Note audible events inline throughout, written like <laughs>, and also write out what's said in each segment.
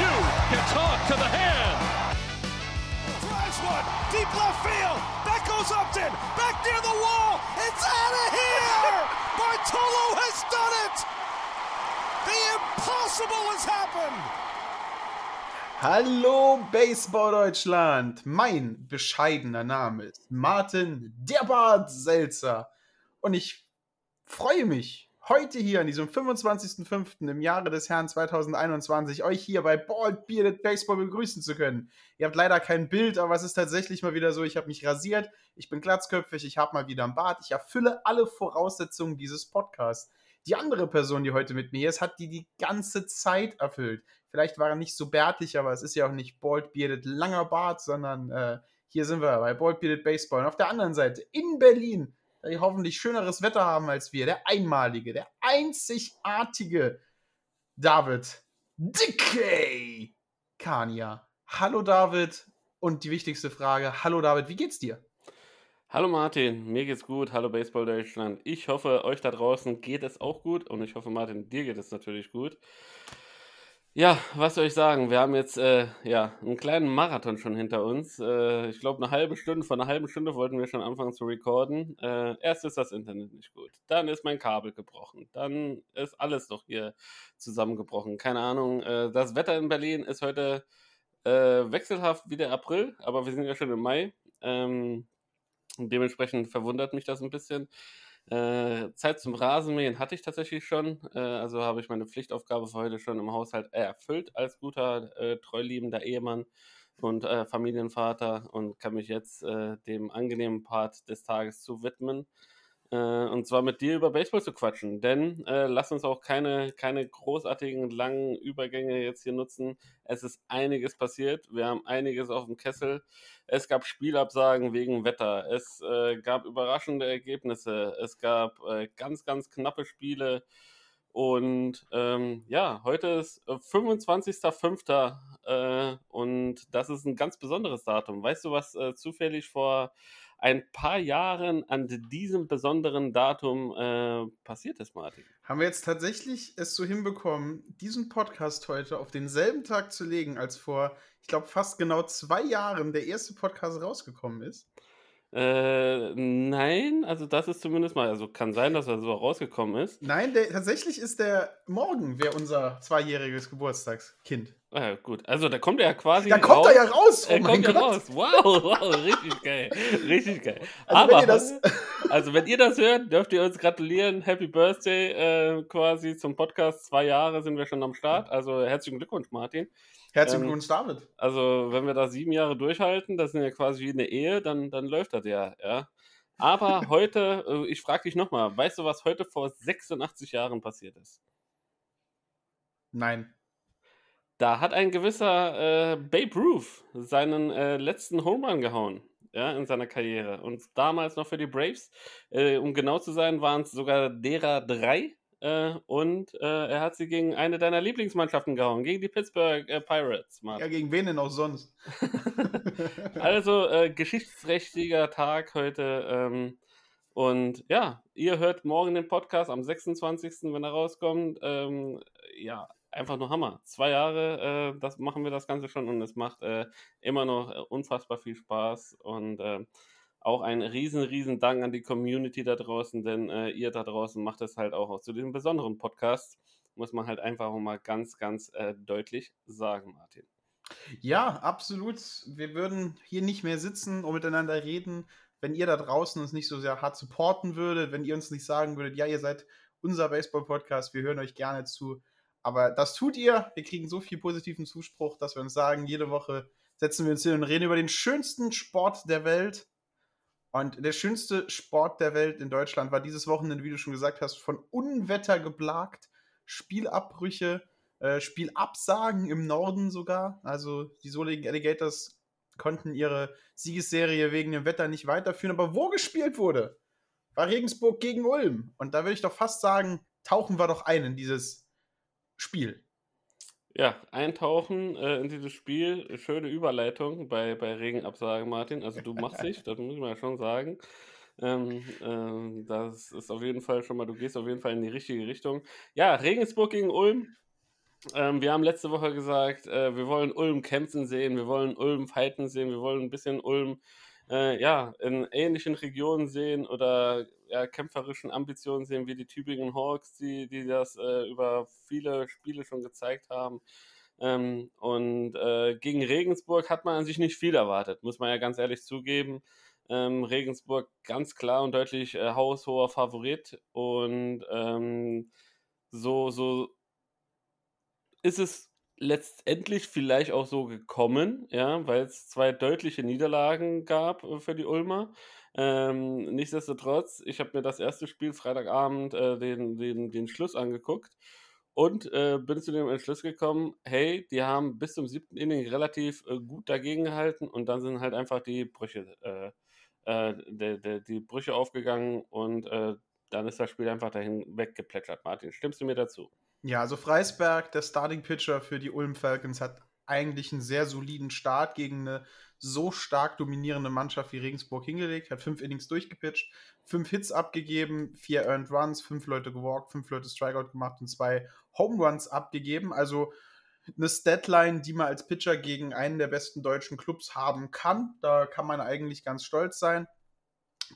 You can talk to the hand. Drives one deep left field. That goes Upton. Back near the wall. It's out of here. <laughs> Bartolo has done it. The impossible has happened. Hallo Baseball Deutschland! Mein bescheidener Name ist Martin der Bart Selzer und ich freue mich, heute hier an diesem 25.05. im Jahre des Herrn 2021 euch hier bei Bald Bearded Baseball begrüßen zu können. Ihr habt leider kein Bild, aber es ist tatsächlich mal wieder so, ich habe mich rasiert, ich bin glatzköpfig, ich habe mal wieder einen Bart, ich erfülle alle Voraussetzungen dieses Podcasts. Die andere Person, die heute mit mir ist, hat die die ganze Zeit erfüllt. Vielleicht war er nicht so bärtig, aber es ist ja auch nicht Bald Bearded langer Bart, sondern äh, hier sind wir bei Bald Bearded Baseball. Und auf der anderen Seite in Berlin, die hoffentlich schöneres Wetter haben als wir, der einmalige, der einzigartige David Dickey Kania. Hallo David und die wichtigste Frage, hallo David, wie geht's dir? Hallo Martin, mir geht's gut. Hallo Baseball Deutschland. Ich hoffe, euch da draußen geht es auch gut und ich hoffe, Martin, dir geht es natürlich gut. Ja, was soll ich sagen? Wir haben jetzt äh, ja, einen kleinen Marathon schon hinter uns. Äh, ich glaube, eine halbe Stunde, vor einer halben Stunde wollten wir schon anfangen zu recorden. Äh, erst ist das Internet nicht gut, dann ist mein Kabel gebrochen, dann ist alles doch hier zusammengebrochen. Keine Ahnung. Äh, das Wetter in Berlin ist heute äh, wechselhaft wie der April, aber wir sind ja schon im Mai. Ähm, dementsprechend verwundert mich das ein bisschen. Äh, Zeit zum Rasenmähen hatte ich tatsächlich schon. Äh, also habe ich meine Pflichtaufgabe für heute schon im Haushalt erfüllt als guter, äh, treuliebender Ehemann und äh, Familienvater und kann mich jetzt äh, dem angenehmen Part des Tages zu widmen. Äh, und zwar mit dir über Baseball zu quatschen. Denn lass uns auch keine, keine großartigen langen Übergänge jetzt hier nutzen. Es ist einiges passiert. Wir haben einiges auf dem Kessel. Es gab Spielabsagen wegen Wetter. Es äh, gab überraschende Ergebnisse. Es gab äh, ganz, ganz knappe Spiele. Und ähm, ja, heute ist 25.05. Äh, und das ist ein ganz besonderes Datum. Weißt du, was äh, zufällig vor ein paar Jahren an diesem besonderen Datum äh, passiert ist, Martin? Haben wir jetzt tatsächlich es so hinbekommen, diesen Podcast heute auf denselben Tag zu legen, als vor, ich glaube, fast genau zwei Jahren der erste Podcast rausgekommen ist? Äh, nein, also das ist zumindest mal, also kann sein, dass er so rausgekommen ist. Nein, der, tatsächlich ist der morgen wäre unser zweijähriges Geburtstagskind. Ah, gut, also da kommt er ja quasi. Da kommt raus. er ja raus! Oh er kommt ja Gott! raus. Wow, wow, richtig geil. Richtig geil. Also Aber, wenn ihr das- <laughs> also wenn ihr das hört, dürft ihr uns gratulieren. Happy Birthday äh, quasi zum Podcast. Zwei Jahre sind wir schon am Start. Also herzlichen Glückwunsch, Martin. Herzlichen Ähm, Glückwunsch, David. Also, wenn wir da sieben Jahre durchhalten, das sind ja quasi wie eine Ehe, dann, dann läuft das ja, ja. Aber <laughs> heute, äh, ich frage dich nochmal, weißt du, was heute vor 86 Jahren passiert ist? Nein. Da hat ein gewisser äh, Babe Ruth seinen äh, letzten Home Run gehauen, ja, in seiner Karriere. Und damals noch für die Braves, äh, um genau zu sein, waren es sogar derer drei. Äh, und äh, er hat sie gegen eine deiner Lieblingsmannschaften gehauen, gegen die Pittsburgh äh, Pirates, Martin. Ja, gegen wen denn auch sonst? <laughs> <laughs> Also, äh, geschichtsträchtiger Tag heute. Ähm, und ja, ihr hört morgen den Podcast am 26., wenn er rauskommt. Ähm, ja, einfach nur Hammer. Zwei Jahre, äh, das machen wir das Ganze schon und es macht äh, immer noch unfassbar viel Spaß. Und äh, auch ein riesen, riesen Dank an die Community da draußen, denn äh, ihr da draußen macht es halt auch zu diesem besonderen Podcast. Muss man halt einfach auch mal ganz, ganz äh, deutlich sagen, Martin. Ja, absolut. Wir würden hier nicht mehr sitzen und miteinander reden, wenn ihr da draußen uns nicht so sehr hart supporten würdet, wenn ihr uns nicht sagen würdet, ja, ihr seid unser Baseball-Podcast, wir hören euch gerne zu. Aber das tut ihr. Wir kriegen so viel positiven Zuspruch, dass wir uns sagen, jede Woche setzen wir uns hin und reden über den schönsten Sport der Welt. Und der schönste Sport der Welt in Deutschland war dieses Wochenende, wie du schon gesagt hast, von Unwetter geplagt, Spielabbrüche, äh, Spielabsagen im Norden sogar. Also die Soligen Alligators konnten ihre Siegesserie wegen dem Wetter nicht weiterführen. Aber wo gespielt wurde, war Regensburg gegen Ulm. Und da würde ich doch fast sagen, tauchen wir doch ein in dieses Spiel. Ja, eintauchen äh, in dieses Spiel. Schöne Überleitung bei, bei Regenabsagen, Martin. Also du machst dich, das muss ich mal schon sagen. Ähm, äh, das ist auf jeden Fall schon mal, du gehst auf jeden Fall in die richtige Richtung. Ja, Regensburg gegen Ulm. Ähm, wir haben letzte Woche gesagt, äh, wir wollen Ulm kämpfen sehen, wir wollen Ulm fighten sehen, wir wollen ein bisschen Ulm äh, ja, in ähnlichen Regionen sehen oder ja, kämpferischen Ambitionen sehen wie die Tübingen Hawks, die, die das äh, über viele Spiele schon gezeigt haben. Ähm, und äh, gegen Regensburg hat man an sich nicht viel erwartet, muss man ja ganz ehrlich zugeben. Ähm, Regensburg ganz klar und deutlich äh, haushoher Favorit und ähm, so, so ist es letztendlich vielleicht auch so gekommen, ja, weil es zwei deutliche Niederlagen gab äh, für die Ulmer. Ähm, nichtsdestotrotz, ich habe mir das erste Spiel Freitagabend äh, den, den, den Schluss angeguckt und äh, bin zu dem Entschluss gekommen, hey, die haben bis zum siebten Inning relativ äh, gut dagegen gehalten und dann sind halt einfach die Brüche, äh, äh, de, de, die Brüche aufgegangen und dann ist das Spiel einfach dahin weggeplätschert. Martin, stimmst du mir dazu? Ja, also Freisberg, der Starting Pitcher für die Ulm Falcons, hat eigentlich einen sehr soliden Start gegen eine so stark dominierende Mannschaft wie Regensburg hingelegt, hat fünf Innings durchgepitcht, fünf Hits abgegeben, vier Earned Runs, fünf Leute gewalkt, fünf Leute Strikeout gemacht und zwei Home Runs abgegeben. Also eine Statline, die man als Pitcher gegen einen der besten deutschen Clubs haben kann. Da kann man eigentlich ganz stolz sein.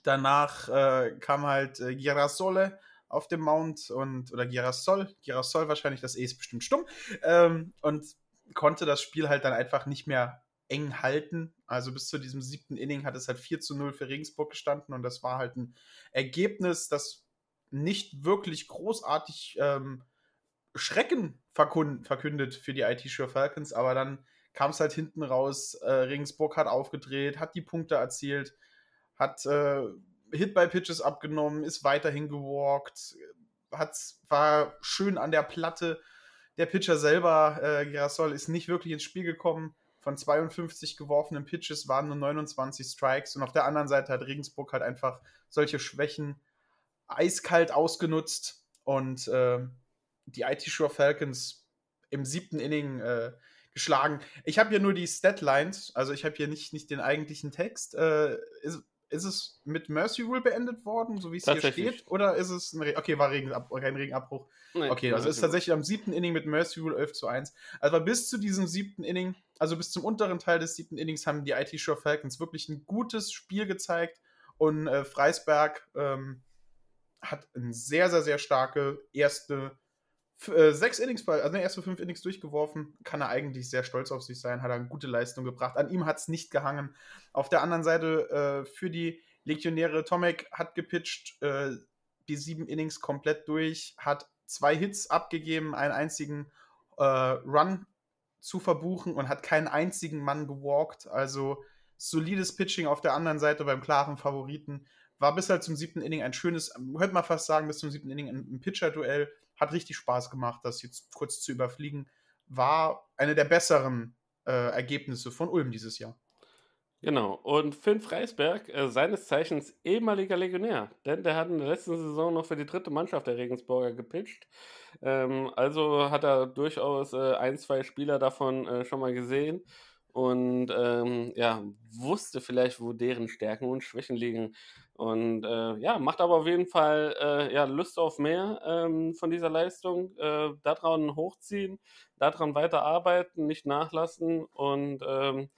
Danach äh, kam halt äh, Girasole auf dem Mount und oder Girasol, Girasol wahrscheinlich, das E ist bestimmt stumm, ähm, und konnte das Spiel halt dann einfach nicht mehr eng halten. Also bis zu diesem siebten Inning hat es halt 4 zu 0 für Regensburg gestanden und das war halt ein Ergebnis, das nicht wirklich großartig ähm, Schrecken verkündet für die IT Sure Falcons, aber dann kam es halt hinten raus. Äh, Regensburg hat aufgedreht, hat die Punkte erzielt, hat äh, Hit-by-Pitches abgenommen, ist weiterhin gewalkt, hat, war schön an der Platte. Der Pitcher selber, äh, Girasol, ist nicht wirklich ins Spiel gekommen. Von 52 geworfenen Pitches waren nur 29 Strikes. Und auf der anderen Seite hat Regensburg halt einfach solche Schwächen eiskalt ausgenutzt. Und äh, die IT Shore Falcons im siebten Inning äh, geschlagen. Ich habe hier nur die Statlines, also ich habe hier nicht, nicht den eigentlichen Text. Äh, ist, ist es mit Mercy Rule beendet worden, so wie es hier steht? Oder ist es ein Re Okay, war Regenab kein Regenabbruch. Nee, okay, also ist tatsächlich am siebten Inning mit Mercy Rule 11 zu 1. Also bis zu diesem siebten Inning, also bis zum unteren Teil des siebten Innings, haben die IT Shore Falcons wirklich ein gutes Spiel gezeigt. Und äh, Freisberg ähm, hat eine sehr, sehr, sehr starke erste äh, sechs Innings, also ne, erste fünf Innings durchgeworfen, kann er eigentlich sehr stolz auf sich sein, hat er eine gute Leistung gebracht. An ihm hat es nicht gehangen. Auf der anderen Seite äh, für die Legionäre, Tomek hat gepitcht, äh, die sieben Innings komplett durch, hat zwei Hits abgegeben, einen einzigen äh, Run zu verbuchen und hat keinen einzigen Mann gewalkt. Also solides Pitching auf der anderen Seite beim klaren Favoriten. War bis halt zum siebten Inning ein schönes, könnte man fast sagen, bis zum siebten Inning ein, Pitcher-Duell hat richtig Spaß gemacht, das jetzt kurz zu überfliegen. War eine der besseren äh, Ergebnisse von Ulm dieses Jahr. Genau, und Finn Freisberg, äh, seines Zeichens ehemaliger Legionär, denn der hat in der letzten Saison noch für die dritte Mannschaft der Regensburger gepitcht. Ähm, also hat er durchaus äh, ein, zwei Spieler davon äh, schon mal gesehen und ähm, ja, wusste vielleicht, wo deren Stärken und Schwächen liegen. Und äh, ja, macht aber auf jeden Fall äh, ja, Lust auf mehr ähm, von dieser Leistung. Äh, daran hochziehen, daran weiterarbeiten, nicht nachlassen und ähm,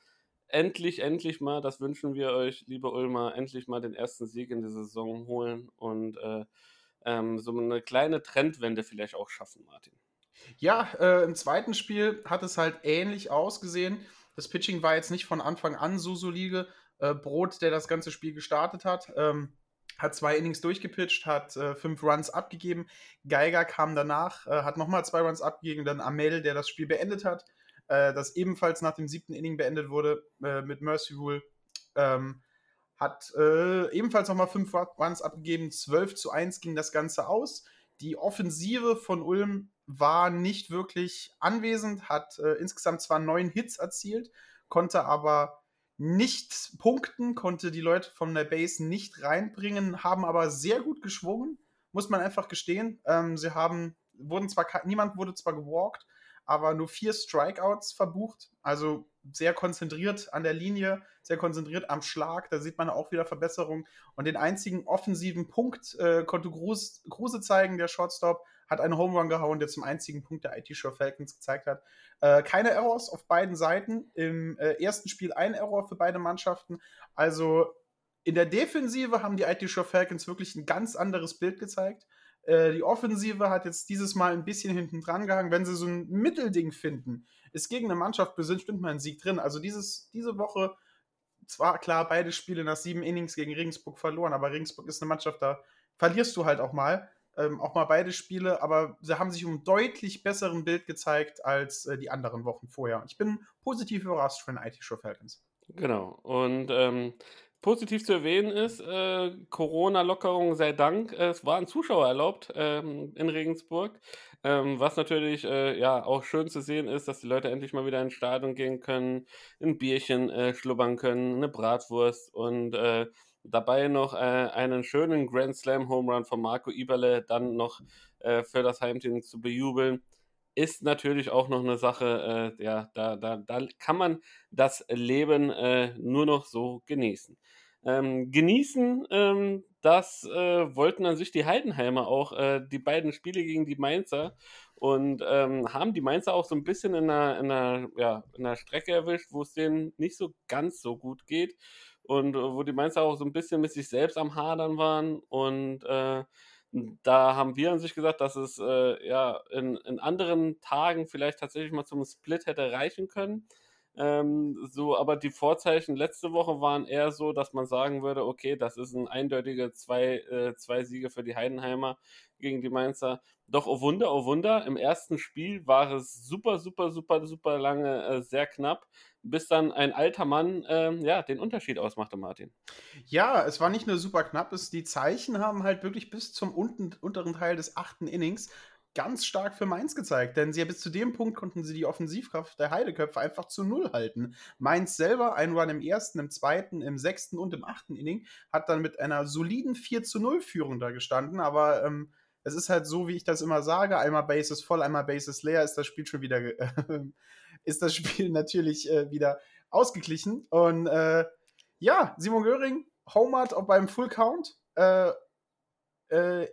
endlich, endlich mal, das wünschen wir euch, liebe Ulmer, endlich mal den ersten Sieg in der Saison holen und äh, ähm, so eine kleine Trendwende vielleicht auch schaffen, Martin. Ja, äh, im zweiten Spiel hat es halt ähnlich ausgesehen. Das Pitching war jetzt nicht von Anfang an so solide. Äh, Brot, der das ganze Spiel gestartet hat, ähm, hat zwei Innings durchgepitcht, hat äh, fünf Runs abgegeben. Geiger kam danach, äh, hat nochmal zwei Runs abgegeben. Dann Amel, der das Spiel beendet hat, äh, das ebenfalls nach dem siebten Inning beendet wurde äh, mit Mercy Rule. Ähm, hat äh, ebenfalls nochmal fünf Runs abgegeben. 12 zu 1 ging das Ganze aus. Die Offensive von Ulm war nicht wirklich anwesend, hat äh, insgesamt zwar neun Hits erzielt, konnte aber nicht punkten, konnte die Leute von der Base nicht reinbringen, haben aber sehr gut geschwungen, muss man einfach gestehen. Ähm, sie haben, wurden zwar, niemand wurde zwar gewalkt, aber nur vier Strikeouts verbucht, also sehr konzentriert an der Linie, sehr konzentriert am Schlag. Da sieht man auch wieder Verbesserung. Und den einzigen offensiven Punkt äh, konnte Kruse zeigen, der Shortstop, hat einen Home Run gehauen, der zum einzigen Punkt der IT-Show Falcons gezeigt hat. Äh, keine Errors auf beiden Seiten. Im äh, ersten Spiel ein Error für beide Mannschaften. Also in der Defensive haben die IT-Show Falcons wirklich ein ganz anderes Bild gezeigt. Äh, die Offensive hat jetzt dieses Mal ein bisschen hinten dran gehangen. Wenn sie so ein Mittelding finden, ist gegen eine Mannschaft bestimmt mal ein Sieg drin. Also dieses, diese Woche zwar klar beide Spiele nach sieben Innings gegen Regensburg verloren, aber Regensburg ist eine Mannschaft, da verlierst du halt auch mal ähm, auch mal beide Spiele, aber sie haben sich um deutlich besseren Bild gezeigt als äh, die anderen Wochen vorher. Ich bin positiv überrascht von den IT-Show Falcons. Genau. Und ähm, positiv zu erwähnen ist, äh, Corona-Lockerung sei Dank, es waren Zuschauer erlaubt ähm, in Regensburg. Ähm, was natürlich äh, ja auch schön zu sehen ist, dass die Leute endlich mal wieder ins Stadion gehen können, ein Bierchen äh, schlubbern können, eine Bratwurst und äh, Dabei noch äh, einen schönen Grand Slam Home Run von Marco Iberle dann noch äh, für das Heimteam zu bejubeln. Ist natürlich auch noch eine Sache, äh, ja, da, da, da kann man das Leben äh, nur noch so genießen. Ähm, genießen, ähm, das äh, wollten an sich die Heidenheimer auch, äh, die beiden Spiele gegen die Mainzer und ähm, haben die Mainzer auch so ein bisschen in einer, in, einer, ja, in einer Strecke erwischt, wo es denen nicht so ganz so gut geht und äh, wo die Mainzer auch so ein bisschen mit sich selbst am Hadern waren. Und äh, da haben wir an sich gesagt, dass es äh, ja in, in anderen Tagen vielleicht tatsächlich mal zum Split hätte reichen können. Ähm, so, aber die Vorzeichen letzte Woche waren eher so, dass man sagen würde, okay, das ist ein eindeutiger zwei, äh, zwei Siege für die Heidenheimer gegen die Mainzer. Doch, oh Wunder, oh Wunder, im ersten Spiel war es super, super, super, super lange äh, sehr knapp bis dann ein alter Mann ähm, ja, den Unterschied ausmachte, Martin. Ja, es war nicht nur super knapp, es, die Zeichen haben halt wirklich bis zum unten, unteren Teil des achten Innings ganz stark für Mainz gezeigt, denn sie bis zu dem Punkt konnten sie die Offensivkraft der Heideköpfe einfach zu null halten. Mainz selber, ein Run im ersten, im zweiten, im sechsten und im achten Inning, hat dann mit einer soliden 4 zu 0 Führung da gestanden, aber ähm, es ist halt so, wie ich das immer sage, einmal Bases voll, einmal Bases leer, ist das Spiel schon wieder äh, <laughs> ist das Spiel natürlich äh, wieder ausgeglichen. Und äh, ja, Simon Göring, homert beim Full Count. Äh, äh,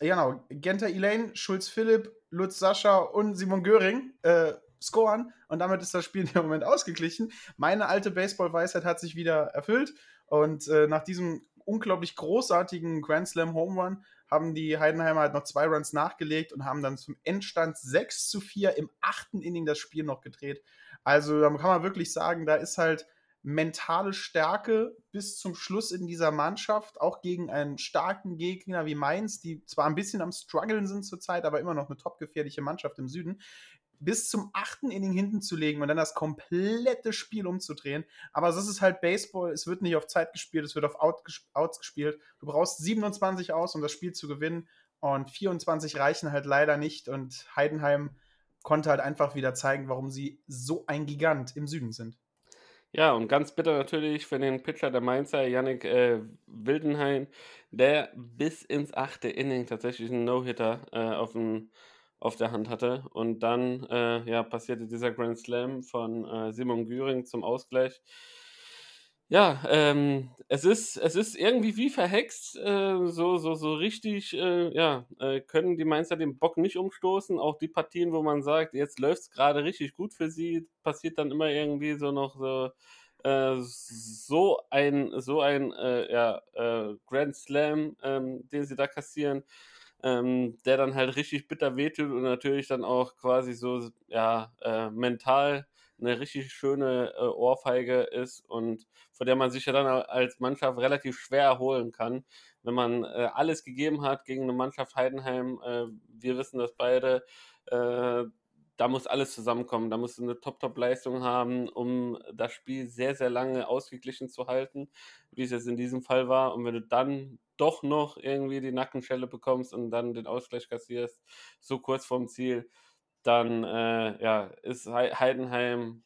genau, Genter Elaine, Schulz Philipp, Lutz Sascha und Simon Göring äh, scoren. Und damit ist das Spiel im Moment ausgeglichen. Meine alte Baseball-Weisheit hat sich wieder erfüllt. Und äh, nach diesem unglaublich großartigen Grand Slam Home Run haben die Heidenheimer halt noch zwei Runs nachgelegt und haben dann zum Endstand 6 zu 4 im achten Inning das Spiel noch gedreht. Also da kann man wirklich sagen, da ist halt mentale Stärke bis zum Schluss in dieser Mannschaft, auch gegen einen starken Gegner wie Mainz, die zwar ein bisschen am struggeln sind zurzeit, aber immer noch eine topgefährliche Mannschaft im Süden bis zum achten Inning hinten zu legen und dann das komplette Spiel umzudrehen. Aber das ist halt Baseball. Es wird nicht auf Zeit gespielt, es wird auf Outs gespielt. Du brauchst 27 aus, um das Spiel zu gewinnen. Und 24 reichen halt leider nicht. Und Heidenheim konnte halt einfach wieder zeigen, warum sie so ein Gigant im Süden sind. Ja, und ganz bitter natürlich für den Pitcher der Mainzer, Yannick äh, Wildenhain, der bis ins achte Inning tatsächlich einen No-Hitter äh, auf auf der Hand hatte. Und dann äh, ja, passierte dieser Grand Slam von äh, Simon Güring zum Ausgleich. Ja, ähm, es ist, es ist irgendwie wie verhext, äh, so, so, so richtig, äh, ja, äh, können die Mainzer den Bock nicht umstoßen. Auch die Partien, wo man sagt, jetzt läuft es gerade richtig gut für sie, passiert dann immer irgendwie so noch so, äh, so ein, so ein äh, ja, äh, Grand Slam, ähm, den sie da kassieren ähm, der dann halt richtig bitter wehtut und natürlich dann auch quasi so, ja, mental eine richtig schöne äh, Ohrfeige ist und von der man sich ja dann als Mannschaft relativ schwer erholen kann, wenn man äh, alles gegeben hat gegen eine Mannschaft Heidenheim. Äh, wir wissen das beide. Äh, da muss alles zusammenkommen. Da musst du eine Top-Top-Leistung haben, um das Spiel sehr, sehr lange ausgeglichen zu halten, wie es jetzt in diesem Fall war. Und wenn du dann doch noch irgendwie die Nackenschelle bekommst und dann den Ausgleich kassierst, so kurz vorm Ziel, dann äh, ja, ist Heidenheim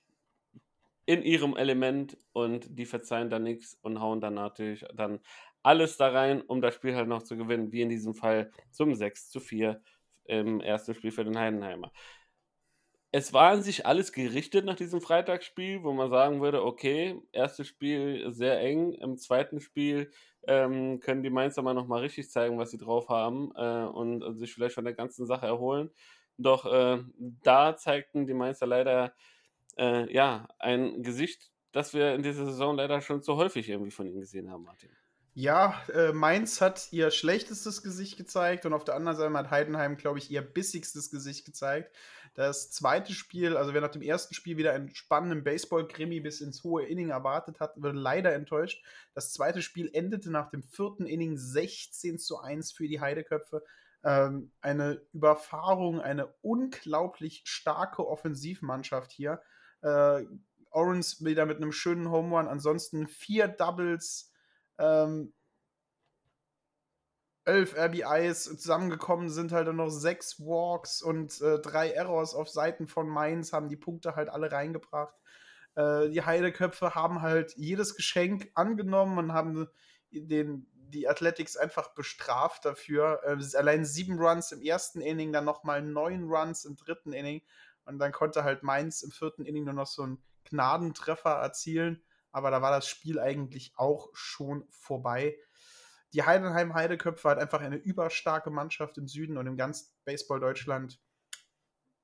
in ihrem Element und die verzeihen da nichts und hauen dann natürlich dann alles da rein, um das Spiel halt noch zu gewinnen, wie in diesem Fall zum 6 zu 4 im ersten Spiel für den Heidenheimer. Es war an sich alles gerichtet nach diesem Freitagsspiel, wo man sagen würde, okay, erstes Spiel sehr eng, im zweiten Spiel ähm, können die Mainzer mal nochmal richtig zeigen, was sie drauf haben äh, und, und, sich vielleicht von der ganzen Sache erholen. Doch äh, da zeigten die Mainzer leider äh, ja, ein Gesicht, das wir in dieser Saison leider schon zu häufig irgendwie von ihnen gesehen haben, Martin. Ja, äh, Mainz hat ihr schlechtestes Gesicht gezeigt und auf der anderen Seite hat Heidenheim, glaube ich, ihr bissigstes Gesicht gezeigt. Das zweite Spiel, also wer nach dem ersten Spiel wieder einen spannenden Baseball-Krimi bis ins hohe Inning erwartet hat, wurde leider enttäuscht. Das zweite Spiel endete nach dem vierten Inning 16 zu 1 für die Heideköpfe. Ähm, eine Überfahrung, eine unglaublich starke Offensivmannschaft hier. Äh, Orange wieder mit einem schönen Home Run. Ansonsten vier Doubles, ähm, elf RBIs zusammengekommen sind halt dann noch sechs Walks und äh, drei Errors auf Seiten von Mainz, haben die Punkte halt alle reingebracht. Äh, die Heideköpfe haben halt jedes Geschenk angenommen und haben den, die Athletics einfach bestraft dafür. Äh, allein sieben Runs im ersten Inning, dann nochmal neun Runs im dritten Inning. Und dann konnte halt Mainz im vierten Inning nur noch so einen Gnadentreffer erzielen. Aber da war das Spiel eigentlich auch schon vorbei. Die Heidenheim Heideköpfe hat einfach eine überstarke Mannschaft im Süden und im ganzen Baseball Deutschland.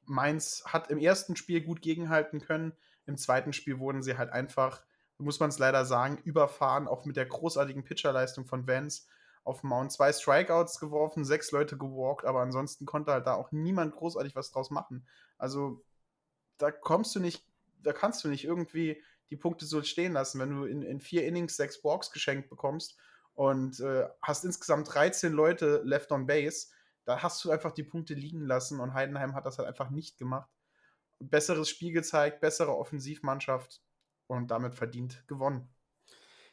Mainz hat im ersten Spiel gut gegenhalten können. Im zweiten Spiel wurden sie halt einfach, muss man es leider sagen, überfahren, auch mit der großartigen Pitcherleistung von Vance auf Mount. Zwei Strikeouts geworfen, sechs Leute gewalkt, aber ansonsten konnte halt da auch niemand großartig was draus machen. Also da kommst du nicht, da kannst du nicht irgendwie die Punkte so stehen lassen, wenn du in, in vier Innings sechs Walks geschenkt bekommst und äh, hast insgesamt 13 Leute left on base, da hast du einfach die Punkte liegen lassen und Heidenheim hat das halt einfach nicht gemacht. Besseres Spiel gezeigt, bessere Offensivmannschaft und damit verdient gewonnen.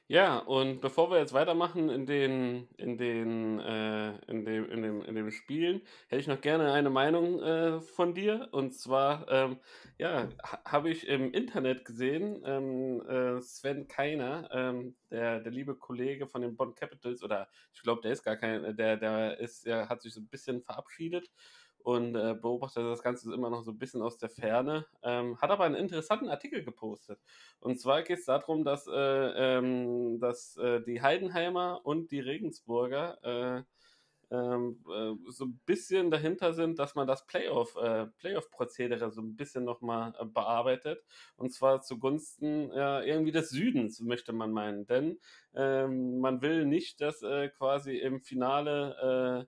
Ja, und bevor wir jetzt weitermachen in den, in den, äh, in dem, in dem, in dem Spielen, hätte ich noch gerne eine Meinung äh, von dir. Und zwar, ähm, ja, ha habe ich im Internet gesehen, ähm, äh, Sven Keiner, ähm, der, der liebe Kollege von den Bond Capitals, oder ich glaube, der ist gar kein, der, der ist, ja, hat sich so ein bisschen verabschiedet und äh, beobachtet das Ganze immer noch so ein bisschen aus der Ferne, ähm, hat aber einen interessanten Artikel gepostet. Und zwar geht es darum, dass, äh, ähm, dass äh, die Heidenheimer und die Regensburger äh, ähm, äh, so ein bisschen dahinter sind, dass man das Playoff, äh, Playoff-Prozedere so ein bisschen nochmal äh, bearbeitet. Und zwar zugunsten äh, irgendwie des Südens, möchte man meinen. Denn ähm, man will nicht, dass äh, quasi im Finale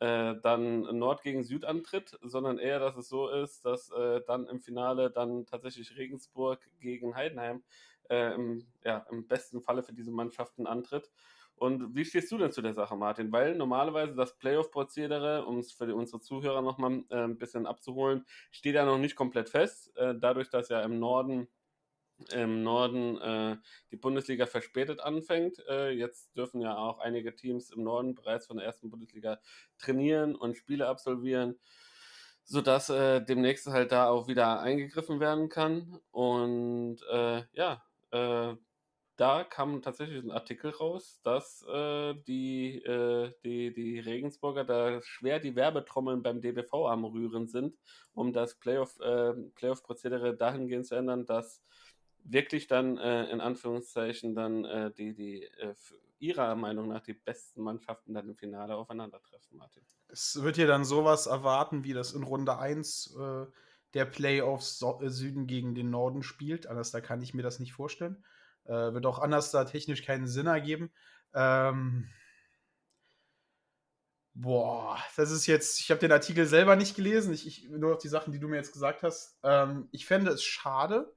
äh, dann Nord gegen Süd antritt, sondern eher, dass es so ist, dass äh, dann im Finale dann tatsächlich Regensburg gegen Heidenheim äh, im, ja, im besten Falle für diese Mannschaften antritt. Und wie stehst du denn zu der Sache, Martin? Weil normalerweise das Playoff-Prozedere, um es für unsere Zuhörer nochmal äh, ein bisschen abzuholen, steht ja noch nicht komplett fest. Äh, dadurch, dass ja im Norden im Norden äh, die Bundesliga verspätet anfängt. Äh, jetzt dürfen ja auch einige Teams im Norden bereits von der ersten Bundesliga trainieren und Spiele absolvieren, sodass äh, demnächst halt da auch wieder eingegriffen werden kann. Und äh, ja, äh, da kam tatsächlich ein Artikel raus, dass äh, die, die, die Regensburger da schwer die Werbetrommeln beim DBV am Rühren sind, um das Playoff, Playoff-Prozedere dahingehend zu ändern, dass wirklich dann äh, in Anführungszeichen dann äh, die, die äh, ihrer Meinung nach die besten Mannschaften dann im Finale aufeinandertreffen, Martin. Es wird hier dann sowas erwarten, wie das in Runde 1 äh, der Playoffs so äh, Süden gegen den Norden spielt. Anders da kann ich mir das nicht vorstellen. Äh, wird auch anders da technisch keinen Sinn ergeben. Ähm, Boah, das ist jetzt, ich habe den Artikel selber nicht gelesen, ich, ich, nur noch die Sachen, die du mir jetzt gesagt hast. Ähm, ich fände es schade,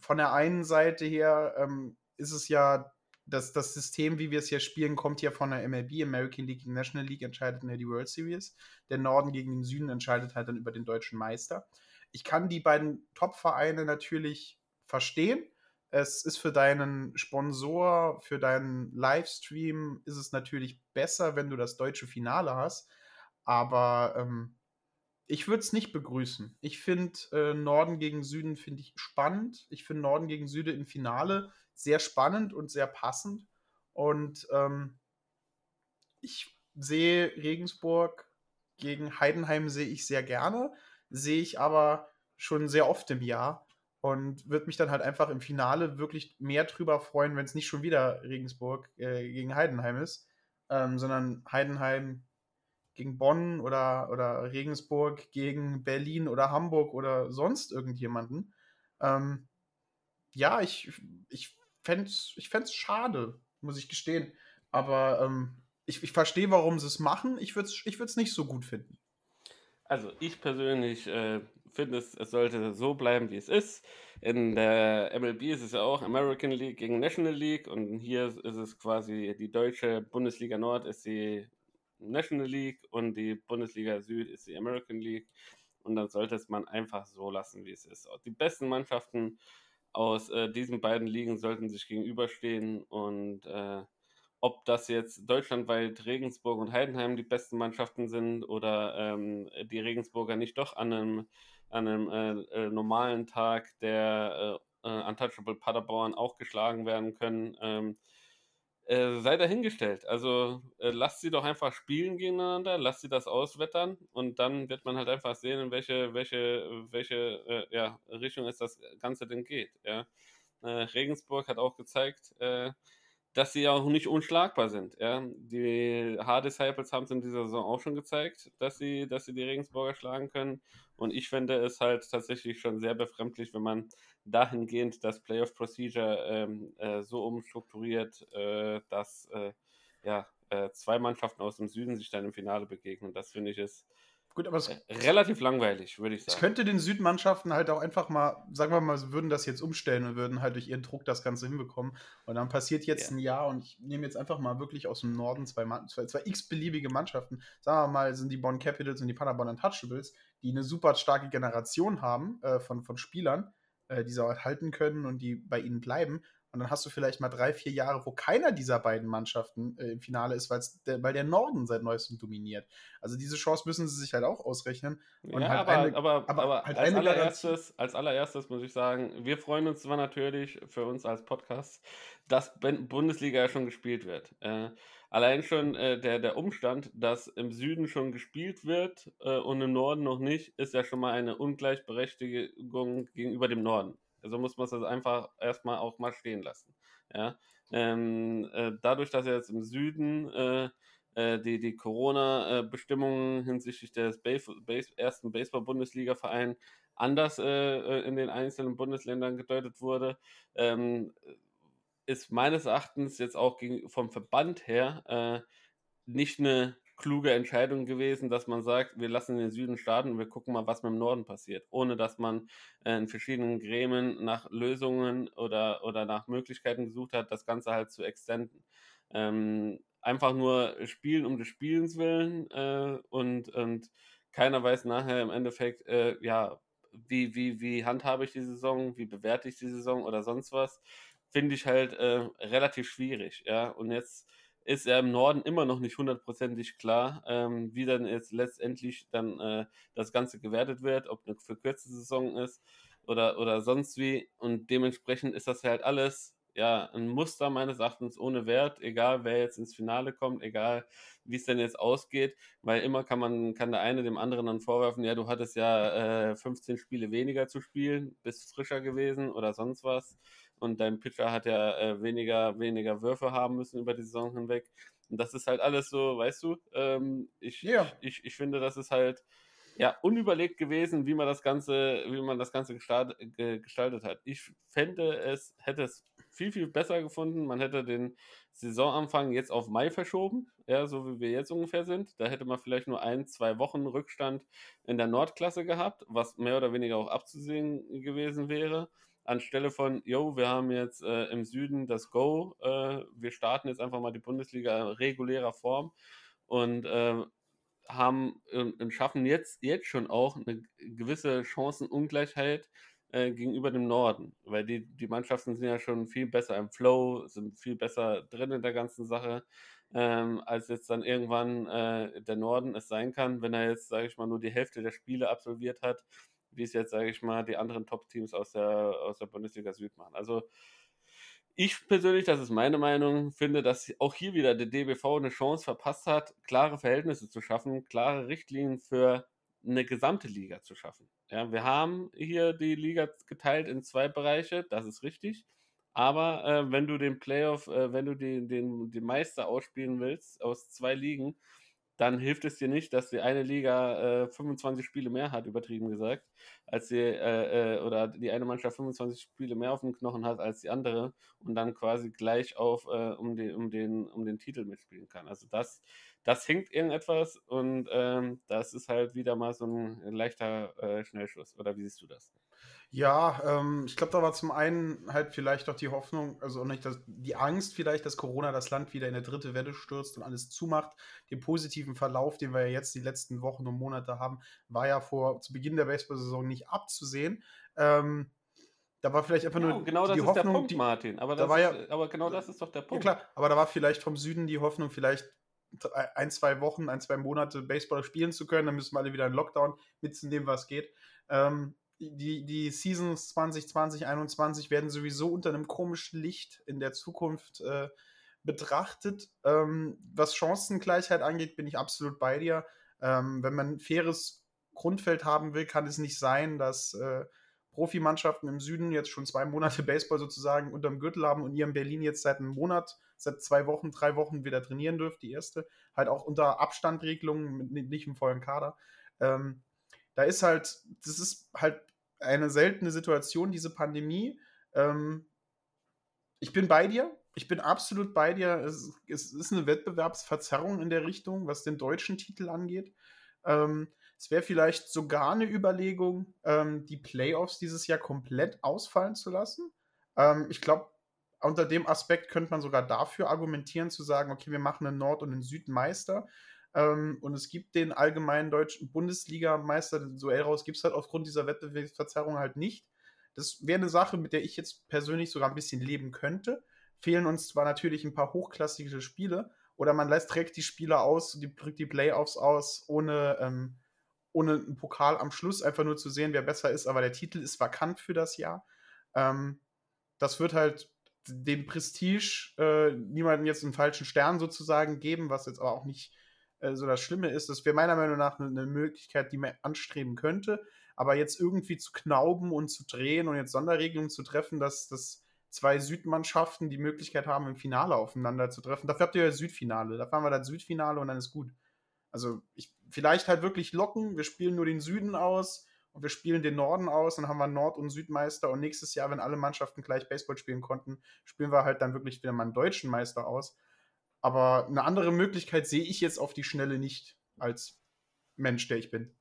von der einen Seite her ähm, ist es ja das, das System, wie wir es hier spielen, kommt ja von der MLB, American League National League, entscheidet in die World Series. Der Norden gegen den Süden entscheidet halt dann über den deutschen Meister. Ich kann die beiden Top-Vereine natürlich verstehen. Es ist für deinen Sponsor, für deinen Livestream, ist es natürlich besser, wenn du das deutsche Finale hast. Aber ähm, ich würde es nicht begrüßen. Ich finde äh, Norden gegen Süden finde ich spannend. Ich finde Norden gegen Süden im Finale sehr spannend und sehr passend. Und ähm, ich sehe Regensburg gegen Heidenheim sehe ich sehr gerne, sehe ich aber schon sehr oft im Jahr und würde mich dann halt einfach im Finale wirklich mehr drüber freuen, wenn es nicht schon wieder Regensburg äh, gegen Heidenheim ist, ähm, sondern Heidenheim gegen Bonn oder, oder Regensburg gegen Berlin oder Hamburg oder sonst irgendjemanden. Ähm, ja, ich, ich fände es ich schade, muss ich gestehen. Aber ähm, ich, ich verstehe, warum sie es machen. Ich würde es ich nicht so gut finden. Also ich persönlich äh, finde, es, es sollte so bleiben, wie es ist. In der MLB ist es ja auch American League gegen National League und hier ist es quasi die deutsche Bundesliga Nord ist die National League und die Bundesliga Süd ist die American League. Und dann sollte es man einfach so lassen, wie es ist. Die besten Mannschaften aus äh, diesen beiden Ligen sollten sich gegenüberstehen und äh, ob das jetzt deutschlandweit Regensburg und Heidenheim die besten Mannschaften sind oder ähm, die Regensburger nicht doch an einem, an einem äh, äh normalen Tag der äh, äh, Untouchable Paderborn auch geschlagen werden können, ähm, äh, sei dahingestellt. Also äh, lasst sie doch einfach spielen gegeneinander, lasst sie das auswettern und dann wird man halt einfach sehen, in welche, welche, welche äh, ja, Richtung es das Ganze denn geht. Ja. Äh, Regensburg hat auch gezeigt, äh, dass sie auch nicht unschlagbar sind. Ja. Die H-Disciples haben es in dieser Saison auch schon gezeigt, dass sie, dass sie die Regensburger schlagen können. Und ich finde es halt tatsächlich schon sehr befremdlich, wenn man dahingehend das Playoff Procedure ähm, äh, so umstrukturiert, äh, dass äh, ja, äh, zwei Mannschaften aus dem Süden sich dann im Finale begegnen. Das finde ich ist Gut, aber es, relativ langweilig, würde ich sagen. Es könnte den Südmannschaften halt auch einfach mal, sagen wir mal, sie würden das jetzt umstellen und würden halt durch ihren Druck das Ganze hinbekommen. Und dann passiert jetzt ja. ein Jahr und ich nehme jetzt einfach mal wirklich aus dem Norden zwei, zwei, zwei x-beliebige Mannschaften. Sagen wir mal, sind die Bonn Capitals und die Paderborn Untouchables, die eine super starke Generation haben äh, von, von Spielern, äh, die sie auch halten können und die bei ihnen bleiben. Und dann hast du vielleicht mal drei, vier Jahre, wo keiner dieser beiden Mannschaften äh, im Finale ist, der, weil der Norden seit neuestem dominiert. Also diese Chance müssen sie sich halt auch ausrechnen. Und ja, halt aber, eine, aber, aber, aber halt als, allererstes, als allererstes muss ich sagen, wir freuen uns zwar natürlich für uns als Podcast, dass Bundesliga ja schon gespielt wird. Äh, allein schon äh, der, der Umstand, dass im Süden schon gespielt wird äh, und im Norden noch nicht, ist ja schon mal eine Ungleichberechtigung gegenüber dem Norden. So muss man es einfach erstmal auch mal stehen lassen. Ja? Ähm, äh, dadurch, dass jetzt im Süden äh, äh, die, die Corona-Bestimmungen hinsichtlich des Base, Base, ersten Baseball-Bundesliga-Vereins anders äh, äh, in den einzelnen Bundesländern gedeutet wurde, ähm, ist meines Erachtens jetzt auch gegen, vom Verband her äh, nicht eine kluge Entscheidung gewesen, dass man sagt, wir lassen den Süden starten und wir gucken mal, was mit dem Norden passiert, ohne dass man äh, in verschiedenen Gremien nach Lösungen oder, oder nach Möglichkeiten gesucht hat, das Ganze halt zu extenden. Ähm, einfach nur spielen um des Spielens willen äh, und, und keiner weiß nachher im Endeffekt, äh, ja, wie, wie, wie handhabe ich die Saison, wie bewerte ich die Saison oder sonst was, finde ich halt äh, relativ schwierig. Ja, und jetzt ist ja im Norden immer noch nicht hundertprozentig klar, ähm, wie dann jetzt letztendlich dann äh, das Ganze gewertet wird, ob eine verkürzte Saison ist oder, oder sonst wie. Und dementsprechend ist das halt alles ja ein Muster meines Erachtens ohne Wert, egal wer jetzt ins Finale kommt, egal wie es denn jetzt ausgeht, weil immer kann man, kann der eine dem anderen dann vorwerfen, ja, du hattest ja äh, 15 Spiele weniger zu spielen, bist frischer gewesen oder sonst was und dein Pitcher hat ja äh, weniger, weniger Würfe haben müssen über die Saison hinweg. Und das ist halt alles so, weißt du, ähm, ich, ja. ich, ich finde, das ist halt ja unüberlegt gewesen, wie man das Ganze, wie man das Ganze gestart, ge, gestaltet hat. Ich fände es, hätte es viel, viel besser gefunden. Man hätte den Saisonanfang jetzt auf Mai verschoben, ja, so wie wir jetzt ungefähr sind. Da hätte man vielleicht nur ein, zwei Wochen Rückstand in der Nordklasse gehabt, was mehr oder weniger auch abzusehen gewesen wäre. Anstelle von, yo, wir haben jetzt äh, im Süden das Go, äh, wir starten jetzt einfach mal die Bundesliga in regulärer Form und äh, haben und schaffen jetzt, jetzt schon auch eine gewisse Chancenungleichheit äh, gegenüber dem Norden, weil die, die Mannschaften sind ja schon viel besser im Flow, sind viel besser drin in der ganzen Sache, ähm, als jetzt dann irgendwann äh, der Norden es sein kann, wenn er jetzt, sage ich mal, nur die Hälfte der Spiele absolviert hat, wie es jetzt, sage ich mal, die anderen Top-Teams aus der, aus der Bundesliga Süd machen. Also ich persönlich, das ist meine Meinung, finde, dass auch hier wieder der DBV eine Chance verpasst hat, klare Verhältnisse zu schaffen, klare Richtlinien für eine gesamte Liga zu schaffen. Ja, wir haben hier die Liga geteilt in zwei Bereiche, das ist richtig. Aber äh, wenn du den Playoff, äh, wenn du den, den, den Meister ausspielen willst aus zwei Ligen, dann hilft es dir nicht, dass die eine Liga äh, 25 Spiele mehr hat, übertrieben gesagt, als die, äh, äh, oder die eine Mannschaft 25 Spiele mehr auf dem Knochen hat als die andere und dann quasi gleich auf äh, um, den, um, den, um den Titel mitspielen kann. Also das, das hinkt irgendetwas und ähm, das ist halt wieder mal so ein leichter äh, Schnellschuss. Oder wie siehst du das? Ja, ähm, ich glaube, da war zum einen halt vielleicht auch die Hoffnung, also nicht das, die Angst vielleicht, dass Corona das Land wieder in eine dritte Welle stürzt und alles zumacht. Den positiven Verlauf, den wir ja jetzt die letzten Wochen und Monate haben, war ja vor zu Beginn der Baseball-Saison nicht abzusehen. Ähm, da war vielleicht einfach nur genau, genau die das Hoffnung, ist der Punkt, die, Martin. Aber, da war ist, ja, aber genau das ist doch der Punkt. Ja klar, aber da war vielleicht vom Süden die Hoffnung, vielleicht ein, zwei Wochen, ein, zwei Monate Baseball spielen zu können. Dann müssen wir alle wieder in Lockdown mitzunehmen, was geht. Ähm, die, die Seasons 2020, 2021 werden sowieso unter einem komischen Licht in der Zukunft äh, betrachtet. Ähm, was Chancengleichheit angeht, bin ich absolut bei dir. Ähm, wenn man ein faires Grundfeld haben will, kann es nicht sein, dass äh, Profimannschaften im Süden jetzt schon zwei Monate <laughs> Baseball sozusagen unterm Gürtel haben und ihr in Berlin jetzt seit einem Monat, seit zwei Wochen, drei Wochen wieder trainieren dürft, die erste, halt auch unter Abstandregelungen, nicht im vollen Kader. Ähm, da ist halt, das ist halt eine seltene Situation, diese Pandemie. Ähm, ich bin bei dir. Ich bin absolut bei dir. Es, es, ist eine Wettbewerbsverzerrung in der Richtung, was den deutschen Titel angeht. Ähm, es wäre vielleicht sogar eine Überlegung, ähm, die Playoffs dieses Jahr komplett ausfallen zu lassen. Ähm, ich glaube, unter dem Aspekt könnte man sogar dafür argumentieren, zu sagen, okay, wir machen einen Nord- und einen Südmeister. Ähm, und es gibt den allgemeinen deutschen Bundesligameister, den Duell raus, gibt es halt aufgrund dieser Wettbewerbsverzerrung halt nicht. Das wäre eine Sache, mit der ich jetzt persönlich sogar ein bisschen leben könnte. Fehlen uns zwar natürlich ein paar hochklassige Spiele, oder man lässt direkt die Spieler aus, die, drückt die Playoffs aus, ohne, ähm, ohne einen Pokal am Schluss, einfach nur zu sehen, wer besser ist, aber der Titel ist vakant für das Jahr. Ähm, das wird halt dem Prestige äh, niemandem jetzt einen falschen Stern sozusagen geben, was jetzt aber auch nicht äh, so das Schlimme ist. Das wäre meiner Meinung nach eine, Möglichkeit, die man anstreben könnte. Aber jetzt irgendwie zu knauben und zu drehen und jetzt Sonderregelungen zu treffen, dass, dass zwei Südmannschaften die Möglichkeit haben, im Finale aufeinander zu treffen. Dafür habt ihr ja das Südfinale. Da fahren wir das Südfinale und dann ist gut. Also ich, vielleicht halt wirklich locken. Wir spielen nur den Süden aus und wir spielen den Norden aus. Dann haben wir Nord- und Südmeister. Und nächstes Jahr, wenn alle Mannschaften gleich Baseball spielen konnten, spielen wir halt dann wirklich wieder mal einen deutschen Meister aus. Aber eine andere Möglichkeit sehe ich jetzt auf die Schnelle nicht als Mensch, der ich bin.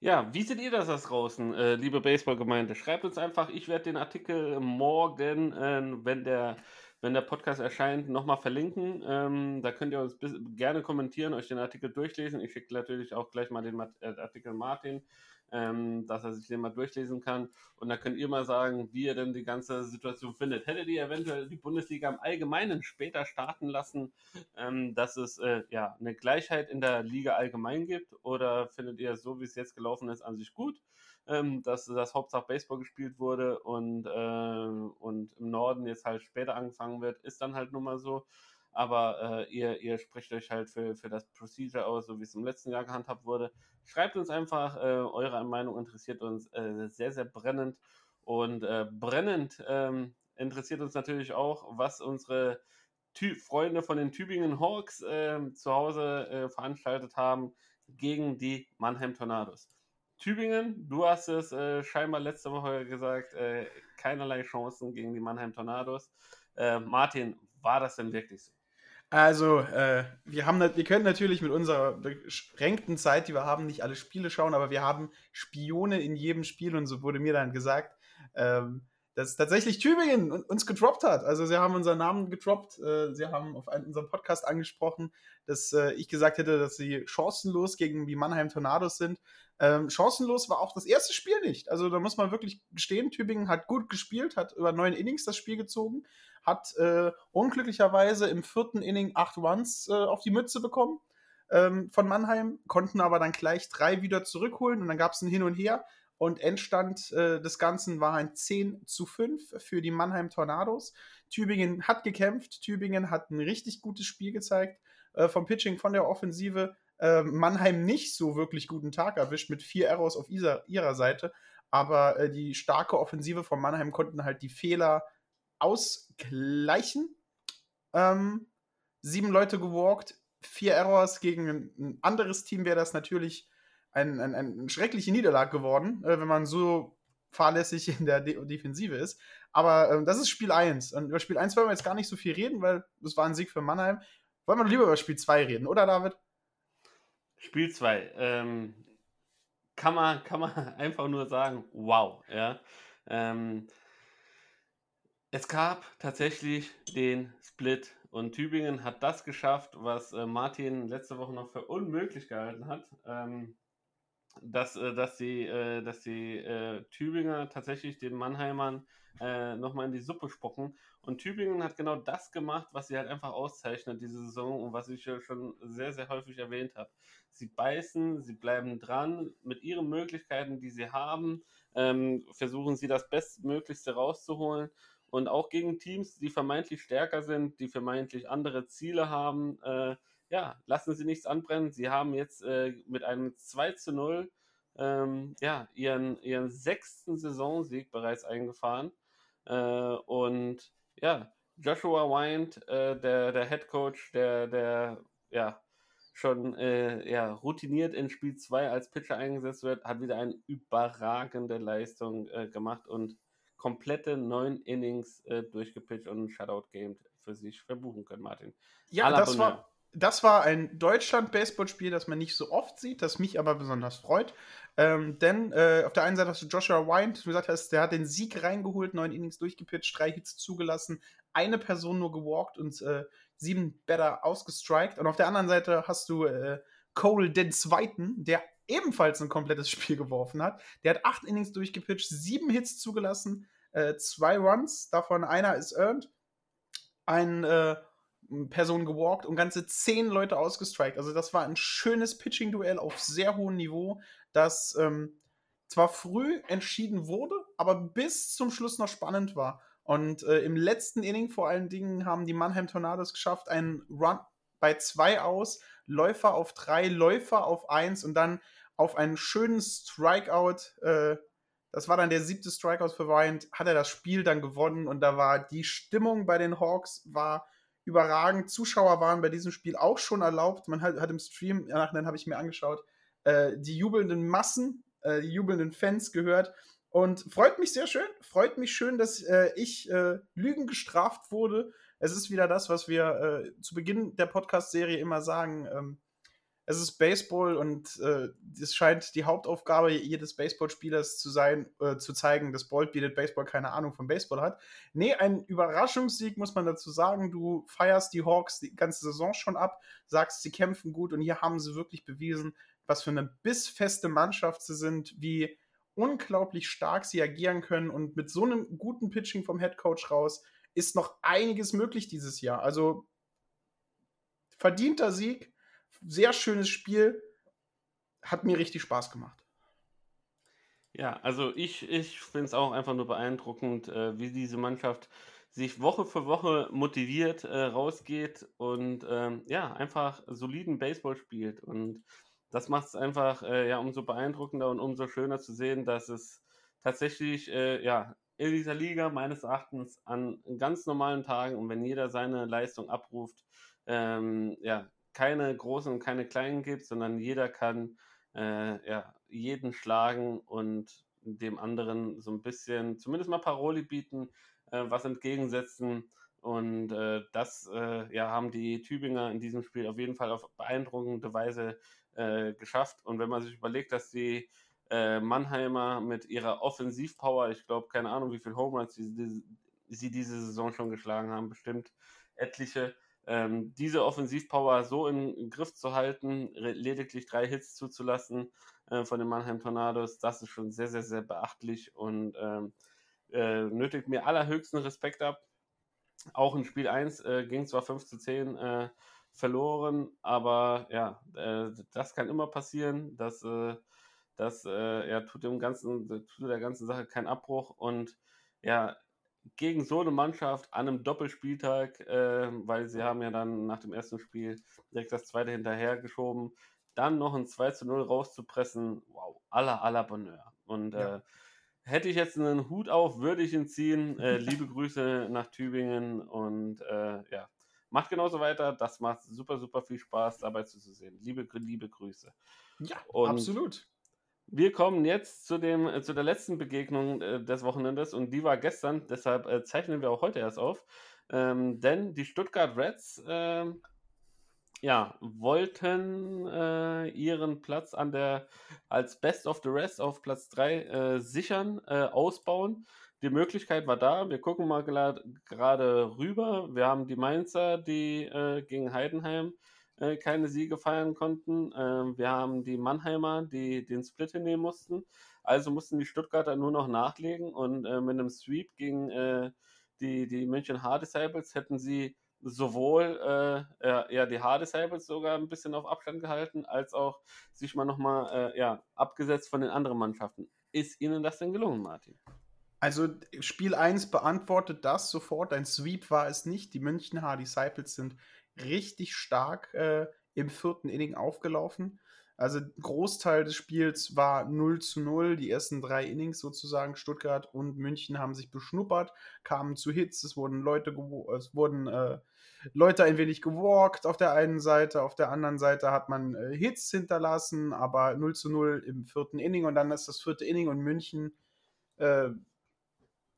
Ja, wie seht ihr das da draußen, äh, liebe Baseballgemeinde? Schreibt uns einfach, ich werde den Artikel morgen, äh, wenn, der, wenn der Podcast erscheint, nochmal verlinken. Ähm, da könnt ihr uns gerne kommentieren, euch den Artikel durchlesen. Ich schicke natürlich auch gleich mal den äh, Artikel Martin ähm, dass er sich den mal durchlesen kann. Und dann könnt ihr mal sagen, wie ihr denn die ganze Situation findet. Hättet ihr eventuell die Bundesliga im Allgemeinen später starten lassen, ähm, dass es äh, ja eine Gleichheit in der Liga allgemein gibt? Oder findet ihr so, wie es jetzt gelaufen ist, an sich gut? Ähm, dass das Hauptsache Baseball gespielt wurde und, äh, und im Norden jetzt halt später angefangen wird, ist dann halt nun mal so aber äh, ihr, ihr sprecht euch halt für, für das Procedure aus, so wie es im letzten Jahr gehandhabt wurde. Schreibt uns einfach, äh, eure Meinung interessiert uns äh, sehr, sehr brennend. Und äh, brennend ähm, interessiert uns natürlich auch, was unsere Ty Freunde von den Tübingen Hawks ähm, zu Hause äh, veranstaltet haben gegen die Mannheim Tornados. Tübingen, du hast es äh, scheinbar letzte Woche gesagt, keinerlei Chancen gegen die Mannheim Tornados. Martin, war das denn wirklich so? Also, äh, wir, haben, wir können natürlich mit unserer beschränkten Zeit, die wir haben, nicht alle Spiele schauen, aber wir haben Spione in jedem Spiel und so wurde mir dann gesagt. Ähm, dass tatsächlich Tübingen uns gedroppt hat. Also sie haben unseren Namen gedroppt, äh, sie haben auf einen, unserem Podcast angesprochen, dass äh, ich gesagt hätte, dass sie chancenlos gegen die Mannheim Tornados sind. Ähm, chancenlos war auch das erste Spiel nicht. Also da muss man wirklich gestehen, Tübingen hat gut gespielt, hat über neun Innings das Spiel gezogen, hat äh, unglücklicherweise im vierten Inning acht Runs äh, auf die Mütze bekommen ähm, von Mannheim, konnten aber dann gleich drei wieder zurückholen und dann gab es ein Hin und Her. Und Endstand äh, des Ganzen war ein 10 zu 5 für die Mannheim Tornados. Tübingen hat gekämpft, Tübingen hat ein richtig gutes Spiel gezeigt. Äh, vom Pitching, von der Offensive. Äh, Mannheim nicht so wirklich guten Tag erwischt mit vier Errors auf ihrer, ihrer Seite. Aber äh, die starke Offensive von Mannheim konnten halt die Fehler ausgleichen. Ähm, sieben Leute gewalkt, vier Errors gegen ein, ein anderes Team wäre das natürlich ein, ein, eine schreckliche Niederlage geworden, äh, wenn man so fahrlässig in der De Defensive ist. Aber äh, das ist Spiel 1. Und über Spiel 1 wollen wir jetzt gar nicht so viel reden, weil das war ein Sieg für Mannheim. Wollen wir lieber über Spiel 2 reden, oder David? Spiel 2. Ähm, kann, man, kann man <laughs> einfach nur sagen, wow. Ja? Ähm, es gab tatsächlich den Split und Tübingen hat das geschafft, was äh, Martin letzte Woche noch für unmöglich gehalten hat. Ähm, dass, äh, dass die, äh, dass die äh, Tübinger tatsächlich den Mannheimern äh, nochmal in die Suppe spucken. Und Tübingen hat genau das gemacht, was sie halt einfach auszeichnet diese Saison und was ich ja schon sehr, sehr häufig erwähnt habe. Sie beißen, sie bleiben dran mit ihren Möglichkeiten, die sie haben, ähm, versuchen sie das Bestmöglichste rauszuholen. Und auch gegen Teams, die vermeintlich stärker sind, die vermeintlich andere Ziele haben, äh, ja, lassen Sie nichts anbrennen. Sie haben jetzt äh, mit einem 2 zu 0 ähm, ja, ihren, ihren sechsten Saisonsieg bereits eingefahren. Äh, und ja, Joshua Wind, äh, der, der Head Coach, der, der ja, schon äh, ja, routiniert in Spiel 2 als Pitcher eingesetzt wird, hat wieder eine überragende Leistung äh, gemacht und komplette neun Innings äh, durchgepitcht und ein Shutout-Game für sich verbuchen können, Martin. Ja, das war, das war ein Deutschland-Baseball-Spiel, das man nicht so oft sieht, das mich aber besonders freut. Ähm, denn äh, auf der einen Seite hast du Joshua Wind, du gesagt hast, der hat den Sieg reingeholt, neun Innings durchgepitcht, drei Hits zugelassen, eine Person nur gewalkt und äh, sieben Better ausgestrikt. Und auf der anderen Seite hast du äh, Cole den Zweiten, der ebenfalls ein komplettes <laughs> Spiel geworfen hat. Der hat acht Innings durchgepitcht, sieben Hits zugelassen, äh, zwei Runs, davon einer ist earned. Ein äh, Person gewalkt und ganze zehn Leute ausgestrikt. Also das war ein schönes Pitching-Duell auf sehr hohem Niveau, das ähm, zwar früh entschieden wurde, aber bis zum Schluss noch spannend war. Und äh, im letzten Inning vor allen Dingen haben die Mannheim Tornados geschafft, einen Run bei zwei aus, Läufer auf drei, Läufer auf eins und dann auf einen schönen Strikeout. Äh, das war dann der siebte Strikeout für Bryant, hat er das Spiel dann gewonnen und da war die Stimmung bei den Hawks war überragend. Zuschauer waren bei diesem Spiel auch schon erlaubt. Man hat, hat im Stream, nachher habe ich mir angeschaut, äh, die jubelnden Massen, äh, die jubelnden Fans gehört. Und freut mich sehr schön, freut mich schön, dass äh, ich äh, Lügen gestraft wurde. Es ist wieder das, was wir äh, zu Beginn der Podcast-Serie immer sagen. Ähm, es ist Baseball und äh, es scheint die Hauptaufgabe jedes Baseballspielers zu sein, äh, zu zeigen, dass Bolt bietet Baseball keine Ahnung von Baseball hat. Nee, ein Überraschungssieg muss man dazu sagen. Du feierst die Hawks die ganze Saison schon ab, sagst, sie kämpfen gut und hier haben sie wirklich bewiesen, was für eine bissfeste Mannschaft sie sind, wie unglaublich stark sie agieren können und mit so einem guten Pitching vom Head Coach raus ist noch einiges möglich dieses Jahr. Also verdienter Sieg sehr schönes Spiel. Hat mir richtig Spaß gemacht. Ja, also ich, ich finde es auch einfach nur beeindruckend, äh, wie diese Mannschaft sich Woche für Woche motiviert äh, rausgeht und ähm, ja, einfach soliden Baseball spielt. Und das macht es einfach äh, ja umso beeindruckender und umso schöner zu sehen, dass es tatsächlich äh, ja in dieser Liga meines Erachtens an ganz normalen Tagen und wenn jeder seine Leistung abruft, ähm, ja, keine großen und keine kleinen gibt, sondern jeder kann äh, ja, jeden schlagen und dem anderen so ein bisschen, zumindest mal Paroli bieten, äh, was entgegensetzen. Und äh, das äh, ja, haben die Tübinger in diesem Spiel auf jeden Fall auf beeindruckende Weise äh, geschafft. Und wenn man sich überlegt, dass die äh, Mannheimer mit ihrer Offensivpower, ich glaube, keine Ahnung, wie viel Home Runs sie, sie diese Saison schon geschlagen haben, bestimmt etliche. Ähm, diese Offensivpower so in, in Griff zu halten, lediglich drei Hits zuzulassen äh, von den Mannheim Tornados, das ist schon sehr, sehr, sehr beachtlich und ähm, äh, nötigt mir allerhöchsten Respekt ab. Auch in Spiel 1 äh, ging zwar 5 zu 10 äh, verloren, aber ja, äh, das kann immer passieren. Das, äh, das ja, tut, dem ganzen, tut der ganzen Sache keinen Abbruch und ja, gegen so eine Mannschaft an einem Doppelspieltag, äh, weil sie haben ja dann nach dem ersten Spiel direkt das zweite hinterhergeschoben, dann noch ein 2 zu 0 rauszupressen, wow, aller, aller Bonheur. Und ja. äh, hätte ich jetzt einen Hut auf, würde ich ihn ziehen. Äh, liebe Grüße nach Tübingen und äh, ja, macht genauso weiter. Das macht super, super viel Spaß, dabei zuzusehen. Liebe, liebe Grüße. Ja, und absolut. Wir kommen jetzt zu, dem, äh, zu der letzten Begegnung äh, des Wochenendes und die war gestern, deshalb äh, zeichnen wir auch heute erst auf. Ähm, denn die Stuttgart Reds äh, ja, wollten äh, ihren Platz an der, als Best of the Rest auf Platz 3 äh, sichern, ausbauen. Die Möglichkeit war da. Wir gucken mal gerade rüber. Wir haben die Mainzer, die gegen Heidenheim äh, keine Siege feiern konnten. Ähm, wir haben die Mannheimer, die den Split hinnehmen mussten. Also mussten die Stuttgarter nur noch nachlegen und äh, mit einem Sweep gegen äh, die, die München Hard Disciples hätten sie sowohl äh, ja, die Hard Disciples sogar ein bisschen auf Abstand gehalten, als auch sich mal nochmal äh, ja, abgesetzt von den anderen Mannschaften. Ist Ihnen das denn gelungen, Martin? Also Spiel 1 beantwortet das sofort. Ein Sweep war es nicht. Die München Hard Disciples sind richtig stark äh, im vierten Inning aufgelaufen. Also Großteil des Spiels war 0 zu 0. Die ersten drei Innings sozusagen, Stuttgart und München haben sich beschnuppert, kamen zu Hits, es wurden Leute, es wurden äh, Leute ein wenig gewalkt auf der einen Seite, auf der anderen Seite hat man äh, Hits hinterlassen, aber 0 zu 0 im vierten Inning und dann ist das vierte Inning und München äh,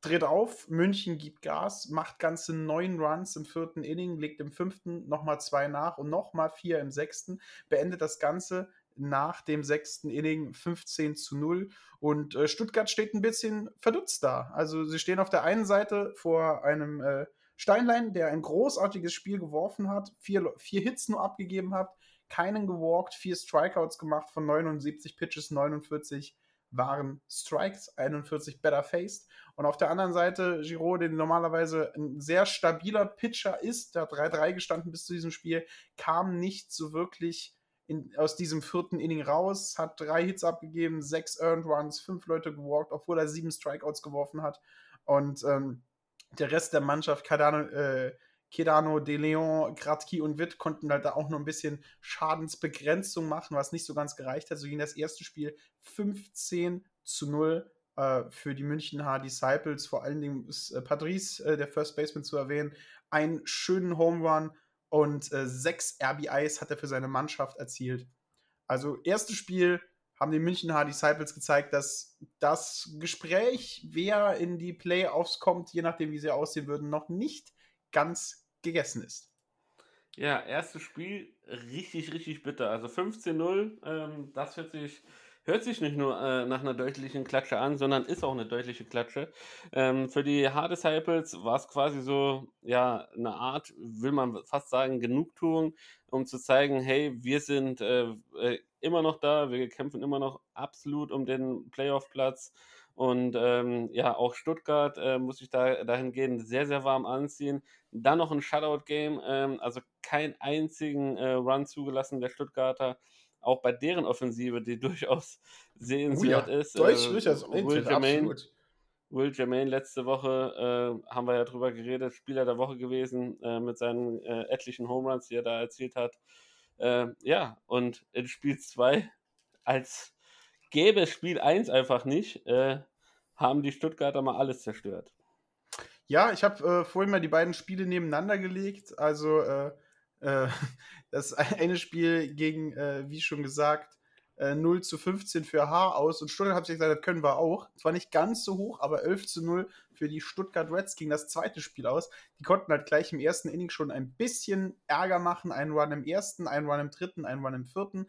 dreht auf, München gibt Gas, macht ganze neun Runs im vierten Inning, legt im fünften nochmal zwei nach und nochmal vier im sechsten, beendet das Ganze nach dem sechsten Inning 15 zu 0 und äh, Stuttgart steht ein bisschen verdutzt da. Also sie stehen auf der einen Seite vor einem äh, Steinlein, der ein großartiges Spiel geworfen hat, vier, vier Hits nur abgegeben hat, keinen gewalkt, vier Strikeouts gemacht von 79 Pitches, 49 waren Strikes, 41 better faced. Und auf der anderen Seite Giraud, der normalerweise ein sehr stabiler Pitcher ist, der hat 3-3 gestanden bis zu diesem Spiel, kam nicht so wirklich in, aus diesem vierten Inning raus, hat drei Hits abgegeben, sechs Earned Runs, fünf Leute gewalkt, obwohl er sieben Strikeouts geworfen hat. Und ähm, der Rest der Mannschaft, Cardano, äh, Kedano, De Leon, Gradki und Witt konnten halt da auch noch ein bisschen Schadensbegrenzung machen, was nicht so ganz gereicht hat. So ging das erste Spiel 15 zu 0 äh, für die München H Disciples. Vor allen Dingen ist äh, Patrice, äh, der First Baseman, zu erwähnen. Einen schönen Home Run und äh, sechs RBIs hat er für seine Mannschaft erzielt. Also, erstes Spiel haben die München H Disciples gezeigt, dass das Gespräch, wer in die Playoffs kommt, je nachdem, wie sie aussehen würden, noch nicht ganz gegessen ist. Ja, erstes Spiel richtig, richtig bitter. Also 15-0, ähm, das hört sich, hört sich nicht nur äh, nach einer deutlichen Klatsche an, sondern ist auch eine deutliche Klatsche. Ähm, für die Hard Disciples war es quasi so, ja, eine Art, will man fast sagen, Genugtuung, um zu zeigen, hey, wir sind äh, äh immer noch da, wir kämpfen immer noch absolut um den Playoff-Platz. Und ähm, ja, auch Stuttgart äh, muss ich da dahingehend sehr, sehr warm anziehen. Dann noch ein Shutout-Game, ähm, also keinen einzigen äh, Run zugelassen der Stuttgarter. Auch bei deren Offensive, die <laughs> durchaus sehenswert oh ja, ist. Durch, äh, durchaus Will Jermaine, Will Jermaine letzte Woche, äh, haben wir ja drüber geredet, Spieler der Woche gewesen äh, mit seinen äh, etlichen Home Runs, die er da erzielt hat. Äh, ja, und in Spiel 2 als gäbe es Spiel 1 einfach nicht, äh, haben die Stuttgarter mal alles zerstört. Ja, ich habe äh, vorhin mal die beiden Spiele nebeneinander gelegt. Also äh, äh <laughs> das eine Spiel gegen, äh, wie schon gesagt, 0 äh, zu 15 für H aus. Und Stuttgart hat sich gesagt, das können wir auch. Zwar nicht ganz so hoch, aber 11 zu 0 für die Stuttgart Reds ging das zweite Spiel aus. Die konnten halt gleich im ersten Inning schon ein bisschen Ärger machen. Ein Run im ersten, ein Run im dritten, ein Run im vierten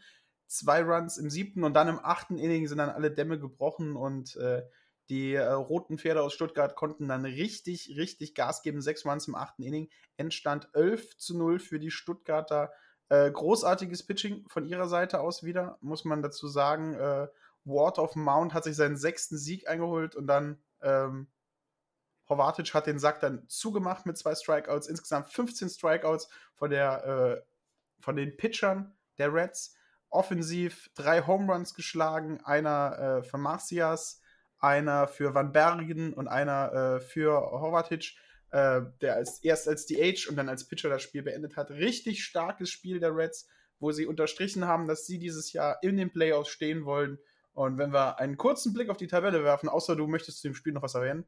zwei Runs im siebten und dann im achten Inning sind dann alle Dämme gebrochen und äh, die äh, roten Pferde aus Stuttgart konnten dann richtig, richtig Gas geben. Sechs Runs im achten Inning. Endstand 11 zu 0 für die Stuttgarter. Äh, großartiges Pitching von ihrer Seite aus wieder, muss man dazu sagen. Äh, Ward of Mount hat sich seinen sechsten Sieg eingeholt und dann ähm, Horvatic hat den Sack dann zugemacht mit zwei Strikeouts. Insgesamt 15 Strikeouts von, der, äh, von den Pitchern der Reds. Offensiv drei Home Runs geschlagen, einer äh, für Marcias, einer für Van Bergen und einer äh, für Horvatic, äh, der als, erst als DH und dann als Pitcher das Spiel beendet hat. Richtig starkes Spiel der Reds, wo sie unterstrichen haben, dass sie dieses Jahr in den Playoffs stehen wollen. Und wenn wir einen kurzen Blick auf die Tabelle werfen, außer du möchtest zu dem Spiel noch was erwähnen?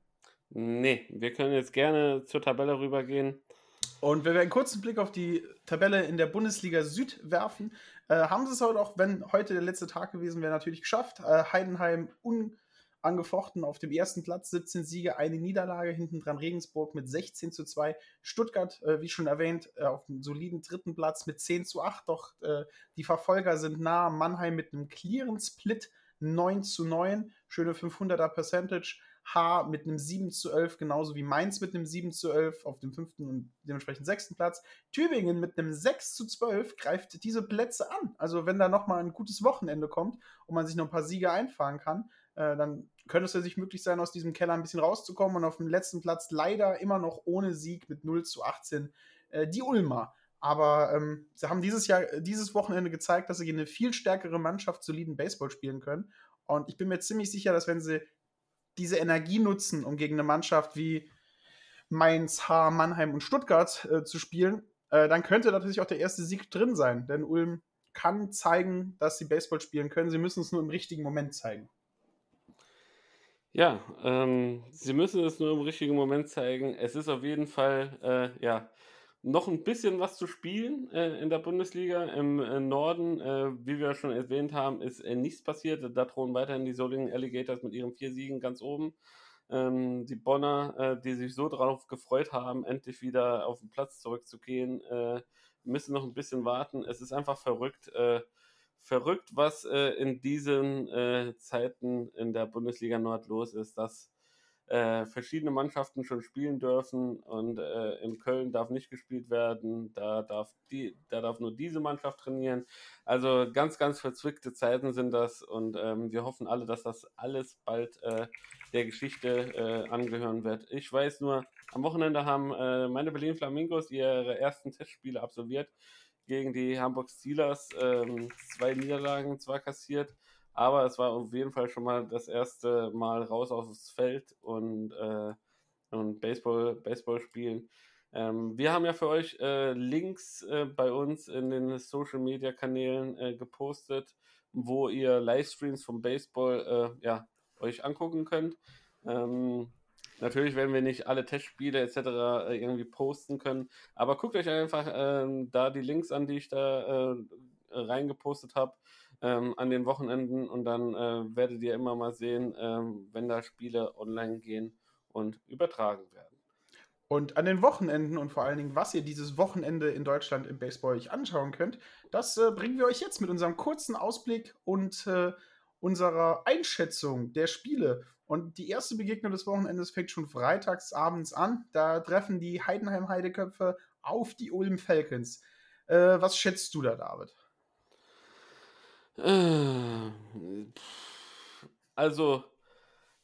Nee, wir können jetzt gerne zur Tabelle rübergehen. Und wenn wir einen kurzen Blick auf die Tabelle in der Bundesliga Süd werfen, äh, haben sie es halt auch, wenn heute der letzte Tag gewesen wäre, natürlich geschafft. Äh, Heidenheim unangefochten auf dem ersten Platz, 17 Siege, eine Niederlage, hinten dran Regensburg mit 16 zu 2. Stuttgart, äh, wie schon erwähnt, äh, auf dem soliden dritten Platz mit 10 zu 8, doch äh, die Verfolger sind nah. Mannheim mit einem clearen Split 9 zu 9, schöne 500er Percentage. H mit einem 7 zu 11, genauso wie Mainz mit einem 7 zu 11 auf dem fünften und dementsprechend sechsten Platz. Tübingen mit einem 6 zu 12 greift diese Plätze an. Also wenn da nochmal ein gutes Wochenende kommt und man sich noch ein paar Siege einfahren kann, äh, dann könnte es ja sich möglich sein, aus diesem Keller ein bisschen rauszukommen und auf dem letzten Platz leider immer noch ohne Sieg mit 0 zu 18 äh, die Ulmer. Aber ähm, sie haben dieses Jahr, dieses Wochenende gezeigt, dass sie gegen eine viel stärkere Mannschaft soliden Baseball spielen können. Und ich bin mir ziemlich sicher, dass wenn sie diese Energie nutzen, um gegen eine Mannschaft wie Mainz, Haar, Mannheim und Stuttgart äh, zu spielen, äh, dann könnte natürlich auch der erste Sieg drin sein. Denn Ulm kann zeigen, dass sie Baseball spielen können. Sie müssen es nur im richtigen Moment zeigen. Ja, ähm, sie müssen es nur im richtigen Moment zeigen. Es ist auf jeden Fall, äh, ja, noch ein bisschen was zu spielen äh, in der Bundesliga. Im äh, Norden, äh, wie wir schon erwähnt haben, ist äh, nichts passiert. Da drohen weiterhin die Solingen Alligators mit ihren vier Siegen ganz oben. Ähm, die Bonner, äh, die sich so darauf gefreut haben, endlich wieder auf den Platz zurückzugehen, äh, müssen noch ein bisschen warten. Es ist einfach verrückt. verrückt, was in diesen Zeiten in der Bundesliga Nord los ist, dass äh, verschiedene Mannschaften schon spielen dürfen und äh, in Köln darf nicht gespielt werden, da darf, die, da darf nur diese Mannschaft trainieren. Also ganz, ganz verzwickte Zeiten sind das und ähm, wir hoffen alle, dass das alles bald äh, der Geschichte äh, angehören wird. Ich weiß nur, am Wochenende haben äh, meine Berlin Flamingos ihre ersten Testspiele absolviert gegen die Hamburg Steelers, ähm, zwei Niederlagen zwar kassiert, aber es war auf jeden Fall schon mal das erste Mal raus aufs Feld und, äh, und Baseball, Baseball spielen. Ähm, wir haben ja für euch äh, Links äh, bei uns in den Social Media Kanälen äh, gepostet, wo ihr Livestreams vom Baseball äh, ja, euch angucken könnt. Ähm, natürlich werden wir nicht alle Testspiele etc. Äh, irgendwie posten können, aber guckt euch einfach ähm, da die Links an, die ich da reingepostet habe ähm, an den Wochenenden und dann äh, werdet ihr immer mal sehen, ähm, wenn da Spiele online gehen und übertragen werden. Und an den Wochenenden und vor allen Dingen, was ihr dieses Wochenende in Deutschland im Baseball euch anschauen könnt, das äh, bringen wir euch jetzt mit unserem kurzen Ausblick und äh, unserer Einschätzung der Spiele. Und die erste Begegnung des Wochenendes fängt schon freitags abends an. Da treffen die Heidenheim Heideköpfe auf die Ulm Falcons. Äh, was schätzt du da, David? Äh, also,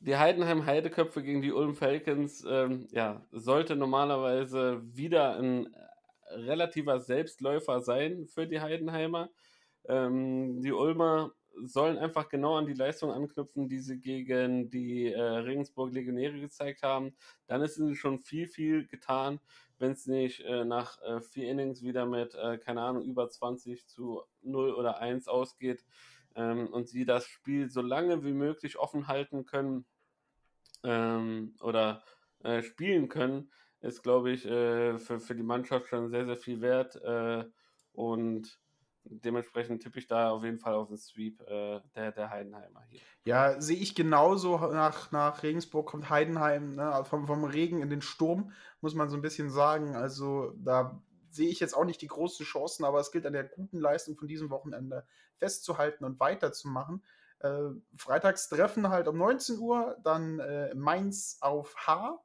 die Heidenheim Heideköpfe gegen die Ulm Falcons, ähm, ja, sollte normalerweise wieder ein relativer Selbstläufer sein für die Heidenheimer. Ähm, die Ulmer sollen einfach genau an die Leistung anknüpfen, die sie gegen die äh, Regensburg Legionäre gezeigt haben. Dann ist ihnen schon viel, viel getan wenn es nicht äh, nach äh, vier Innings wieder mit, äh, keine Ahnung, über 20 zu 0 oder 1 ausgeht ähm, und sie das Spiel so lange wie möglich offen halten können ähm, oder äh, spielen können, ist, glaube ich, äh, für, für die Mannschaft schon sehr, sehr viel wert. Äh, und dementsprechend tippe ich da auf jeden Fall auf den Sweep äh, der, der Heidenheimer hier. Ja, sehe ich genauso. Nach, nach Regensburg kommt Heidenheim ne, vom, vom Regen in den Sturm, muss man so ein bisschen sagen. Also da sehe ich jetzt auch nicht die großen Chancen, aber es gilt an der guten Leistung von diesem Wochenende festzuhalten und weiterzumachen. Äh, freitags treffen halt um 19 Uhr, dann äh, Mainz auf H.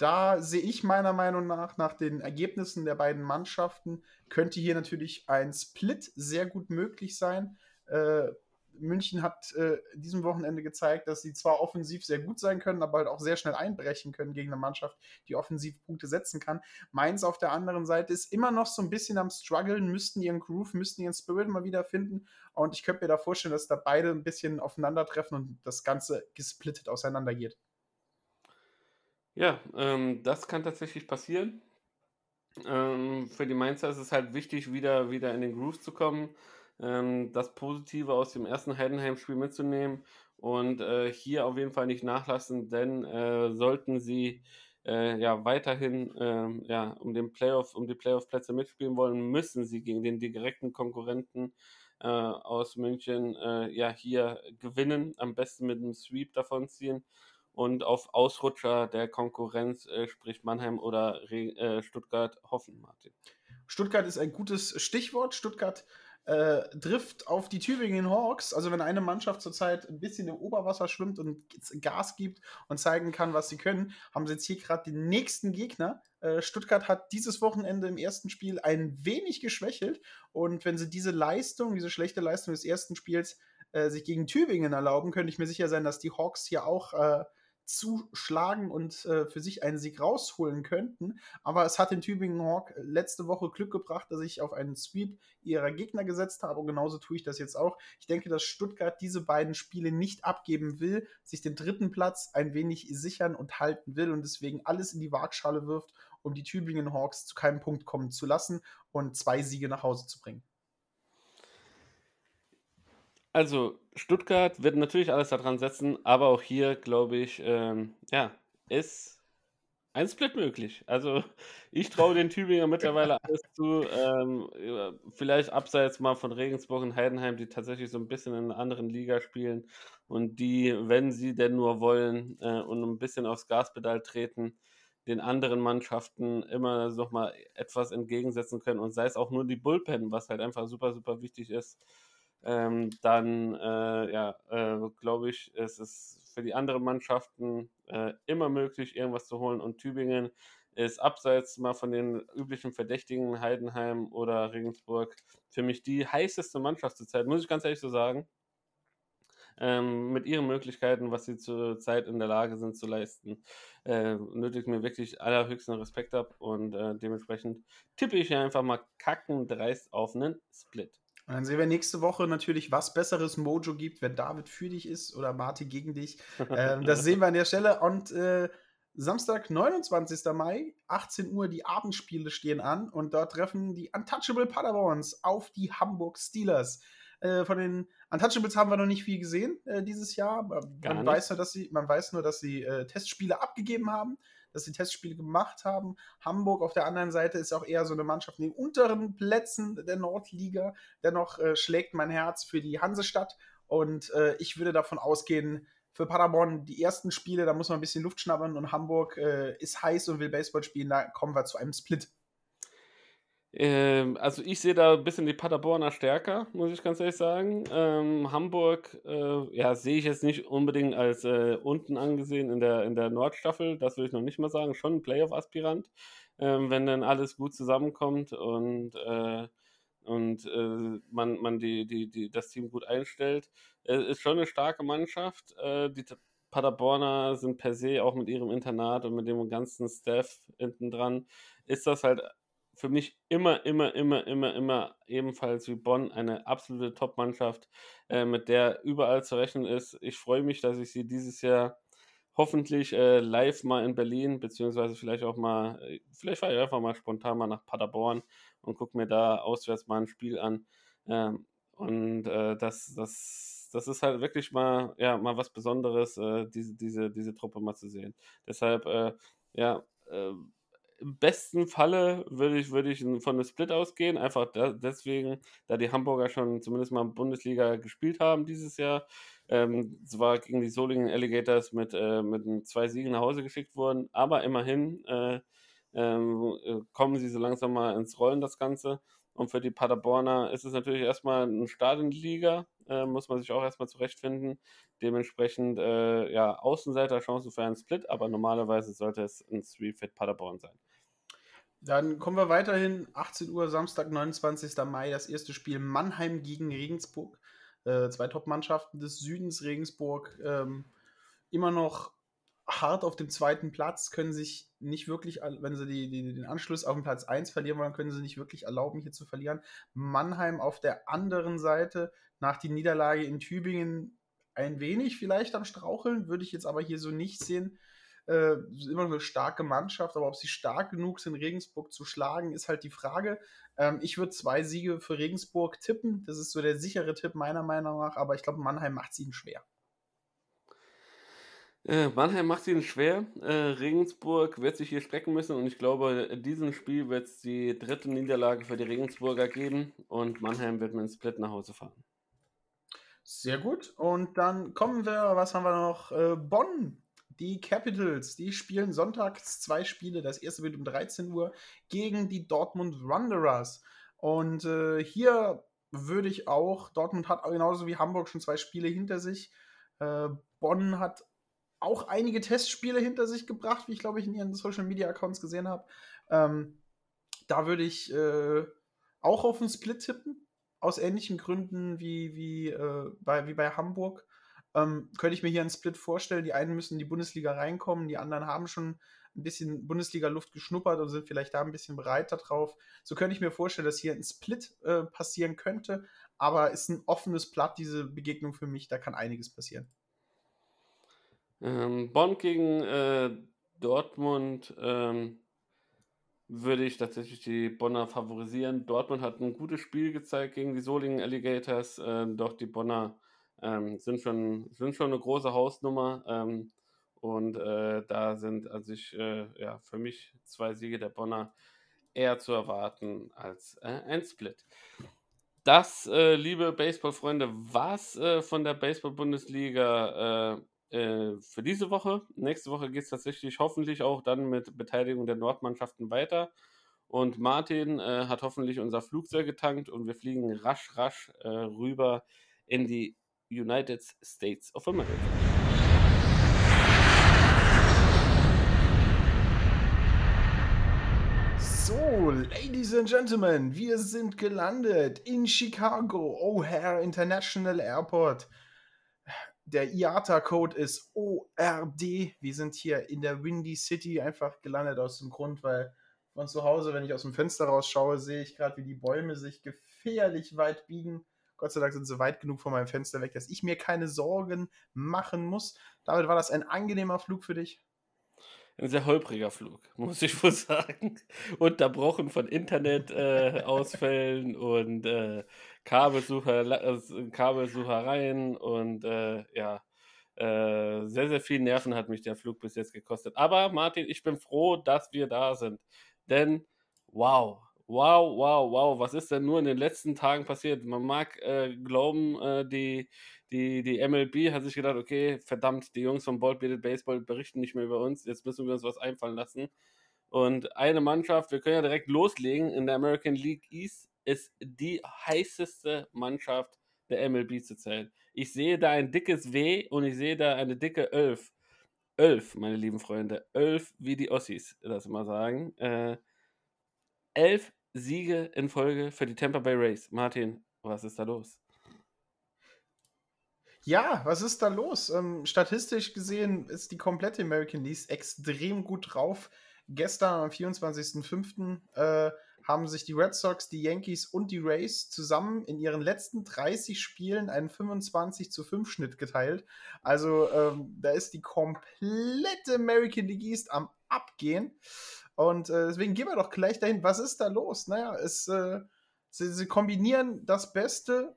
Da sehe ich meiner Meinung nach, nach den Ergebnissen der beiden Mannschaften, könnte hier natürlich ein Split sehr gut möglich sein. Äh, München hat äh, diesem Wochenende gezeigt, dass sie zwar offensiv sehr gut sein können, aber halt auch sehr schnell einbrechen können gegen eine Mannschaft, die offensiv Punkte setzen kann. Mainz auf der anderen Seite ist immer noch so ein bisschen am struggeln, müssten ihren Groove, müssten ihren Spirit mal wieder finden. Und ich könnte mir da vorstellen, dass da beide ein bisschen aufeinandertreffen und das Ganze gesplittet auseinandergeht. Ja, ähm, das kann tatsächlich passieren. Ähm, für die Mainzer ist es halt wichtig, wieder, wieder in den Groove zu kommen ähm, das Positive aus dem ersten Heidenheim-Spiel mitzunehmen und äh, hier auf jeden Fall nicht nachlassen, denn äh, sollten sie äh, ja weiterhin ähm, ja, um den Playoff, um die Playoff-Plätze mitspielen wollen, müssen sie gegen den direkten Konkurrenten äh, aus München äh, ja hier gewinnen, am besten mit einem Sweep davon ziehen und auf Ausrutscher der Konkurrenz, äh, sprich Mannheim oder Re Stuttgart, hoffen, Martin. Stuttgart ist ein gutes Stichwort. Stuttgart äh, trifft auf die Tübingen Hawks. Also wenn eine Mannschaft zurzeit ein bisschen im Oberwasser schwimmt und Gas gibt und zeigen kann, was sie können, haben sie jetzt hier gerade den nächsten Gegner. Äh, Stuttgart hat dieses Wochenende im ersten Spiel ein wenig geschwächelt und wenn sie diese Leistung, diese schlechte Leistung des ersten Spiels äh, sich gegen Tübingen erlauben, könnte ich mir sicher sein, dass die Hawks hier auch äh, zuschlagen und äh, für sich einen Sieg rausholen könnten. Aber es hat den Tübingen Hawk letzte Woche Glück gebracht, dass ich auf einen Sweep ihrer Gegner gesetzt habe. Und genauso tue ich das jetzt auch. Ich denke, dass Stuttgart diese beiden Spiele nicht abgeben will, sich den dritten Platz ein wenig sichern und halten will und deswegen alles in die Waagschale wirft, um die Tübingen Hawks zu keinem Punkt kommen zu lassen und zwei Siege nach Hause zu bringen. Also, Stuttgart wird natürlich alles daran setzen, aber auch hier glaube ich, ähm, ja, ist ein Split möglich. Also, <laughs> ich traue den Tübinger mittlerweile alles zu. Ähm, vielleicht abseits mal von Regensburg und Heidenheim, die tatsächlich so ein bisschen in einer anderen Liga spielen und die, wenn sie denn nur wollen äh, und ein bisschen aufs Gaspedal treten, den anderen Mannschaften immer noch mal etwas entgegensetzen können und sei es auch nur die Bullpen, was halt einfach super, super wichtig ist ähm, dann äh, ja, äh, glaube ich, es ist für die anderen Mannschaften äh, immer möglich, irgendwas zu holen. Und Tübingen ist abseits mal von den üblichen Verdächtigen, Heidenheim oder Regensburg, für mich die heißeste Mannschaft zurzeit, muss ich ganz ehrlich so sagen. Ähm, mit ihren Möglichkeiten, was sie zurzeit in der Lage sind zu leisten, äh, nötigt mir wirklich allerhöchsten Respekt ab und äh, dementsprechend tippe ich hier einfach mal kacken dreist auf einen Split. Und dann sehen wir nächste Woche natürlich, was besseres Mojo gibt, wenn David für dich ist oder Martin gegen dich. ähm, das <laughs> sehen wir an der Stelle. Und äh, Samstag, 29. Mai, 18 Uhr, die Abendspiele stehen an und dort treffen die Untouchable Paderborns auf die Hamburg Steelers. Äh, von den Untouchables haben wir noch nicht viel gesehen äh, dieses Jahr. Man weiß, nur, dass sie, man weiß nur, dass sie äh, Testspiele abgegeben haben dass sie Testspiele gemacht haben. Hamburg auf der anderen Seite ist auch eher so eine Mannschaft in den unteren Plätzen der Nordliga. Dennoch äh, schlägt mein Herz für die Hansestadt und äh, ich würde davon ausgehen, für Paderborn die ersten Spiele, da muss man ein bisschen Luft schnappern und Hamburg äh, ist heiß und will Baseball spielen, da kommen wir zu einem Split. Ähm, also ich sehe da ein bisschen die Paderborner stärker, muss ich ganz ehrlich sagen. Ähm, Hamburg, äh, ja, sehe ich jetzt nicht unbedingt als äh, unten angesehen in der, in der Nordstaffel, das würde ich noch nicht mal sagen, schon ein Playoff-Aspirant, ähm, wenn dann alles gut zusammenkommt und, äh, und äh, man, man die, die, die, das Team gut einstellt. Es ist schon eine starke Mannschaft. Äh, die Paderborner sind per se auch mit ihrem Internat und mit dem ganzen Staff hinten dran, ist das halt für mich immer, immer, immer, immer, immer ebenfalls wie Bonn eine absolute Top-Mannschaft, äh, mit der überall zu rechnen ist. Ich freue mich, dass ich sie dieses Jahr hoffentlich äh, live mal in Berlin, beziehungsweise vielleicht auch mal, äh, vielleicht fahre ich einfach mal spontan mal nach Paderborn und gucke mir da auswärts mal ein Spiel an. Ähm, und äh, das, das, das ist halt wirklich mal, ja, mal was Besonderes, äh, diese, diese, diese Truppe mal zu sehen. Deshalb, äh, ja, im besten Falle würde ich, würde ich von einem Split ausgehen, einfach da, deswegen, da die Hamburger schon zumindest mal in Bundesliga gespielt haben dieses Jahr. Ähm, zwar gegen die Solingen Alligators mit, äh, mit zwei Siegen nach Hause geschickt wurden, aber immerhin, äh, ähm, äh, kommen sie so langsam mal ins Rollen, das Ganze. Und für die Paderborner ist es natürlich erstmal ein Start in die Liga, äh, muss man sich auch erstmal zurechtfinden. Dementsprechend, äh, ja, Außenseiter-Chancen für einen Split, aber normalerweise sollte es ein Three-Fit Paderborn sein. Dann kommen wir weiterhin, 18 Uhr, Samstag, 29. Mai, das erste Spiel Mannheim gegen Regensburg. Äh, zwei Top-Mannschaften des Südens, Regensburg ähm, immer noch hart auf dem zweiten Platz, können sich nicht wirklich, wenn sie die, die, den Anschluss auf den Platz 1 verlieren wollen, können sie nicht wirklich erlauben, hier zu verlieren. Mannheim auf der anderen Seite, nach der Niederlage in Tübingen, ein wenig vielleicht am Straucheln, würde ich jetzt aber hier so nicht sehen. Äh, immer eine starke Mannschaft, aber ob sie stark genug sind, Regensburg zu schlagen, ist halt die Frage. Ähm, ich würde zwei Siege für Regensburg tippen. Das ist so der sichere Tipp meiner Meinung nach, aber ich glaube, Mannheim macht es ihnen schwer. Äh, Mannheim macht es ihnen schwer. Äh, Regensburg wird sich hier strecken müssen und ich glaube, in diesem Spiel wird es die dritte Niederlage für die Regensburger geben und Mannheim wird mit einem Split nach Hause fahren. Sehr gut. Und dann kommen wir, was haben wir noch? Äh, Bonn die Capitals, die spielen sonntags zwei Spiele. Das erste wird um 13 Uhr gegen die Dortmund Wanderers. Und äh, hier würde ich auch, Dortmund hat genauso wie Hamburg schon zwei Spiele hinter sich. Äh, Bonn hat auch einige Testspiele hinter sich gebracht, wie ich glaube ich in ihren Social Media Accounts gesehen habe. Ähm, da würde ich äh, auch auf einen Split tippen, aus ähnlichen Gründen wie, wie, äh, bei, wie bei Hamburg. Ähm, könnte ich mir hier einen Split vorstellen. Die einen müssen in die Bundesliga reinkommen, die anderen haben schon ein bisschen Bundesliga-Luft geschnuppert und sind vielleicht da ein bisschen bereiter drauf. So könnte ich mir vorstellen, dass hier ein Split äh, passieren könnte, aber ist ein offenes Blatt, diese Begegnung für mich. Da kann einiges passieren. Ähm, Bonn gegen äh, Dortmund ähm, würde ich tatsächlich die Bonner favorisieren. Dortmund hat ein gutes Spiel gezeigt gegen die Solingen Alligators, äh, doch die Bonner ähm, sind, schon, sind schon eine große Hausnummer. Ähm, und äh, da sind also ich, äh, ja, für mich zwei Siege der Bonner eher zu erwarten als äh, ein Split. Das, äh, liebe Baseballfreunde, war's äh, von der Baseball-Bundesliga äh, für diese Woche. Nächste Woche geht es tatsächlich hoffentlich auch dann mit Beteiligung der Nordmannschaften weiter. Und Martin hat hoffentlich unser Flugzeug getankt und wir fliegen rasch, rasch rüber in die United States of America. So, Ladies and Gentlemen, wir sind gelandet in Chicago, O'Hare International Airport. Der IATA-Code ist ORD. Wir sind hier in der Windy City einfach gelandet aus dem Grund, weil von zu Hause, wenn ich aus dem Fenster rausschaue, sehe ich gerade, wie die Bäume sich gefährlich weit biegen. Gott sei Dank sind sie weit genug von meinem Fenster weg, dass ich mir keine Sorgen machen muss. Damit war das ein angenehmer Flug für dich. Ein sehr holpriger Flug, <laughs> muss ich wohl sagen. Unterbrochen von Internetausfällen äh, und äh, Kabelsucher, äh, Kabelsuchereien und äh, ja, äh, sehr, sehr viel Nerven hat mich der Flug bis jetzt gekostet. Aber Martin, ich bin froh, dass wir da sind. Denn, wow, Wow, wow, wow, was ist denn nur in den letzten Tagen passiert? Man mag äh, glauben, äh, die, die, die MLB hat sich gedacht, okay, verdammt, die Jungs von Bald Bearded Baseball berichten nicht mehr über uns, jetzt müssen wir uns was einfallen lassen. Und eine Mannschaft, wir können ja direkt loslegen, in der American League East ist die heißeste Mannschaft der MLB zurzeit. Ich sehe da ein dickes W und ich sehe da eine dicke 11. 11, meine lieben Freunde. 11, wie die Ossis das immer sagen. Äh, 11 Siege in Folge für die Tampa Bay Rays. Martin, was ist da los? Ja, was ist da los? Ähm, statistisch gesehen ist die komplette American League extrem gut drauf. Gestern am 24.05. Äh, haben sich die Red Sox, die Yankees und die Rays zusammen in ihren letzten 30 Spielen einen 25 zu 5 Schnitt geteilt. Also ähm, da ist die komplette American League East am Abgehen. Und äh, deswegen gehen wir doch gleich dahin. Was ist da los? Naja, es, äh, sie, sie, kombinieren das Beste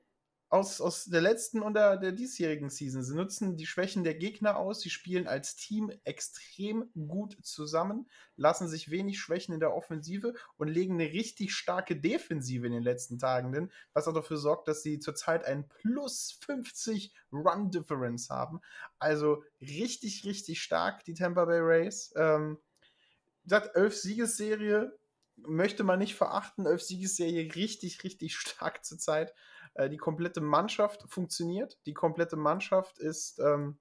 aus, aus der letzten und der, der diesjährigen Season. Sie nutzen die Schwächen der Gegner aus. Sie spielen als Team extrem gut zusammen, lassen sich wenig Schwächen in der Offensive und legen eine richtig starke Defensive in den letzten Tagen hin, was auch dafür sorgt, dass sie zurzeit ein plus 50 Run Difference haben. Also richtig, richtig stark, die Tampa Bay Rays. Ähm, gesagt, elf Siegesserie möchte man nicht verachten. Elf Siegesserie richtig, richtig <laughs> stark zurzeit. Äh, die komplette Mannschaft funktioniert. Die komplette Mannschaft ist, ähm,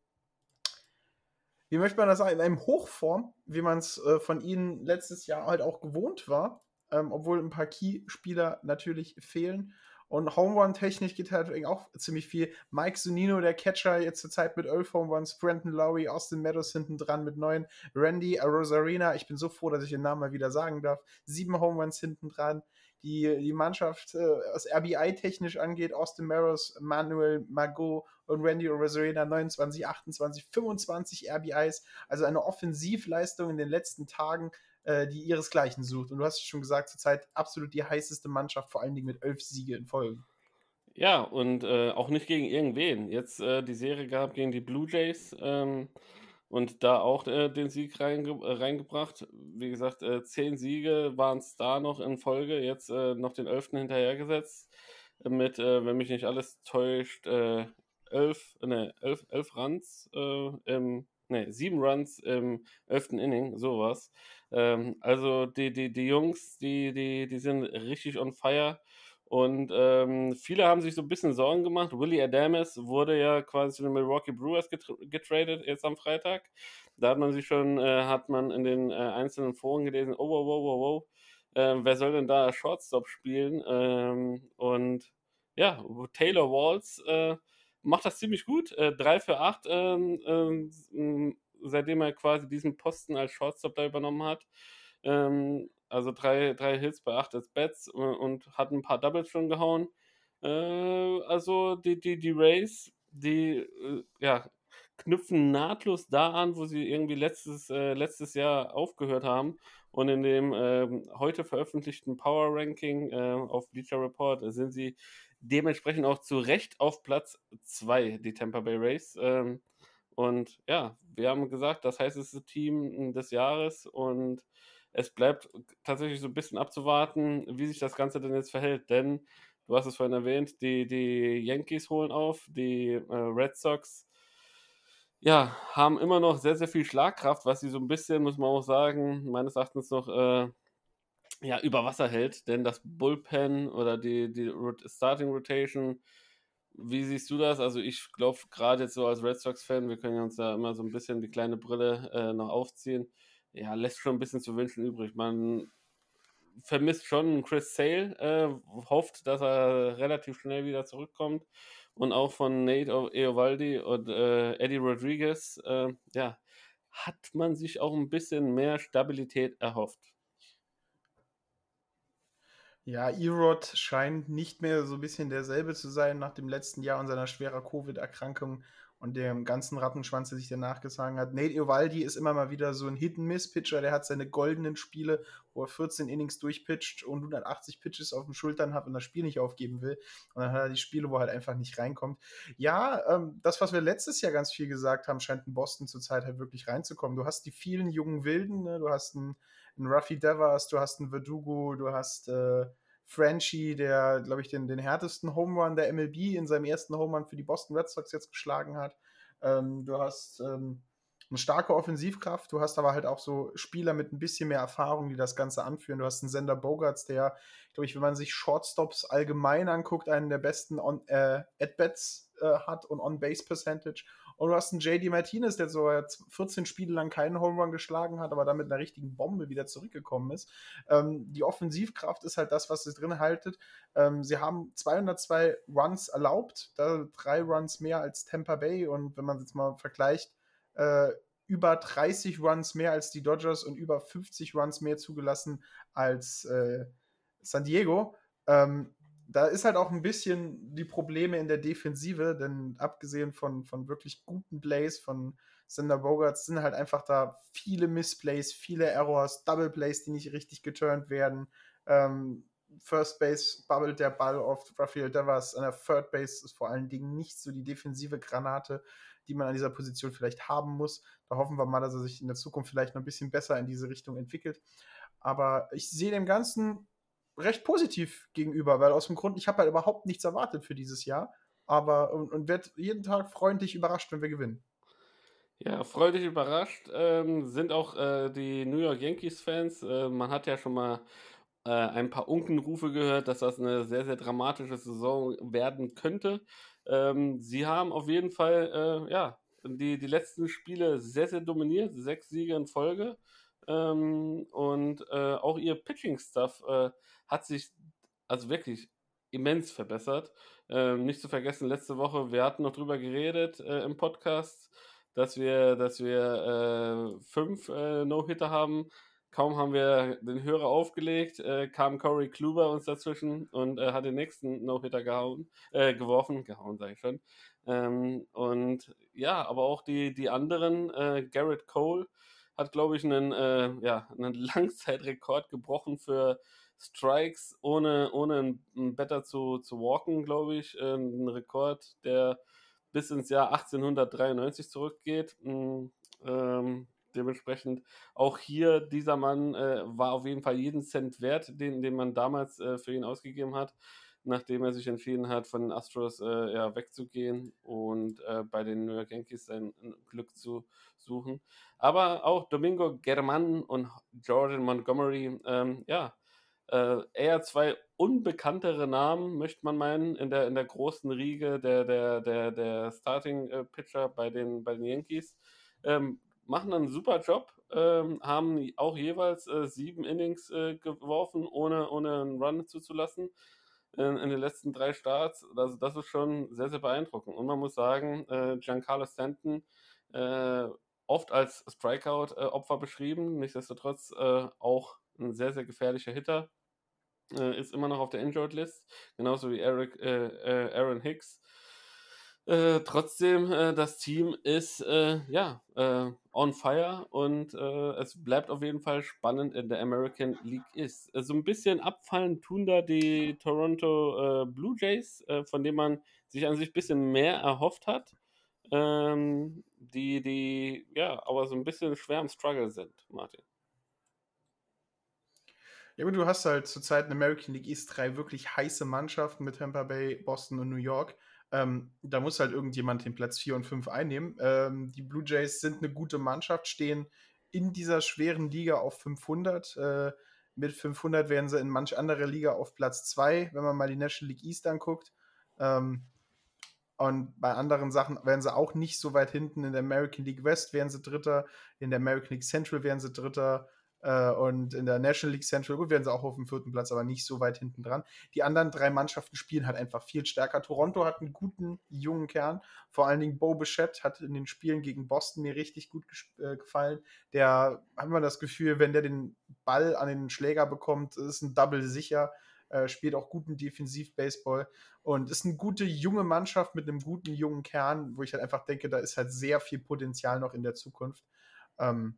wie möchte man das sagen, in einem Hochform, wie man es äh, von ihnen letztes Jahr halt auch gewohnt war. Ähm, obwohl ein paar Key-Spieler natürlich fehlen. Und Home Run technisch geht halt auch ziemlich viel. Mike Zunino, der Catcher, jetzt zur Zeit mit 11 Home Runs. Brandon Lowry, Austin Meadows hinten dran mit 9. Randy Rosarina, ich bin so froh, dass ich den Namen mal wieder sagen darf. 7 Home Runs hinten dran. Die, die Mannschaft, äh, was RBI technisch angeht, Austin Meadows, Manuel Magot und Randy Rosarina 29, 28, 25 RBIs. Also eine Offensivleistung in den letzten Tagen äh, die ihresgleichen sucht. Und du hast schon gesagt, zurzeit absolut die heißeste Mannschaft, vor allen Dingen mit elf Siege in Folge. Ja, und äh, auch nicht gegen irgendwen. Jetzt äh, die Serie gab gegen die Blue Jays ähm, und da auch äh, den Sieg reinge äh, reingebracht. Wie gesagt, äh, zehn Siege waren es da noch in Folge, jetzt noch den elften hinterhergesetzt. Mit, wenn mich nicht alles täuscht, elf, ne, elf, elf Runs im ne, sieben Runs im elften Inning, sowas. Ähm, also die, die, die Jungs, die, die, die sind richtig on fire. Und ähm, viele haben sich so ein bisschen Sorgen gemacht. Willie Adames wurde ja quasi zu den Milwaukee Brewers getradet jetzt am Freitag. Da hat man sich schon, äh, hat man in den äh, einzelnen Foren gelesen, oh, wow, wow, wow, wow. Äh, wer soll denn da Shortstop spielen? Ähm, und ja, Taylor Walls äh, macht das ziemlich gut. Äh, 3 für 8, ähm, ähm, seitdem er quasi diesen Posten als Shortstop da übernommen hat. Ähm, also drei, drei Hits bei 8 als Bats und, und hat ein paar Doubles schon gehauen. Äh, also die, die, die Rays, die äh, ja, knüpfen nahtlos da an, wo sie irgendwie letztes, äh, letztes Jahr aufgehört haben. Und in dem ähm, heute veröffentlichten Power Ranking äh, auf Bleacher Report sind sie dementsprechend auch zu Recht auf Platz 2, die Tampa Bay Rays. Ähm, und ja, wir haben gesagt, das heißeste Team des Jahres und es bleibt tatsächlich so ein bisschen abzuwarten, wie sich das Ganze denn jetzt verhält. Denn, du hast es vorhin erwähnt, die, die Yankees holen auf, die äh, Red Sox ja, haben immer noch sehr, sehr viel Schlagkraft, was sie so ein bisschen, muss man auch sagen, meines Erachtens noch äh, ja, über Wasser hält. Denn das Bullpen oder die, die Starting Rotation wie siehst du das? Also ich glaube, gerade jetzt so als Red Sox-Fan, wir können uns ja immer so ein bisschen die kleine Brille äh, noch aufziehen. Ja, lässt schon ein bisschen zu wünschen übrig. Man vermisst schon Chris Sale, äh, hofft, dass er relativ schnell wieder zurückkommt. Und auch von Nate Eovaldi und äh, Eddie Rodriguez, äh, ja, hat man sich auch ein bisschen mehr Stabilität erhofft. Ja, Erod scheint nicht mehr so ein bisschen derselbe zu sein nach dem letzten Jahr und seiner schwerer Covid-Erkrankung und dem ganzen Rattenschwanz, der sich danach gesagen hat. Nate Eovaldi ist immer mal wieder so ein Hit-and-Miss-Pitcher, der hat seine goldenen Spiele, wo er 14 Innings durchpitcht und 180 Pitches auf den Schultern hat und das Spiel nicht aufgeben will. Und dann hat er die Spiele, wo er halt einfach nicht reinkommt. Ja, ähm, das, was wir letztes Jahr ganz viel gesagt haben, scheint in Boston zurzeit halt wirklich reinzukommen. Du hast die vielen jungen Wilden, ne? du hast einen einen Ruffy Devers, du hast einen Verdugo, du hast äh, Frenchie, der, glaube ich, den, den härtesten Home Run der MLB in seinem ersten Home Run für die Boston Red Sox jetzt geschlagen hat. Ähm, du hast ähm, eine starke Offensivkraft, du hast aber halt auch so Spieler mit ein bisschen mehr Erfahrung, die das Ganze anführen. Du hast einen Sender Bogarts, der, glaube ich, wenn man sich Shortstops allgemein anguckt, einen der besten äh, At-Bats äh, hat und On-Base-Percentage und du hast einen JD Martinez, der so 14 Spiele lang keinen Home Run geschlagen hat, aber dann mit einer richtigen Bombe wieder zurückgekommen ist. Ähm, die Offensivkraft ist halt das, was sie drin haltet. Ähm, sie haben 202 Runs erlaubt, da drei Runs mehr als Tampa Bay. Und wenn man jetzt mal vergleicht, äh, über 30 Runs mehr als die Dodgers und über 50 Runs mehr zugelassen als äh, San Diego. Ähm, da ist halt auch ein bisschen die Probleme in der Defensive, denn abgesehen von, von wirklich guten Plays von Sender Bogarts sind halt einfach da viele Missplays, viele Errors, Double Plays, die nicht richtig geturnt werden. Ähm, First Base bubbelt der Ball auf Rafael Devers. An der Third Base ist vor allen Dingen nicht so die defensive Granate, die man an dieser Position vielleicht haben muss. Da hoffen wir mal, dass er sich in der Zukunft vielleicht noch ein bisschen besser in diese Richtung entwickelt. Aber ich sehe dem Ganzen recht positiv gegenüber, weil aus dem Grund, ich habe halt überhaupt nichts erwartet für dieses Jahr, aber und, und werde jeden Tag freundlich überrascht, wenn wir gewinnen. Ja, freudig überrascht ähm, sind auch äh, die New York Yankees-Fans. Äh, man hat ja schon mal äh, ein paar Unkenrufe gehört, dass das eine sehr, sehr dramatische Saison werden könnte. Ähm, sie haben auf jeden Fall, äh, ja, die, die letzten Spiele sehr, sehr dominiert. Sechs Siege in Folge. Ähm, und äh, auch ihr Pitching-Stuff äh, hat sich also wirklich immens verbessert. Ähm, nicht zu vergessen, letzte Woche, wir hatten noch drüber geredet äh, im Podcast, dass wir, dass wir äh, fünf äh, No-Hitter haben. Kaum haben wir den Hörer aufgelegt, äh, kam Corey Kluber uns dazwischen und hat den nächsten No-Hitter gehauen, geworfen, gehauen sage ich schon. Ähm, und ja, aber auch die, die anderen, Garrett Cole hat, glaube ich, einen, äh, ja, einen <laughs> Langzeitrekord gebrochen für Strikes, ohne, ohne einen Better zu, zu walken, glaube ich. Äh, ein Rekord, der bis ins Jahr 1893 zurückgeht. Mm, ähm, dementsprechend auch hier, dieser Mann äh, war auf jeden Fall jeden Cent wert, den, den man damals äh, für ihn ausgegeben hat, nachdem er sich entschieden hat, von den Astros äh, ja, wegzugehen und äh, bei den New York Yankees sein Glück zu suchen. Aber auch Domingo German und Jordan Montgomery, ähm, ja, äh, eher zwei unbekanntere Namen, möchte man meinen, in der, in der großen Riege der, der, der, der Starting-Pitcher bei den, bei den Yankees. Ähm, machen einen super Job, ähm, haben auch jeweils äh, sieben Innings äh, geworfen, ohne, ohne einen Run zuzulassen in, in, den letzten drei Starts. Also das ist schon sehr, sehr beeindruckend. Und man muss sagen, äh, Giancarlo Stanton äh, oft als Strikeout-Opfer beschrieben, nichtsdestotrotz äh, auch ein sehr, sehr gefährlicher Hitter. Äh, ist immer noch auf der Injured List, genauso wie Eric, äh, äh Aaron Hicks. Äh, trotzdem, äh, das Team ist ja on fire und es bleibt auf jeden Fall spannend in der American League ist. so ein bisschen abfallen tun da die Toronto Blue Jays, von denen man sich an sich ein bisschen mehr erhofft hat. Ähm, die, die, ja, aber so ein bisschen schwer am Struggle sind, Martin. Ja, aber du hast halt zurzeit in American League East drei wirklich heiße Mannschaften mit Tampa Bay, Boston und New York. Ähm, da muss halt irgendjemand den Platz 4 und 5 einnehmen. Ähm, die Blue Jays sind eine gute Mannschaft, stehen in dieser schweren Liga auf 500. Äh, mit 500 wären sie in manch anderer Liga auf Platz 2, wenn man mal die National League East anguckt. Ähm, und bei anderen Sachen wären sie auch nicht so weit hinten. In der American League West wären sie Dritter, in der American League Central wären sie Dritter. Äh, und in der National League Central, gut, werden sie auch auf dem vierten Platz, aber nicht so weit hinten dran. Die anderen drei Mannschaften spielen halt einfach viel stärker. Toronto hat einen guten jungen Kern. Vor allen Dingen Bo Bichette hat in den Spielen gegen Boston mir richtig gut äh, gefallen. Der hat man das Gefühl, wenn der den Ball an den Schläger bekommt, ist ein Double sicher. Äh, spielt auch guten Defensiv-Baseball und ist eine gute junge Mannschaft mit einem guten jungen Kern, wo ich halt einfach denke, da ist halt sehr viel Potenzial noch in der Zukunft. Ähm,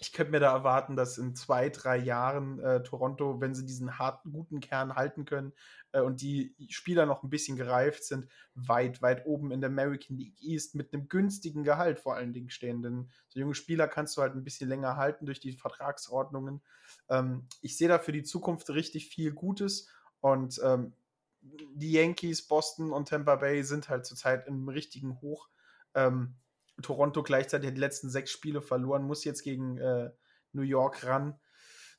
ich könnte mir da erwarten, dass in zwei, drei Jahren äh, Toronto, wenn sie diesen harten, guten Kern halten können äh, und die Spieler noch ein bisschen gereift sind, weit, weit oben in der American League East mit einem günstigen Gehalt vor allen Dingen stehen. Denn so junge Spieler kannst du halt ein bisschen länger halten durch die Vertragsordnungen. Ähm, ich sehe da für die Zukunft richtig viel Gutes und ähm, die Yankees, Boston und Tampa Bay sind halt zurzeit im richtigen Hoch. Ähm, Toronto gleichzeitig die letzten sechs Spiele verloren, muss jetzt gegen äh, New York ran.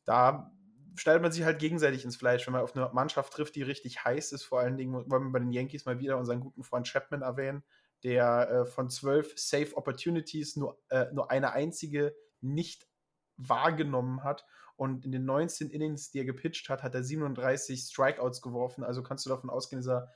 Da stellt man sich halt gegenseitig ins Fleisch, wenn man auf eine Mannschaft trifft, die richtig heiß ist. Vor allen Dingen wollen wir bei den Yankees mal wieder unseren guten Freund Chapman erwähnen, der äh, von zwölf Safe Opportunities nur, äh, nur eine einzige nicht wahrgenommen hat. Und in den 19 Innings, die er gepitcht hat, hat er 37 Strikeouts geworfen. Also kannst du davon ausgehen, dass er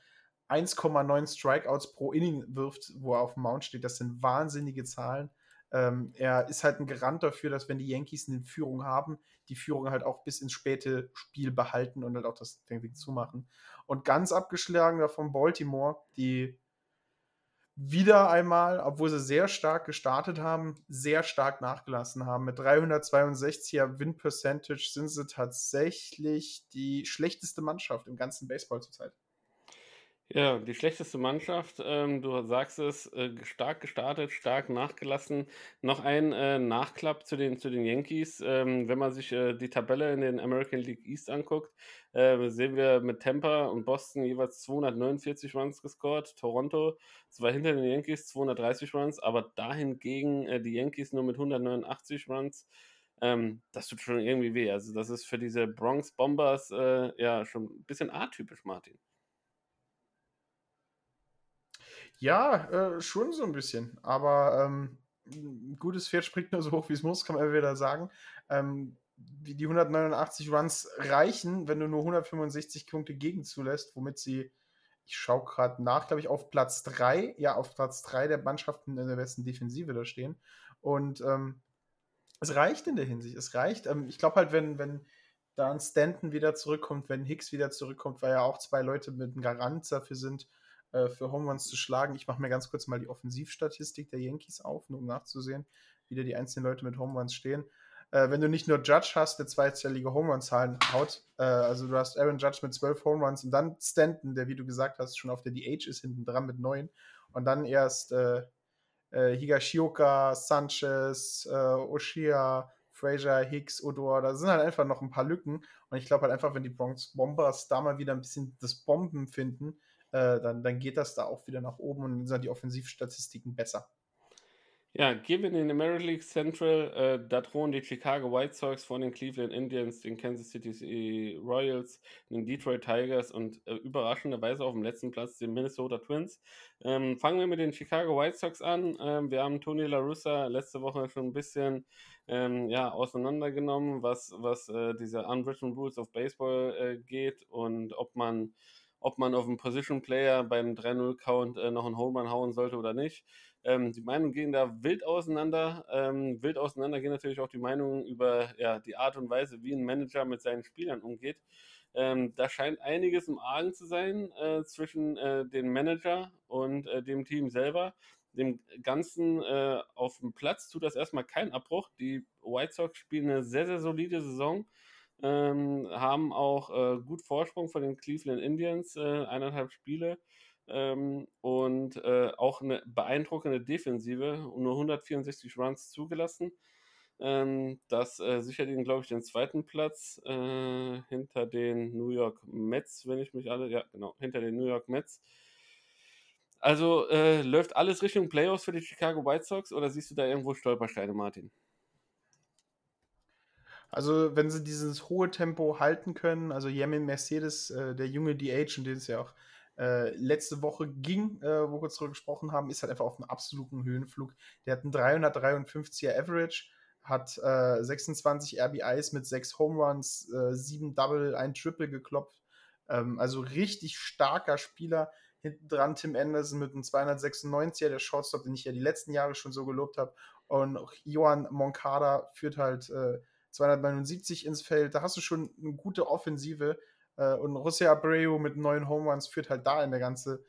1,9 Strikeouts pro Inning wirft, wo er auf dem Mount steht. Das sind wahnsinnige Zahlen. Ähm, er ist halt ein Garant dafür, dass wenn die Yankees eine Führung haben, die Führung halt auch bis ins späte Spiel behalten und halt auch das Ding zumachen. Und ganz abgeschlagen davon Baltimore, die wieder einmal, obwohl sie sehr stark gestartet haben, sehr stark nachgelassen haben. Mit 362er Win Percentage sind sie tatsächlich die schlechteste Mannschaft im ganzen Baseball zurzeit. Ja, die schlechteste Mannschaft, ähm, du sagst es, äh, stark gestartet, stark nachgelassen. Noch ein äh, Nachklapp zu den, zu den Yankees. Ähm, wenn man sich äh, die Tabelle in den American League East anguckt, äh, sehen wir mit Tampa und Boston jeweils 249 Runs gescored. Toronto zwar hinter den Yankees 230 Runs, aber dahingegen äh, die Yankees nur mit 189 Runs. Ähm, das tut schon irgendwie weh. Also, das ist für diese Bronx Bombers äh, ja schon ein bisschen atypisch, Martin. Ja, äh, schon so ein bisschen. Aber ähm, ein gutes Pferd springt nur so hoch, wie es muss, kann man wieder sagen. Ähm, die 189 Runs reichen, wenn du nur 165 Punkte gegen zulässt, womit sie, ich schaue gerade nach, glaube ich, auf Platz 3, ja, auf Platz 3 der Mannschaften in der besten Defensive da stehen. Und ähm, es reicht in der Hinsicht, es reicht. Ähm, ich glaube halt, wenn, wenn dann Stanton wieder zurückkommt, wenn Hicks wieder zurückkommt, weil ja auch zwei Leute mit einem Garant dafür sind, äh, für Home Runs zu schlagen. Ich mache mir ganz kurz mal die Offensivstatistik der Yankees auf, nur um nachzusehen, wie da die einzelnen Leute mit Home Runs stehen. Äh, wenn du nicht nur Judge hast, der zweistellige Home Run Zahlen haut, äh, also du hast Aaron Judge mit 12 Home Runs und dann Stanton, der, wie du gesagt hast, schon auf der DH ist, hinten dran mit 9 und dann erst äh, äh, Higashioka, Sanchez, Oshia, Fraser, Hicks, Odor, da sind halt einfach noch ein paar Lücken. Und ich glaube halt einfach, wenn die Bronx Bombers da mal wieder ein bisschen das Bomben finden, äh, dann, dann geht das da auch wieder nach oben und dann sind die Offensivstatistiken besser. Ja, wir in den American League Central. Äh, da drohen die Chicago White Sox vor den Cleveland Indians, den Kansas City Royals, den Detroit Tigers und äh, überraschenderweise auf dem letzten Platz den Minnesota Twins. Ähm, fangen wir mit den Chicago White Sox an. Ähm, wir haben Tony La Russa letzte Woche schon ein bisschen ähm, ja, auseinandergenommen, was, was äh, diese Unwritten Rules of Baseball äh, geht und ob man ob man auf einen Position Player beim 3-0-Count äh, noch einen Home Run hauen sollte oder nicht. Ähm, die Meinungen gehen da wild auseinander. Ähm, wild auseinander gehen natürlich auch die Meinungen über ja, die Art und Weise, wie ein Manager mit seinen Spielern umgeht. Ähm, da scheint einiges im Argen zu sein äh, zwischen äh, dem Manager und äh, dem Team selber. Dem Ganzen äh, auf dem Platz tut das erstmal keinen Abbruch. Die White Sox spielen eine sehr, sehr solide Saison ähm, haben auch äh, gut Vorsprung von den Cleveland Indians, äh, eineinhalb Spiele. Ähm, und äh, auch eine beeindruckende Defensive nur 164 Runs zugelassen. Ähm, das äh, sichert ihnen, glaube ich, den zweiten Platz äh, hinter den New York Mets, wenn ich mich alle, ja, genau, hinter den New York Mets. Also äh, läuft alles Richtung Playoffs für die Chicago White Sox oder siehst du da irgendwo Stolpersteine, Martin? Also, wenn sie dieses hohe Tempo halten können, also Yemin Mercedes, äh, der junge DH, und den es ja auch äh, letzte Woche ging, äh, wo wir kurz darüber gesprochen haben, ist halt einfach auf einem absoluten Höhenflug. Der hat einen 353er Average, hat 26 äh, RBIs mit 6 Home Runs, 7 äh, Double, ein Triple geklopft. Ähm, also richtig starker Spieler. Hinten dran Tim Anderson mit einem 296er, der Shortstop, den ich ja die letzten Jahre schon so gelobt habe. Und Johan Moncada führt halt äh, 279 ins Feld. Da hast du schon eine gute Offensive. Äh, und José Abreu mit neun Home Runs führt halt da in der ganze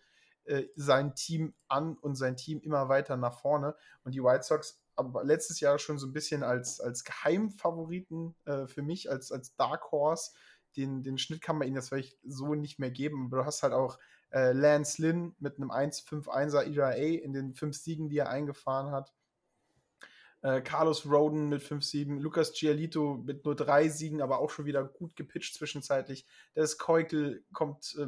äh, sein Team an und sein Team immer weiter nach vorne. Und die White Sox aber letztes Jahr schon so ein bisschen als, als Geheimfavoriten äh, für mich, als, als Dark Horse. Den, den Schnitt kann man ihnen jetzt vielleicht so nicht mehr geben, aber du hast halt auch äh, Lance Lynn mit einem 1-5-1er ERA in den fünf Siegen, die er eingefahren hat. Äh, Carlos Roden mit 5-7, Lucas Gialito mit nur drei Siegen, aber auch schon wieder gut gepitcht zwischenzeitlich. Das Keukel kommt äh,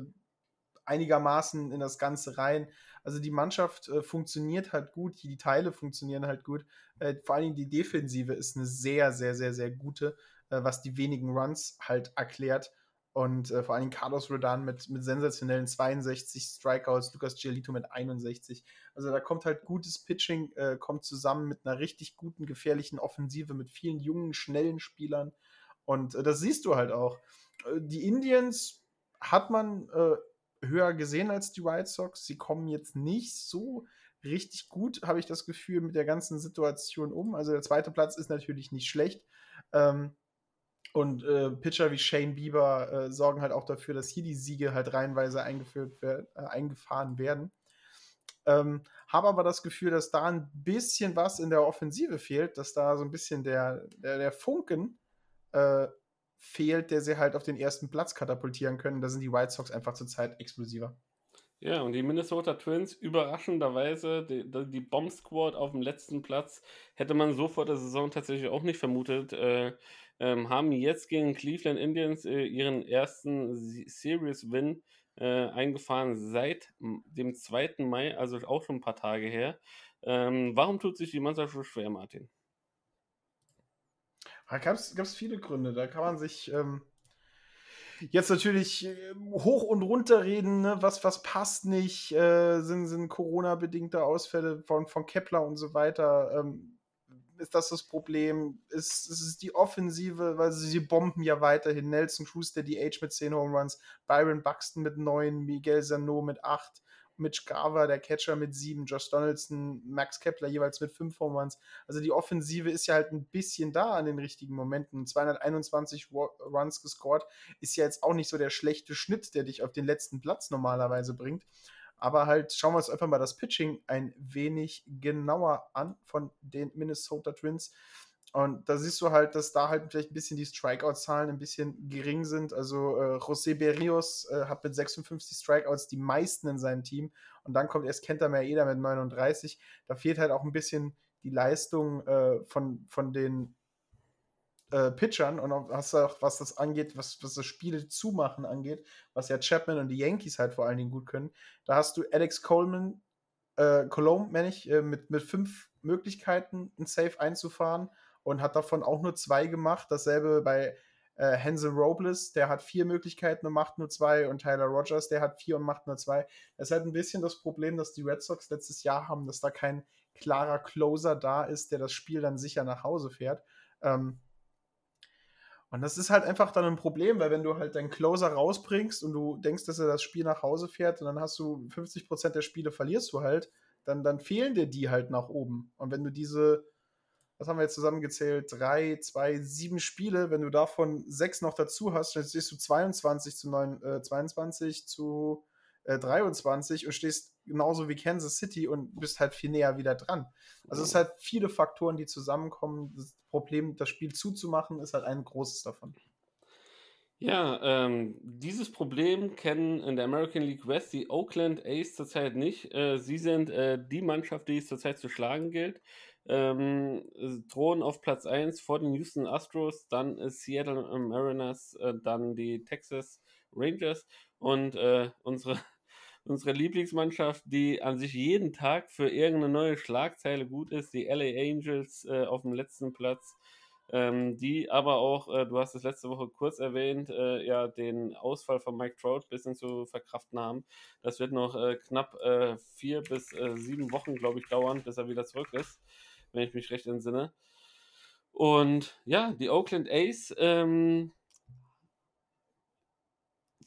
einigermaßen in das Ganze rein. Also die Mannschaft äh, funktioniert halt gut, die Teile funktionieren halt gut. Äh, vor allen Dingen die Defensive ist eine sehr, sehr, sehr, sehr gute, äh, was die wenigen Runs halt erklärt. Und äh, vor allem Carlos Rodan mit, mit sensationellen 62 Strikeouts, Lucas Giolito mit 61. Also da kommt halt gutes Pitching, äh, kommt zusammen mit einer richtig guten, gefährlichen Offensive, mit vielen jungen, schnellen Spielern. Und äh, das siehst du halt auch. Äh, die Indians hat man äh, höher gesehen als die White Sox. Sie kommen jetzt nicht so richtig gut, habe ich das Gefühl, mit der ganzen Situation um. Also der zweite Platz ist natürlich nicht schlecht. Ähm, und äh, Pitcher wie Shane Bieber äh, sorgen halt auch dafür, dass hier die Siege halt reihenweise eingeführt werden, äh, eingefahren werden. Ähm, habe aber das Gefühl, dass da ein bisschen was in der Offensive fehlt, dass da so ein bisschen der, der, der Funken äh, fehlt, der sie halt auf den ersten Platz katapultieren können. Da sind die White Sox einfach zurzeit explosiver. Ja, und die Minnesota Twins überraschenderweise, die, die Bomb Squad auf dem letzten Platz, hätte man so vor der Saison tatsächlich auch nicht vermutet, äh, ähm, haben jetzt gegen Cleveland Indians äh, ihren ersten Series-Win äh, eingefahren seit dem 2. Mai, also auch schon ein paar Tage her. Ähm, warum tut sich die Mannschaft so schwer, Martin? Da gab es viele Gründe. Da kann man sich ähm, jetzt natürlich ähm, hoch und runter reden, ne? was, was passt nicht, äh, sind, sind Corona-bedingte Ausfälle von, von Kepler und so weiter. Ähm, ist das das Problem? Ist, ist es die Offensive, weil sie, sie bomben ja weiterhin. Nelson Cruz, der die Age mit 10 Home Runs, Byron Buxton mit 9, Miguel Sano mit 8 Mitch Garver, der Catcher mit sieben, Josh Donaldson, Max Kepler jeweils mit fünf Home Runs. Also die Offensive ist ja halt ein bisschen da an den richtigen Momenten. 221 Runs gescored ist ja jetzt auch nicht so der schlechte Schnitt, der dich auf den letzten Platz normalerweise bringt. Aber halt schauen wir uns einfach mal das Pitching ein wenig genauer an von den Minnesota Twins. Und da siehst du halt, dass da halt vielleicht ein bisschen die Strikeout-Zahlen ein bisschen gering sind. Also äh, José Berrios äh, hat mit 56 Strikeouts die meisten in seinem Team. Und dann kommt erst Kenta Maeda mit 39. Da fehlt halt auch ein bisschen die Leistung äh, von, von den äh, Pitchern und auch, was, auch, was das angeht, was, was das Spiel zumachen angeht, was ja Chapman und die Yankees halt vor allen Dingen gut können. Da hast du Alex Coleman, äh, Colomb, meine ich, äh, mit, mit fünf Möglichkeiten, ein Safe einzufahren und hat davon auch nur zwei gemacht. Dasselbe bei äh, Hansel Robles, der hat vier Möglichkeiten und macht nur zwei. Und Tyler Rogers, der hat vier und macht nur zwei. Das ist halt ein bisschen das Problem, dass die Red Sox letztes Jahr haben, dass da kein klarer Closer da ist, der das Spiel dann sicher nach Hause fährt. Ähm, und das ist halt einfach dann ein Problem, weil wenn du halt deinen Closer rausbringst und du denkst, dass er das Spiel nach Hause fährt und dann hast du 50% der Spiele verlierst du halt, dann, dann fehlen dir die halt nach oben. Und wenn du diese was haben wir jetzt zusammengezählt? Drei, zwei, sieben Spiele. Wenn du davon sechs noch dazu hast, dann stehst du 22 zu 9, äh, 22 zu äh, 23 und stehst genauso wie Kansas City und bist halt viel näher wieder dran. Also es sind halt viele Faktoren, die zusammenkommen. Das Problem, das Spiel zuzumachen, ist halt ein großes davon. Ja, ähm, dieses Problem kennen in der American League West die Oakland A's zurzeit nicht. Äh, sie sind äh, die Mannschaft, die es zurzeit zu schlagen gilt ähm, drohen auf Platz 1 vor den Houston Astros, dann äh, Seattle Mariners, äh, dann die Texas Rangers und äh, unsere, unsere Lieblingsmannschaft, die an sich jeden Tag für irgendeine neue Schlagzeile gut ist, die LA Angels äh, auf dem letzten Platz. Ähm, die aber auch, äh, du hast es letzte Woche kurz erwähnt, äh, ja, den Ausfall von Mike Trout ein bisschen zu verkraften haben. Das wird noch knapp vier bis sieben Wochen, glaube ich, dauern, bis er wieder zurück ist wenn ich mich recht entsinne. Und ja, die Oakland A's, ähm,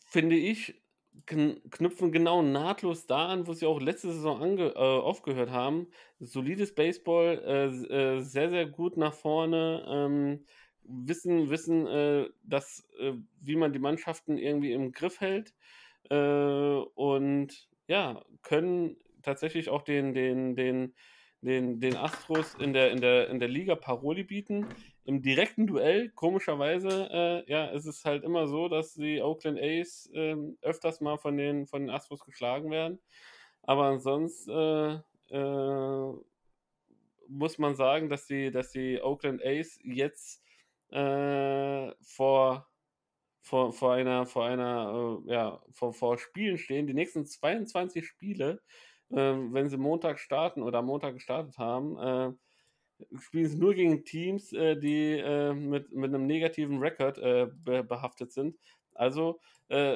finde ich, knüpfen genau nahtlos da an, wo sie auch letzte Saison äh, aufgehört haben. Solides Baseball, äh, äh, sehr, sehr gut nach vorne, ähm, wissen, wissen, äh, dass, äh, wie man die Mannschaften irgendwie im Griff hält äh, und ja, können tatsächlich auch den, den, den den, den Astros in der, in, der, in der Liga Paroli bieten. Im direkten Duell, komischerweise, äh, ja, ist es halt immer so, dass die Oakland A's äh, öfters mal von den, von den Astros geschlagen werden. Aber ansonsten äh, äh, muss man sagen, dass die, dass die Oakland A's jetzt äh, vor vor, vor einer, vor einer, äh, ja, vor, vor Spielen stehen. Die nächsten 22 Spiele ähm, wenn sie Montag starten oder Montag gestartet haben, äh, spielen sie nur gegen Teams, äh, die äh, mit, mit einem negativen Rekord äh, be behaftet sind. Also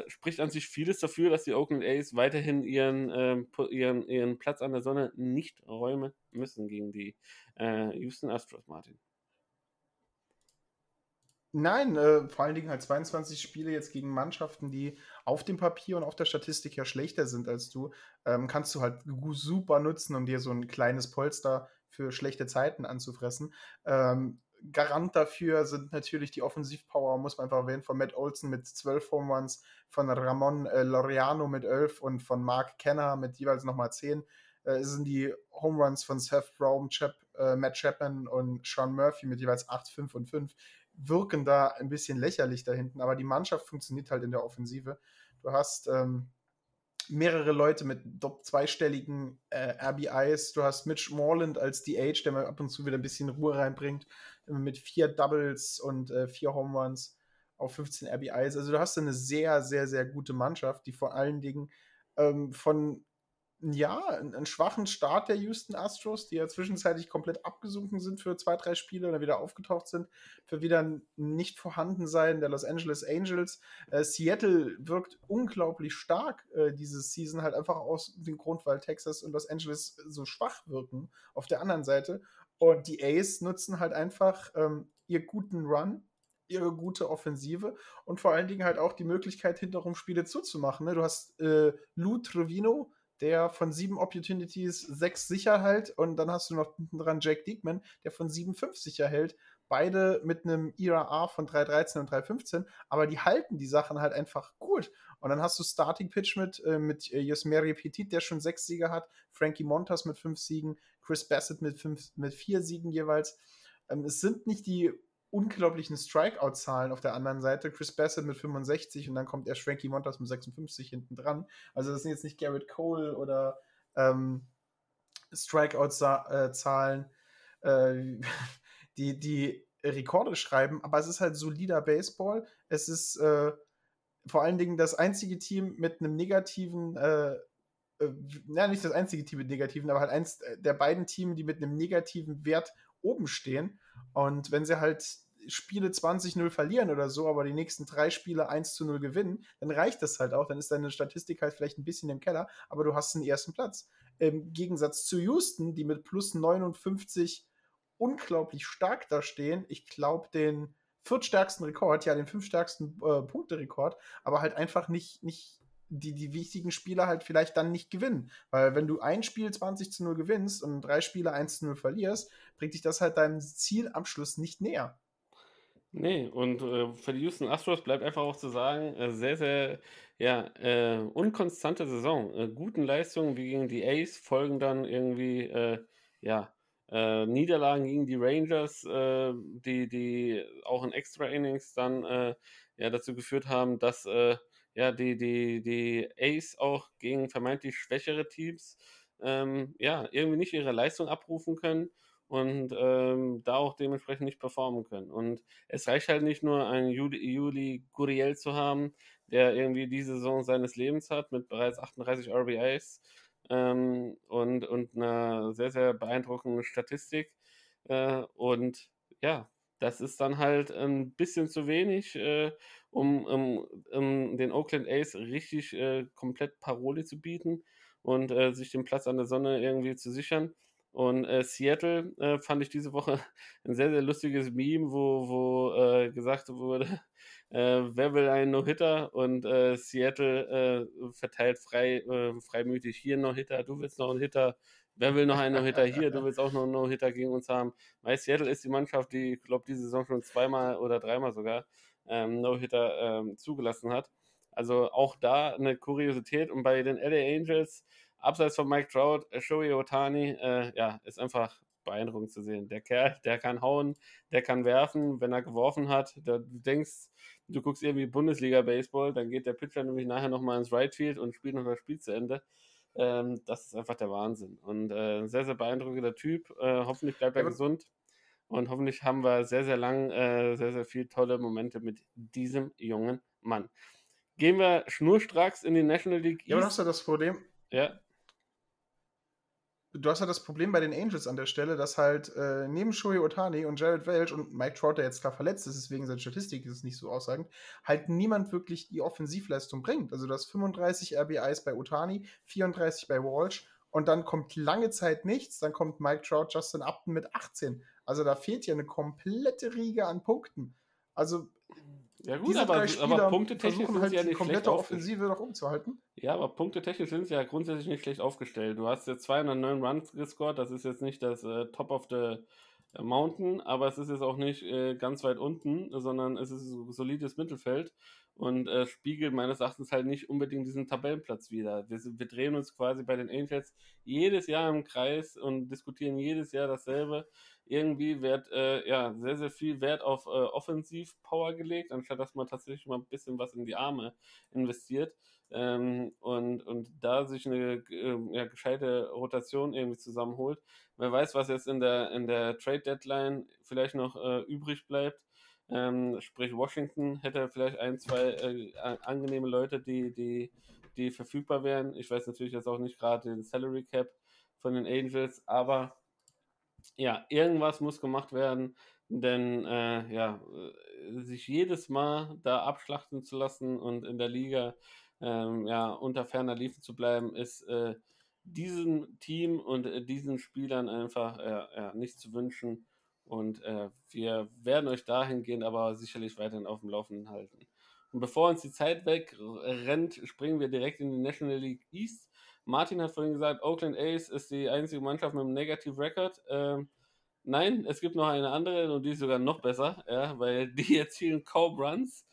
spricht an sich vieles dafür, dass die Oakland A's weiterhin ihren, ähm, ihren, ihren Platz an der Sonne nicht räumen müssen gegen die Houston Astros, Martin. Nein, äh, vor allen Dingen halt 22 Spiele jetzt gegen Mannschaften, die auf dem Papier und auf der Statistik ja schlechter sind als du, ähm, kannst du halt super nutzen, um dir so ein kleines Polster für schlechte Zeiten anzufressen. Ähm, Garant dafür sind natürlich die Offensivpower, muss man einfach erwähnen, von Matt Olson mit 12 Home Runs, von Ramon äh, Laureano mit 11 und von Mark Kenner mit jeweils nochmal 10. Äh, sind die Home Runs von Seth Rome, Chap, äh, Matt Chapman und Sean Murphy mit jeweils 8, 5 und 5 wirken da ein bisschen lächerlich da hinten, aber die Mannschaft funktioniert halt in der Offensive. Du hast ähm, mehrere Leute mit zweistelligen äh, RBIs. Du hast Mitch Morland als DH, der mal ab und zu wieder ein bisschen Ruhe reinbringt, mit vier Doubles und äh, vier Home Runs auf 15 RBIs. Also du hast eine sehr, sehr, sehr gute Mannschaft, die vor allen Dingen ähm, von ja, einen schwachen Start der Houston Astros, die ja zwischenzeitlich komplett abgesunken sind für zwei, drei Spiele oder wieder aufgetaucht sind, für wieder ein nicht vorhanden sein der Los Angeles Angels. Äh, Seattle wirkt unglaublich stark äh, diese Season, halt einfach aus dem Grund, weil Texas und Los Angeles so schwach wirken auf der anderen Seite. Und die A's nutzen halt einfach ähm, ihr guten Run ihre gute Offensive und vor allen Dingen halt auch die Möglichkeit, hinterrum Spiele zuzumachen. Ne? Du hast äh, Lou Trevino, der von sieben Opportunities sechs sicher hält und dann hast du noch dran Jack Diekman, der von sieben fünf sicher hält. Beide mit einem ERA von 3,13 und 3,15, aber die halten die Sachen halt einfach gut. Und dann hast du Starting Pitch mit, äh, mit äh, Yosmeri Petit, der schon sechs Siege hat, Frankie Montas mit fünf Siegen, Chris Bassett mit, fünf, mit vier Siegen jeweils. Ähm, es sind nicht die unglaublichen Strikeout-Zahlen auf der anderen Seite. Chris Bassett mit 65 und dann kommt erst Frankie Montas mit 56 hinten dran. Also das sind jetzt nicht Garrett Cole oder ähm, Strikeout-Zahlen, äh, <laughs> die, die Rekorde schreiben, aber es ist halt solider Baseball. Es ist äh, vor allen Dingen das einzige Team mit einem negativen äh, äh, ja, nicht das einzige Team mit negativen, aber halt eins der beiden Teams, die mit einem negativen Wert oben stehen. Und wenn sie halt Spiele 20-0 verlieren oder so, aber die nächsten drei Spiele 1 zu 0 gewinnen, dann reicht das halt auch. Dann ist deine Statistik halt vielleicht ein bisschen im Keller, aber du hast den ersten Platz. Im Gegensatz zu Houston, die mit plus 59 unglaublich stark da stehen. Ich glaube, den viertstärksten Rekord, ja, den fünfstärksten äh, Punkte-Rekord, aber halt einfach nicht, nicht die, die wichtigen Spiele halt vielleicht dann nicht gewinnen. Weil wenn du ein Spiel 20 zu 0 gewinnst und drei Spiele 1 zu 0 verlierst, bringt dich das halt deinem Zielabschluss nicht näher. Nee, und äh, für die Houston Astros bleibt einfach auch zu sagen, äh, sehr, sehr ja, äh, unkonstante Saison. Äh, guten Leistungen wie gegen die Ace folgen dann irgendwie äh, ja, äh, Niederlagen gegen die Rangers, die, die auch in Extra Innings dann ja, dazu geführt haben, dass ja, die, die, die Ace auch gegen vermeintlich schwächere Teams ähm, ja, irgendwie nicht ihre Leistung abrufen können und ähm, da auch dementsprechend nicht performen können. Und es reicht halt nicht nur, einen Juli, Juli Guriel zu haben, der irgendwie diese Saison seines Lebens hat mit bereits 38 RBIs ähm, und, und einer sehr, sehr beeindruckenden Statistik. Äh, und ja, das ist dann halt ein bisschen zu wenig, äh, um, um, um, den Oakland A's richtig äh, komplett Paroli zu bieten und äh, sich den Platz an der Sonne irgendwie zu sichern. Und äh, Seattle äh, fand ich diese Woche <laughs> ein sehr, sehr lustiges Meme, wo, wo äh, gesagt wurde, <laughs> wer will einen No-Hitter? Und Seattle verteilt frei, freimütig hier einen No-Hitter, du willst noch einen Hitter, Wer will noch einen No-Hitter hier? Du willst auch noch einen No-Hitter gegen uns haben. Weil Seattle ist die Mannschaft, die, ich glaube, diese Saison schon zweimal oder dreimal sogar ähm, No-Hitter ähm, zugelassen hat. Also auch da eine Kuriosität. Und bei den LA Angels, abseits von Mike Trout, äh, Shohei Otani, äh, ja, ist einfach beeindruckend zu sehen. Der Kerl, der kann hauen, der kann werfen, wenn er geworfen hat. Der, du denkst, du guckst irgendwie Bundesliga-Baseball, dann geht der Pitcher nämlich nachher nochmal ins Right Field und spielt noch das Spiel zu Ende. Ähm, das ist einfach der Wahnsinn. Und äh, sehr, sehr beeindruckender Typ. Äh, hoffentlich bleibt er ja, gesund. Und hoffentlich haben wir sehr, sehr lang, äh, sehr, sehr viele tolle Momente mit diesem jungen Mann. Gehen wir schnurstracks in die National League East. Ja, aber hast du das Problem? Ja du hast ja das Problem bei den Angels an der Stelle, dass halt äh, neben Shohei Otani und Jared Welch und Mike Trout, der jetzt klar verletzt ist, deswegen seine Statistik ist es nicht so aussagend, halt niemand wirklich die Offensivleistung bringt. Also du hast 35 RBIs bei Otani, 34 bei Walsh und dann kommt lange Zeit nichts, dann kommt Mike Trout, Justin Upton mit 18. Also da fehlt ja eine komplette Riege an Punkten. Also ja gut, aber, aber punktetechnisch sind halt sie ja nicht komplette schlecht Offensive noch umzuhalten. Ja, aber punktetechnisch sind sie ja grundsätzlich nicht schlecht aufgestellt. Du hast jetzt 209 Runs gescored, das ist jetzt nicht das äh, Top of the äh, Mountain, aber es ist jetzt auch nicht äh, ganz weit unten, sondern es ist ein solides Mittelfeld und äh, spiegelt meines Erachtens halt nicht unbedingt diesen Tabellenplatz wieder. Wir, wir, drehen uns quasi bei den Angels jedes Jahr im Kreis und diskutieren jedes Jahr dasselbe irgendwie wird äh, ja sehr, sehr viel Wert auf äh, Offensivpower gelegt, anstatt dass man tatsächlich mal ein bisschen was in die Arme investiert. ähm, und, und da sich eine äh, ja, gescheite Rotation irgendwie zusammenholt. Wer weiß, was jetzt in der, in der Trade Deadline vielleicht noch äh, übrig bleibt. Ähm, sprich, Washington hätte vielleicht ein, zwei äh, angenehme Leute, die, die, die verfügbar wären. Ich weiß natürlich jetzt auch nicht gerade den Salary Cap von den Angels, aber ja, irgendwas muss gemacht werden, denn äh, ja, äh, sich jedes Mal da abschlachten zu lassen und in der Liga ähm, ja, unter ferner Liefen zu bleiben, ist äh, diesem Team und äh, diesen Spielern einfach ja, nicht zu wünschen. Und äh, wir werden euch dahingehend aber sicherlich weiterhin auf dem Laufenden halten. Und bevor uns die Zeit wegrennt, springen wir direkt in die National League East. Martin hat vorhin gesagt, Oakland Ace ist die einzige Mannschaft mit einem Negative Record. Ähm, nein, es gibt noch eine andere und die ist sogar noch besser, ja, weil die <laughs> erzielen kaum Runs,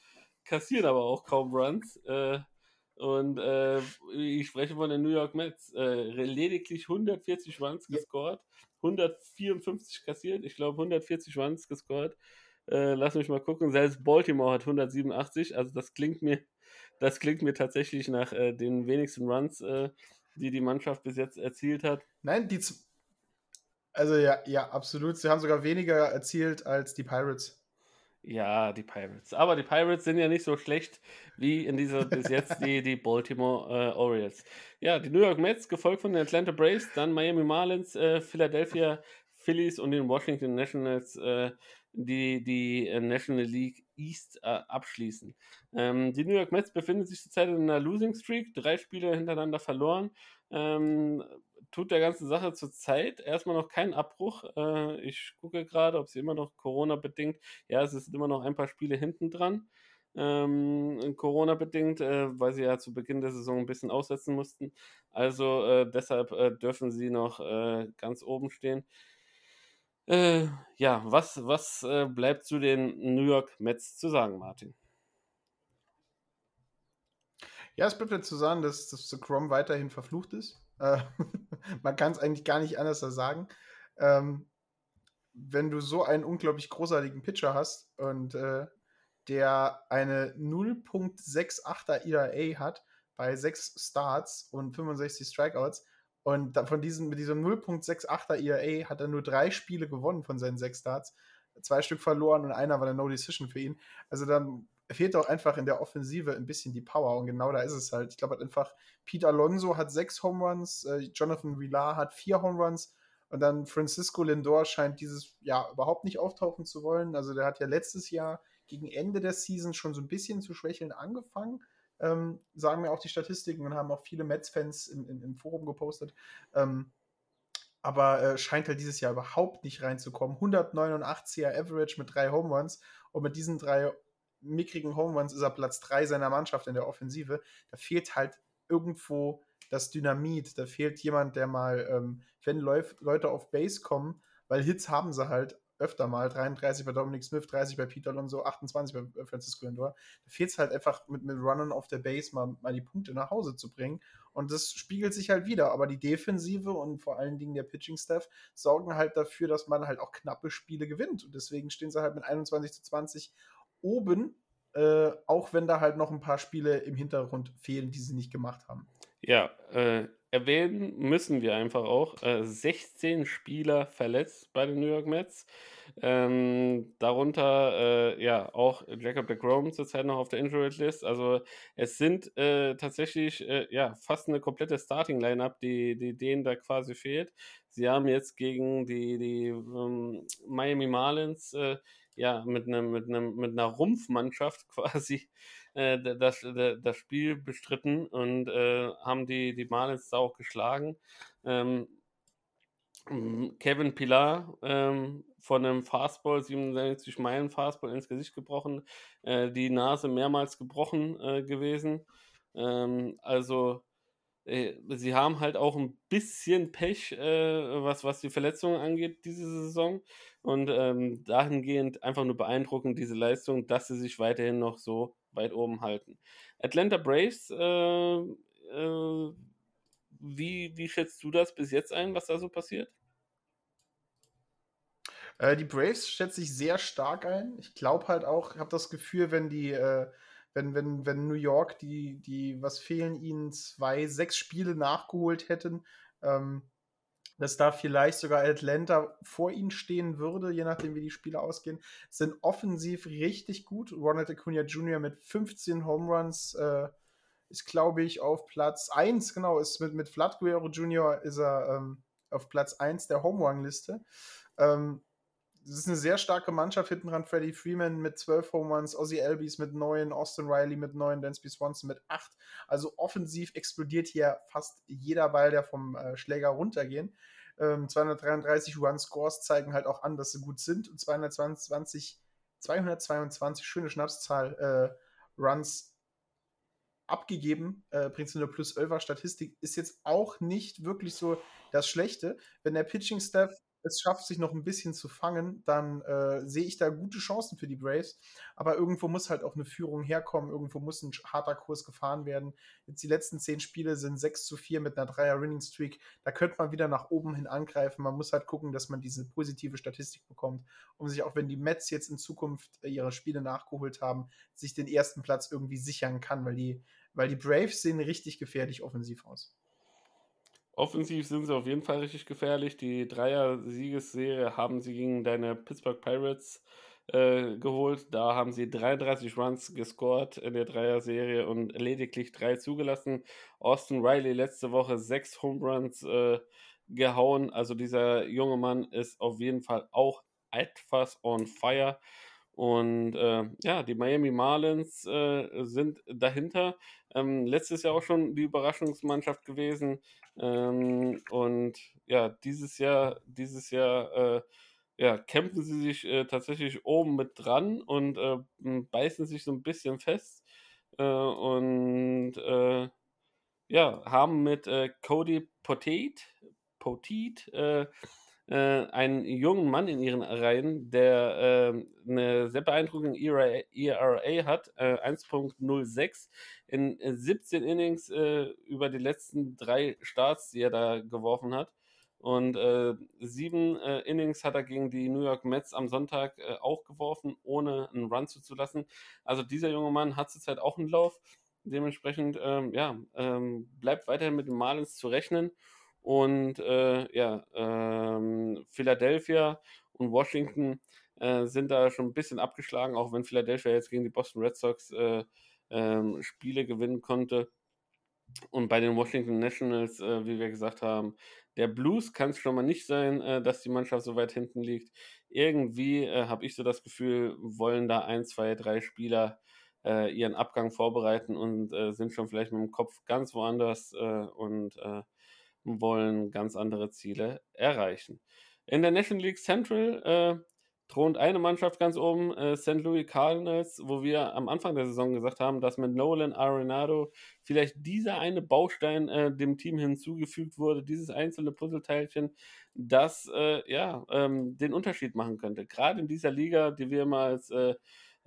kassieren aber auch kaum Runs. Äh, und äh, ich spreche von den New York Mets. Äh, lediglich 140 Runs gescored, 154 kassiert, ich glaube 140 Runs gescored. Äh, lass mich mal gucken. Selbst Baltimore hat 187, also das klingt mir, das klingt mir tatsächlich nach äh, den wenigsten Runs, äh, die die Mannschaft bis jetzt erzielt hat. Nein, die also ja, ja, absolut. Sie haben sogar weniger erzielt als die Pirates. Ja, die Pirates. Aber die Pirates sind ja nicht so schlecht wie in dieser bis jetzt die, die Baltimore äh, Orioles. Ja, die New York Mets, gefolgt von den Atlanta Braves, dann Miami Marlins, äh, Philadelphia Phillies und den Washington Nationals, äh, die die äh, National League East äh, abschließen. Ähm, die New York Mets befinden sich zurzeit in einer Losing Streak, drei Spiele hintereinander verloren. Ähm, tut der ganzen Sache zurzeit erstmal noch keinen Abbruch. Äh, ich gucke gerade, ob sie immer noch Corona-bedingt, ja, es sind immer noch ein paar Spiele hinten dran. Ähm, Corona-bedingt, äh, weil sie ja zu Beginn der Saison ein bisschen aussetzen mussten. Also äh, deshalb äh, dürfen sie noch äh, ganz oben stehen. Äh, ja, was, was bleibt zu den New York Mets zu sagen, Martin? Ja, es bleibt zu sagen, dass, dass Chrome weiterhin verflucht ist. Äh, <laughs> man kann es eigentlich gar nicht anders sagen. Ähm, wenn du so einen unglaublich großartigen Pitcher hast und äh, der eine 0.68er ERA hat bei sechs Starts und 65 Strikeouts und von diesem, mit diesem 0.68er ERA hat er nur drei Spiele gewonnen von seinen sechs Starts, zwei Stück verloren und einer war eine No Decision für ihn. Also dann fehlt auch einfach in der Offensive ein bisschen die Power und genau da ist es halt. Ich glaube halt einfach, Pete Alonso hat sechs Home Runs, äh, Jonathan Villar hat vier Home Runs und dann Francisco Lindor scheint dieses Jahr überhaupt nicht auftauchen zu wollen. Also der hat ja letztes Jahr gegen Ende der Season schon so ein bisschen zu schwächeln angefangen. Ähm, sagen mir auch die Statistiken und haben auch viele Mets-Fans im, im, im, Forum gepostet. Ähm, aber äh, scheint halt dieses Jahr überhaupt nicht reinzukommen. 189er Average mit drei Home Runs und mit diesen drei mickrigen Home Runs ist er Platz 3 seiner Mannschaft in der Offensive. Da fehlt halt irgendwo das Dynamit. Da fehlt jemand, der mal, ähm, wenn Leute auf Base kommen, weil Hits haben sie halt öfter mal, 33 bei Dominic Smith, 30 bei Peter Alonso, 28 bei Francisco Lindor. Da fehlt es halt einfach mit, mit Runnern auf der Base mal, mal die Punkte nach Hause zu bringen. Und das spiegelt sich halt wieder. Aber die Defensive und vor allen Dingen der Pitching-Staff sorgen halt dafür, dass man halt auch knappe Spiele gewinnt. Und deswegen stehen sie halt mit 21 zu 20 oben, äh, auch wenn da halt noch ein paar Spiele im Hintergrund fehlen, die sie nicht gemacht haben. Ja, äh, erwähnen müssen wir einfach auch, äh, 16 Spieler verletzt bei den New York Mets. Ähm, darunter äh, ja auch Jacob DeGrom zurzeit noch auf der Injured List. Also es sind äh, tatsächlich äh, ja fast eine komplette Starting Lineup, die, die denen da quasi fehlt. Sie haben jetzt gegen die, die ähm, Miami Marlins äh, ja, mit, einem, mit, einem, mit einer Rumpfmannschaft <laughs> quasi äh, das, das Spiel bestritten und äh, haben die, die Marlins auch geschlagen. Ähm, Kevin Pilar ähm, von einem Fastball, 67 Meilen Fastball ins Gesicht gebrochen, äh, die Nase mehrmals gebrochen äh, gewesen. Ähm, also äh, sie haben halt auch ein bisschen Pech, äh, was, was die Verletzungen angeht, diese Saison. Und ähm, dahingehend einfach nur beeindruckend, diese Leistung, dass sie sich weiterhin noch so weit oben halten. Atlanta Braves, äh, äh, wie, wie schätzt du das bis jetzt ein, was da so passiert? Äh, die Braves schätze ich sehr stark ein. Ich glaube halt auch, ich habe das Gefühl, wenn die wenn, wenn, wenn New York die, die, was fehlen ihnen, zwei, sechs Spiele nachgeholt hätten, ähm, dass da vielleicht sogar Atlanta vor ihnen stehen würde, je nachdem, wie die Spiele ausgehen, sind offensiv richtig gut. Ronald Acuna Jr. mit 15 Home Runs äh, ist, glaube ich, auf Platz 1, genau, ist mit, mit Vlad Guerrero Jr. ist er ähm, auf Platz 1 der Home Run-Liste. Ähm, das ist eine sehr starke Mannschaft hinten dran. Freddie Freeman mit 12 Home Runs, Ozzy Albies mit 9, Austin Riley mit 9, Dansby Swanson mit 8. Also offensiv explodiert hier fast jeder Ball, der vom äh, Schläger runtergehen. Ähm, 233 Run Scores zeigen halt auch an, dass sie gut sind. Und 222, 222, schöne Schnapszahl, äh, Runs abgegeben, äh, bringst du eine plus 11er Statistik, ist jetzt auch nicht wirklich so das Schlechte. Wenn der Pitching Staff es schafft, sich noch ein bisschen zu fangen, dann äh, sehe ich da gute Chancen für die Braves. Aber irgendwo muss halt auch eine Führung herkommen, irgendwo muss ein harter Kurs gefahren werden. Jetzt die letzten zehn Spiele sind 6 zu 4 mit einer Dreier-Winning-Streak. Da könnte man wieder nach oben hin angreifen. Man muss halt gucken, dass man diese positive Statistik bekommt, um sich, auch wenn die Mets jetzt in Zukunft äh, ihre Spiele nachgeholt haben, sich den ersten Platz irgendwie sichern kann, weil die, weil die Braves sehen richtig gefährlich offensiv aus. Offensiv sind sie auf jeden Fall richtig gefährlich. Die Dreier-Siegesserie haben sie gegen deine Pittsburgh Pirates äh, geholt. Da haben sie 33 Runs gescored in der Dreier-Serie und lediglich drei zugelassen. Austin Riley letzte Woche sechs Home Runs äh, gehauen. Also dieser junge Mann ist auf jeden Fall auch etwas on fire. Und äh, ja, die Miami Marlins äh, sind dahinter. Ähm, letztes Jahr auch schon die Überraschungsmannschaft gewesen. Ähm, und ja, dieses Jahr, dieses Jahr äh, ja, kämpfen sie sich äh, tatsächlich oben mit dran und äh, beißen sich so ein bisschen fest. Äh, und ja, haben mit Cody Potate, Poteet, äh, einen jungen Mann in ihren Reihen, der äh, eine sehr beeindruckende ERA, ERA hat, äh, 1.06 in 17 Innings äh, über die letzten drei Starts, die er da geworfen hat. Und äh, sieben äh, Innings hat er gegen die New York Mets am Sonntag auch geworfen, ohne einen Run zuzulassen. Also dieser junge Mann hat zurzeit auch einen Lauf. Dementsprechend, ähm, ja, ähm, bleibt weiterhin mit den Marlins zu rechnen. Und äh, ja, ähm, Philadelphia und Washington äh, sind da schon ein bisschen abgeschlagen, auch wenn Philadelphia jetzt gegen die Boston Red Sox äh, ähm, Spiele gewinnen konnte. Und bei den Washington Nationals, äh, wie wir gesagt haben, der Blues kann es schon mal nicht sein, äh, dass die Mannschaft so weit hinten liegt. Irgendwie äh, habe ich so das Gefühl, wollen da ein, zwei, drei Spieler ihren Abgang vorbereiten und sind schon vielleicht mit dem Kopf ganz woanders und wollen ganz andere Ziele erreichen. In der National League Central äh, thront eine Mannschaft ganz oben, äh, St. Louis Cardinals, wo wir am Anfang der Saison gesagt haben, dass mit Nolan Arenado vielleicht dieser eine Baustein äh, dem Team hinzugefügt wurde, dieses einzelne Puzzleteilchen, das äh, ja ähm, den Unterschied machen könnte. Gerade in dieser Liga, die wir mal als äh,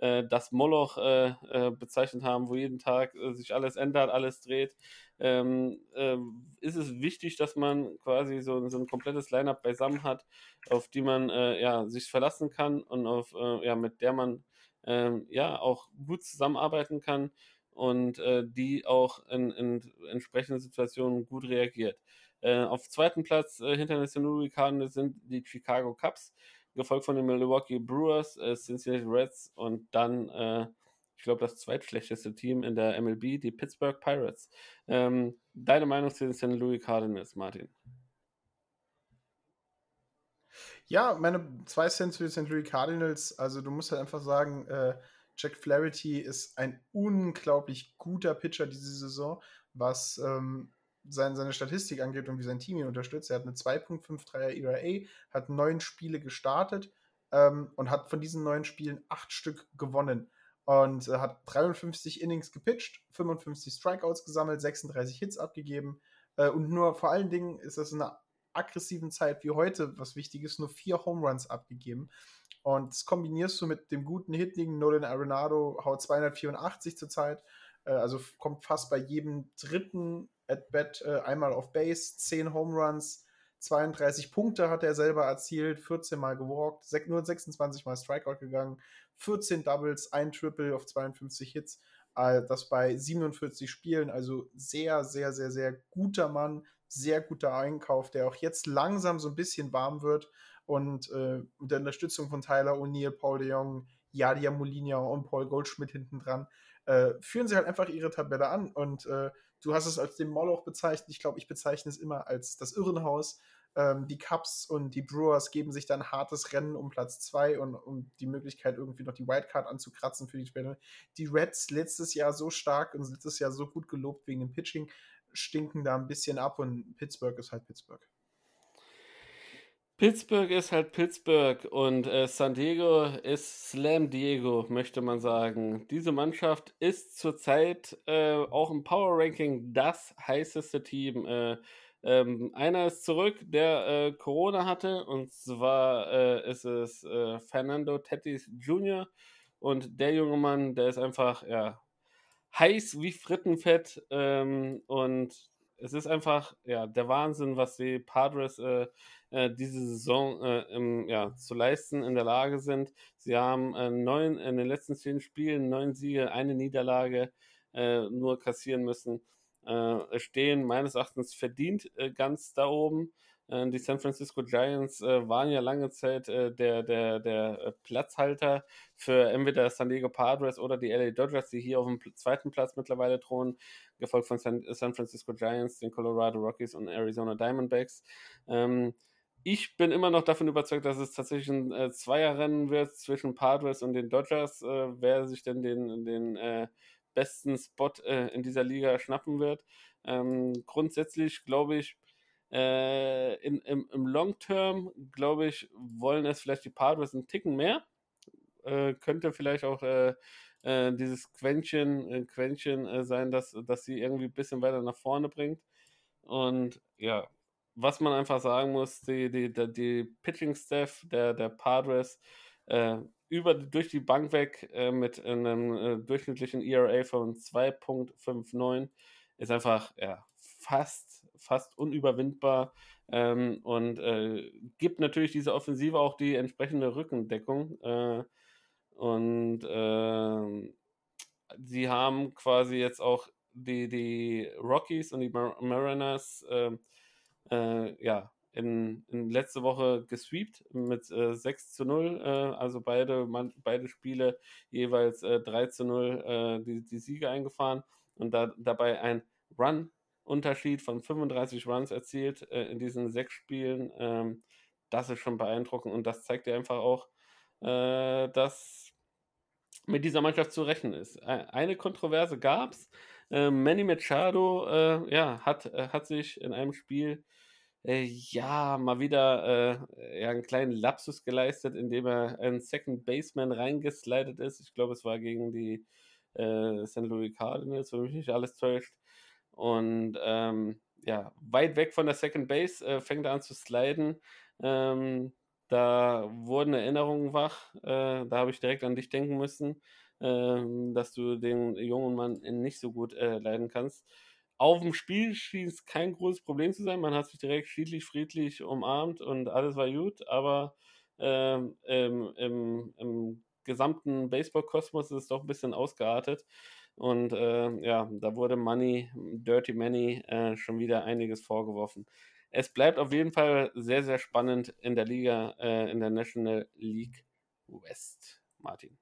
das Moloch äh, äh, bezeichnet haben, wo jeden Tag äh, sich alles ändert, alles dreht, ähm, äh, ist es wichtig, dass man quasi so, so ein komplettes Line-up beisammen hat, auf die man äh, ja, sich verlassen kann und auf, ja, mit der man ähm, ja auch gut zusammenarbeiten kann und die auch in, in entsprechenden Situationen gut reagiert. auf zweiten Platz hinter den St. Louis sind die Chicago Cubs gefolgt von den Milwaukee Brewers, äh, Cincinnati Reds und dann, äh, ich glaube, das zweitschlechteste Team in der MLB, die Pittsburgh Pirates. Ähm, deine Meinung zu den St. Louis Cardinals, Martin? Ja, meine zwei Cents für die St. Louis Cardinals. Also, du musst halt einfach sagen, äh, Jack Flaherty ist ein unglaublich guter Pitcher diese Saison, was ähm, sein, seine Statistik angeht und wie sein Team ihn unterstützt. Er hat eine 2.53er ERA, hat neun Spiele gestartet ähm, und hat von diesen neun Spielen acht Stück gewonnen. Und äh, hat 53 Innings gepitcht, 55 Strikeouts gesammelt, 36 Hits abgegeben. Äh, und nur vor allen Dingen ist das in einer aggressiven Zeit wie heute, was wichtig ist, nur vier Home Runs abgegeben. Und das kombinierst du mit dem guten Hittigen Nolan Arenado, haut 284 zurzeit. Äh, also kommt fast bei jedem dritten At-Bat äh, einmal auf Base, 10 Home Runs, 32 Punkte hat er selber erzielt, 14 Mal gewalkt, nur 26 Mal Strikeout gegangen, 14 Doubles, ein Triple auf 52 Hits. Äh, das bei 47 Spielen, also sehr, sehr, sehr, sehr guter Mann, sehr guter Einkauf, der auch jetzt langsam so ein bisschen warm wird und äh, mit der Unterstützung von Tyler O'Neill, Paul de Jong, Jadia Molinia und Paul Goldschmidt hinten dran, äh, führen sie halt einfach ihre Tabelle an und äh, du hast es als den Moloch bezeichnet. Ich glaube, ich bezeichne es immer als das Irrenhaus. Ähm, die Cubs und die Brewers geben sich dann hartes Rennen um Platz 2 und um die Möglichkeit, irgendwie noch die Wildcard anzukratzen für die Spiele. Die Reds letztes Jahr so stark und letztes Jahr so gut gelobt wegen dem Pitching, stinken da ein bisschen ab und Pittsburgh ist halt Pittsburgh. Pittsburgh ist halt Pittsburgh und äh, San Diego ist Slam Diego, möchte man sagen. Diese Mannschaft ist zurzeit äh, auch im Power Ranking das heißeste Team. Äh, ähm, einer ist zurück, der äh, Corona hatte, und zwar äh, ist es äh, Fernando Tatis Jr. Und der junge Mann, der ist einfach ja, heiß wie Frittenfett ähm, und es ist einfach ja, der Wahnsinn, was die Padres äh, diese Saison äh, im, ja, zu leisten in der Lage sind. Sie haben äh, neun, in den letzten zehn Spielen neun Siege, eine Niederlage äh, nur kassieren müssen. Äh, stehen meines Erachtens verdient äh, ganz da oben. die San Francisco Giants waren ja lange Zeit der, der, der Platzhalter für entweder San Diego Padres oder die LA Dodgers, die hier auf dem zweiten Platz mittlerweile thronen, gefolgt von San, San Francisco Giants, den Colorado Rockies und Arizona Diamondbacks. Ähm, ich bin immer noch davon überzeugt, dass es tatsächlich ein äh, Zweierrennen wird zwischen Padres und den Dodgers, äh, wer sich denn den, den äh, besten Spot äh, in dieser Liga schnappen wird. Ähm, grundsätzlich glaube ich, äh, in, im, im Long Term, glaube ich, wollen es vielleicht die Padres einen Ticken mehr. Äh, könnte vielleicht auch dieses Quäntchen, Quäntchen sein, dass, dass sie irgendwie ein bisschen weiter nach vorne bringt. Und ja, was man einfach sagen muss, die, die, die, die Pitching-Staff der, der Padres äh, über, durch die Bank weg äh, mit einem äh, durchschnittlichen ERA von 2.59 ist einfach ja, fast, fast unüberwindbar ähm, und äh, gibt natürlich diese Offensive auch die entsprechende Rückendeckung. Äh, und ähm, sie haben quasi jetzt auch die, die Rockies und die Mar Mariners ähm, äh, ja, in, in letzte Woche gesweept mit äh, 6 zu 0, äh, also beide, man, beide Spiele jeweils äh, 3 zu 0 äh, die, die Siege eingefahren und da, dabei ein Run-Unterschied von 35 Runs erzielt äh, in diesen sechs Spielen. Ähm, das ist schon beeindruckend und das zeigt ja einfach auch, äh, dass mit dieser Mannschaft zu rechnen ist. Eine Kontroverse gab es. Äh, Manny Machado äh, ja, hat, äh, hat sich in einem Spiel äh, ja, mal wieder äh, ja, einen kleinen Lapsus geleistet, indem er einen Second Baseman reingeslidet ist. Ich glaube, es war gegen die äh, St. Louis Cardinals, wenn mich nicht alles täuscht. Und ähm, ja, weit weg von der Second Base fängt er an zu sliden. Ähm, da wurden Erinnerungen wach. Da habe ich direkt an dich denken müssen, äh, dass du den jungen Mann nicht so gut äh, leiden kannst. Auf dem Spiel schien es kein großes Problem zu sein. Man hat sich direkt friedlich, friedlich umarmt und alles war gut, aber ähm, im, im, im, gesamten Baseball-Kosmos ist es doch ein bisschen ausgeartet. Und äh, ja, da wurde Money, Dirty Money, äh, schon wieder einiges vorgeworfen. Es bleibt auf jeden Fall sehr, sehr spannend in der Liga, äh, in der National League West. Martin.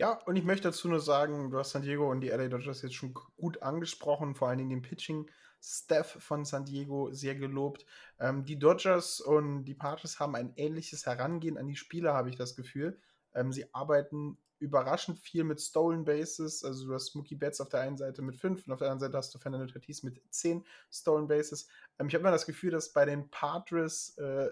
Ja, und ich möchte dazu nur sagen, du hast San Diego und die LA Dodgers jetzt schon gut angesprochen, vor allen Dingen den Pitching-Staff von San Diego sehr gelobt. Ähm, die Dodgers und die Padres haben ein ähnliches Herangehen an die Spieler, habe ich das Gefühl. Ähm, sie arbeiten überraschend viel mit Stolen Bases. Also du hast Mookie Betts auf der einen Seite mit fünf und auf der anderen Seite hast du Fernando Tatis mit zehn Stolen Bases. Ähm, ich habe immer das Gefühl, dass bei den Padres äh,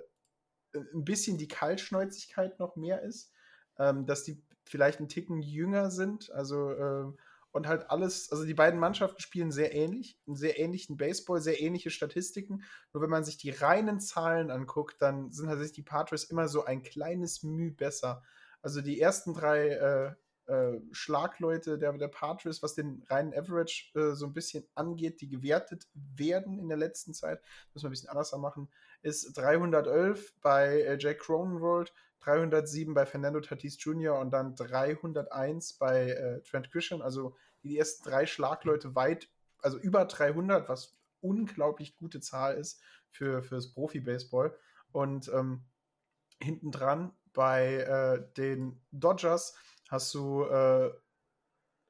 ein bisschen die Kaltschnäuzigkeit noch mehr ist. Ähm, dass die vielleicht einen Ticken jünger sind. Also äh, und halt alles, also die beiden Mannschaften spielen sehr ähnlich, einen sehr ähnlichen Baseball, sehr ähnliche Statistiken. Nur wenn man sich die reinen Zahlen anguckt, dann sind halt die Padres immer so ein kleines Mühe besser. Also die ersten drei äh, äh, Schlagleute der, der Padres, was den reinen Average äh, so ein bisschen angeht, die gewertet werden in der letzten Zeit, müssen wir ein bisschen anders machen, ist 311 bei äh, Jack Cronenworld, 307 bei Fernando Tatis Jr. und dann 301 bei äh, Trent Christian. Also die ersten drei Schlagleute weit, also über 300, was unglaublich gute Zahl ist für fürs Profi-Baseball. Und ähm, hinten dran bei äh, den Dodgers hast du äh,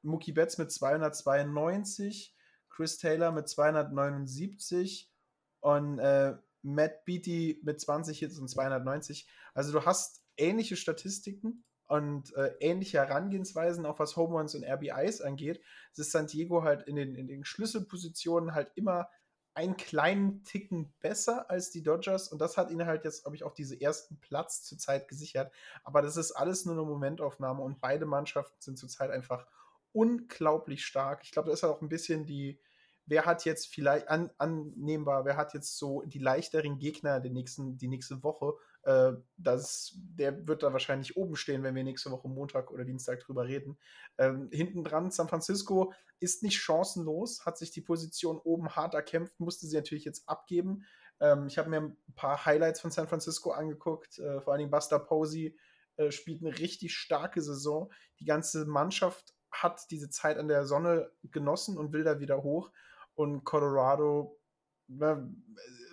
Mookie Betts mit 292, Chris Taylor mit 279 und äh, Matt Beatty mit 20 Hits und 290. Also du hast ähnliche Statistiken und äh, ähnliche Herangehensweisen, auch was Home Runs und RBIs angeht. Es ist San Diego halt in den, in den Schlüsselpositionen halt immer einen kleinen Ticken besser als die Dodgers und das hat ihnen halt jetzt, glaube ich, auch diesen ersten Platz zurzeit gesichert. Aber das ist alles nur eine Momentaufnahme und beide Mannschaften sind zurzeit einfach unglaublich stark. Ich glaube, da ist auch ein bisschen die, wer hat jetzt vielleicht an, annehmbar, wer hat jetzt so die leichteren Gegner die, nächsten, die nächste Woche. Äh, das, der wird da wahrscheinlich oben stehen, wenn wir nächste Woche Montag oder Dienstag drüber reden. Ähm, hinten dran, San Francisco ist nicht chancenlos, hat sich die Position oben hart erkämpft, musste sie natürlich jetzt abgeben. Ähm, ich habe mir ein paar Highlights von San Francisco angeguckt, äh, vor allen Dingen Buster Posey äh, spielt eine richtig starke Saison. Die ganze Mannschaft hat diese Zeit an der Sonne genossen und will da wieder hoch und Colorado ne,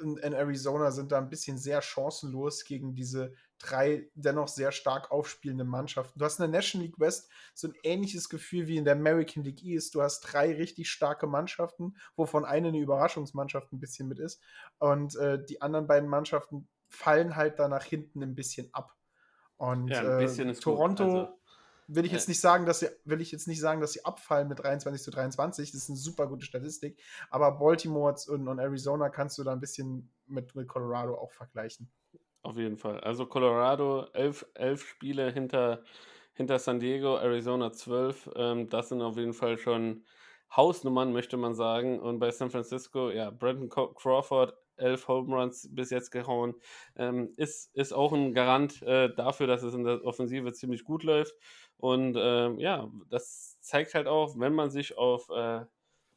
in Arizona sind da ein bisschen sehr chancenlos gegen diese drei dennoch sehr stark aufspielende Mannschaften. Du hast in der National League West so ein ähnliches Gefühl wie in der American League East. Du hast drei richtig starke Mannschaften, wovon eine eine Überraschungsmannschaft ein bisschen mit ist. Und äh, die anderen beiden Mannschaften fallen halt da nach hinten ein bisschen ab. Und ja, äh, Toronto. Also will ich jetzt nicht sagen, dass sie, will ich jetzt nicht sagen, dass sie abfallen mit 23 zu 23. Das ist eine super gute Statistik. Aber Baltimore und, und Arizona kannst du da ein bisschen mit, mit Colorado auch vergleichen. Auf jeden Fall. Also Colorado elf, elf Spiele hinter, hinter San Diego, Arizona 12. Ähm, das sind auf jeden Fall schon Hausnummern, möchte man sagen. Und bei San Francisco, ja, Brandon Crawford elf Home Runs bis jetzt gehauen. Ähm, ist, ist auch ein Garant äh, dafür, dass es in der Offensive ziemlich gut läuft. Und ähm, ja, das zeigt halt auch, wenn man sich auf äh,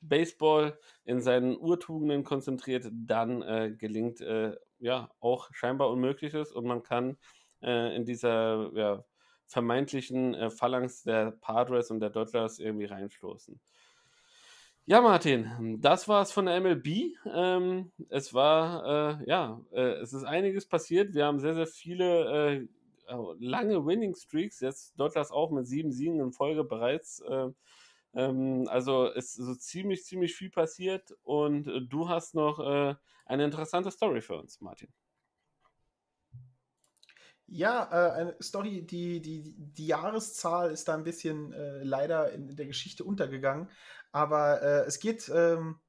Baseball in seinen Urtugenden konzentriert, dann äh, gelingt äh, ja auch scheinbar Unmögliches und man kann äh, in dieser ja, vermeintlichen äh, Phalanx der Padres und der Dodgers irgendwie reinstoßen. Ja, Martin, das war es von der MLB. Ähm, es war, äh, ja, äh, es ist einiges passiert. Wir haben sehr, sehr viele äh, lange Winning Streaks. Jetzt Dodgers auch mit sieben Siegen in Folge bereits. Äh, ähm, also ist so ziemlich, ziemlich viel passiert. Und äh, du hast noch äh, eine interessante Story für uns, Martin. Ja, äh, eine Story, die, die, die Jahreszahl ist da ein bisschen äh, leider in, der Geschichte untergegangen. Aber äh, es geht ähm,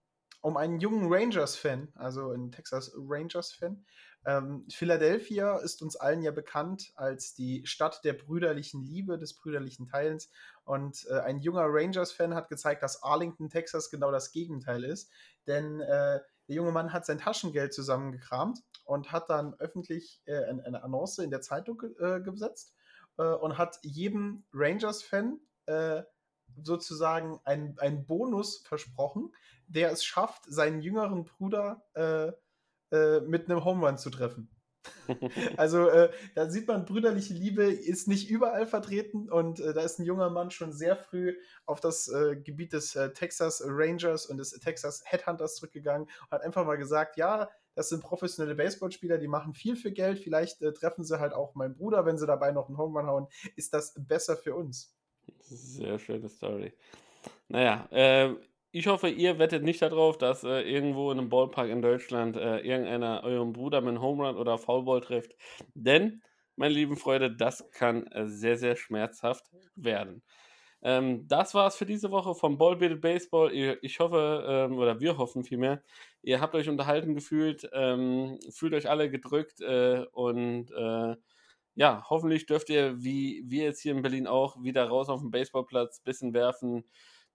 um einen jungen Rangers-Fan, also einen Texas Rangers-Fan. Ähm, Philadelphia ist uns allen ja bekannt als die Stadt der brüderlichen Liebe, des brüderlichen Teilens. Und äh, ein junger Rangers-Fan hat gezeigt, dass Arlington, Texas genau das Gegenteil ist. Denn äh, der junge Mann hat sein Taschengeld zusammengekramt und hat dann öffentlich äh, eine Annonce in der Zeitung äh, gesetzt äh, und hat jedem Rangers-Fan äh, sozusagen einen, Bonus versprochen, der es schafft, seinen jüngeren Bruder äh, mit einem Home Run zu treffen. <laughs> also äh, da sieht man, brüderliche Liebe ist nicht überall vertreten und äh, da ist ein junger Mann schon sehr früh auf das äh, Gebiet des äh, Texas Rangers und des Texas Headhunters zurückgegangen und hat einfach mal gesagt, ja, das sind professionelle Baseballspieler, die machen viel für Geld, vielleicht äh, treffen sie halt auch meinen Bruder, wenn sie dabei noch einen Home Run hauen, ist das besser für uns. Sehr schöne Story. Naja, äh, ich hoffe, ihr wettet nicht darauf, dass äh, irgendwo in einem Ballpark in Deutschland äh, irgendeiner euren Bruder mit einem Home Run oder Foulball trifft. Denn, meine lieben Freunde, das kann äh, sehr, sehr schmerzhaft werden. Ähm, das war's für diese Woche vom Ballbeated Baseball. Ich hoffe, ähm, oder wir hoffen vielmehr, ihr habt euch unterhalten gefühlt, ähm, fühlt euch alle gedrückt äh, und äh, ja, hoffentlich dürft ihr, wie wir jetzt hier in Berlin auch, wieder raus auf den Baseballplatz, bisschen werfen,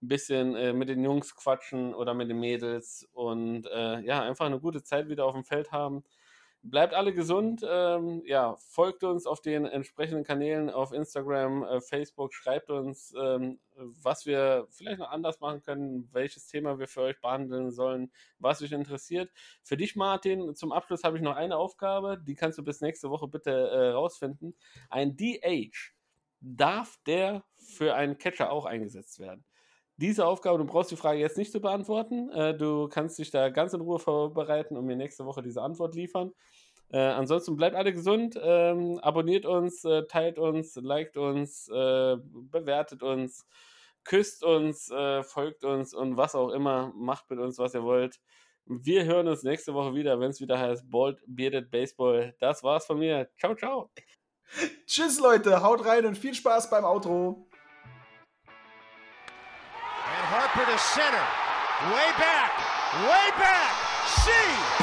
ein bisschen äh, mit den Jungs quatschen oder mit den Mädels und äh, ja, einfach eine gute Zeit wieder auf dem Feld haben. Bleibt alle gesund. Ähm, ja, folgt uns auf den entsprechenden Kanälen auf Instagram, äh, Facebook. Schreibt uns, ähm, was wir vielleicht noch anders machen können, welches Thema wir für euch behandeln sollen, was euch interessiert. Für dich, Martin, zum Abschluss habe ich noch eine Aufgabe. Die kannst du bis nächste Woche bitte äh, rausfinden. Ein DH. Darf der für einen Catcher auch eingesetzt werden? Diese Aufgabe, du brauchst die Frage jetzt nicht zu beantworten. Äh, du kannst dich da ganz in Ruhe vorbereiten und mir nächste Woche diese Antwort liefern. Äh, ansonsten bleibt alle gesund, ähm, abonniert uns, äh, teilt uns, liked uns, äh, bewertet uns, küsst uns, äh, folgt uns und was auch immer. Macht mit uns, was ihr wollt. Wir hören uns nächste Woche wieder, wenn es wieder heißt Bald Bearded Baseball. Das war's von mir. Ciao, ciao. Tschüss, Leute. Haut rein und viel Spaß beim Outro. Harper to center. Way back. Way back. See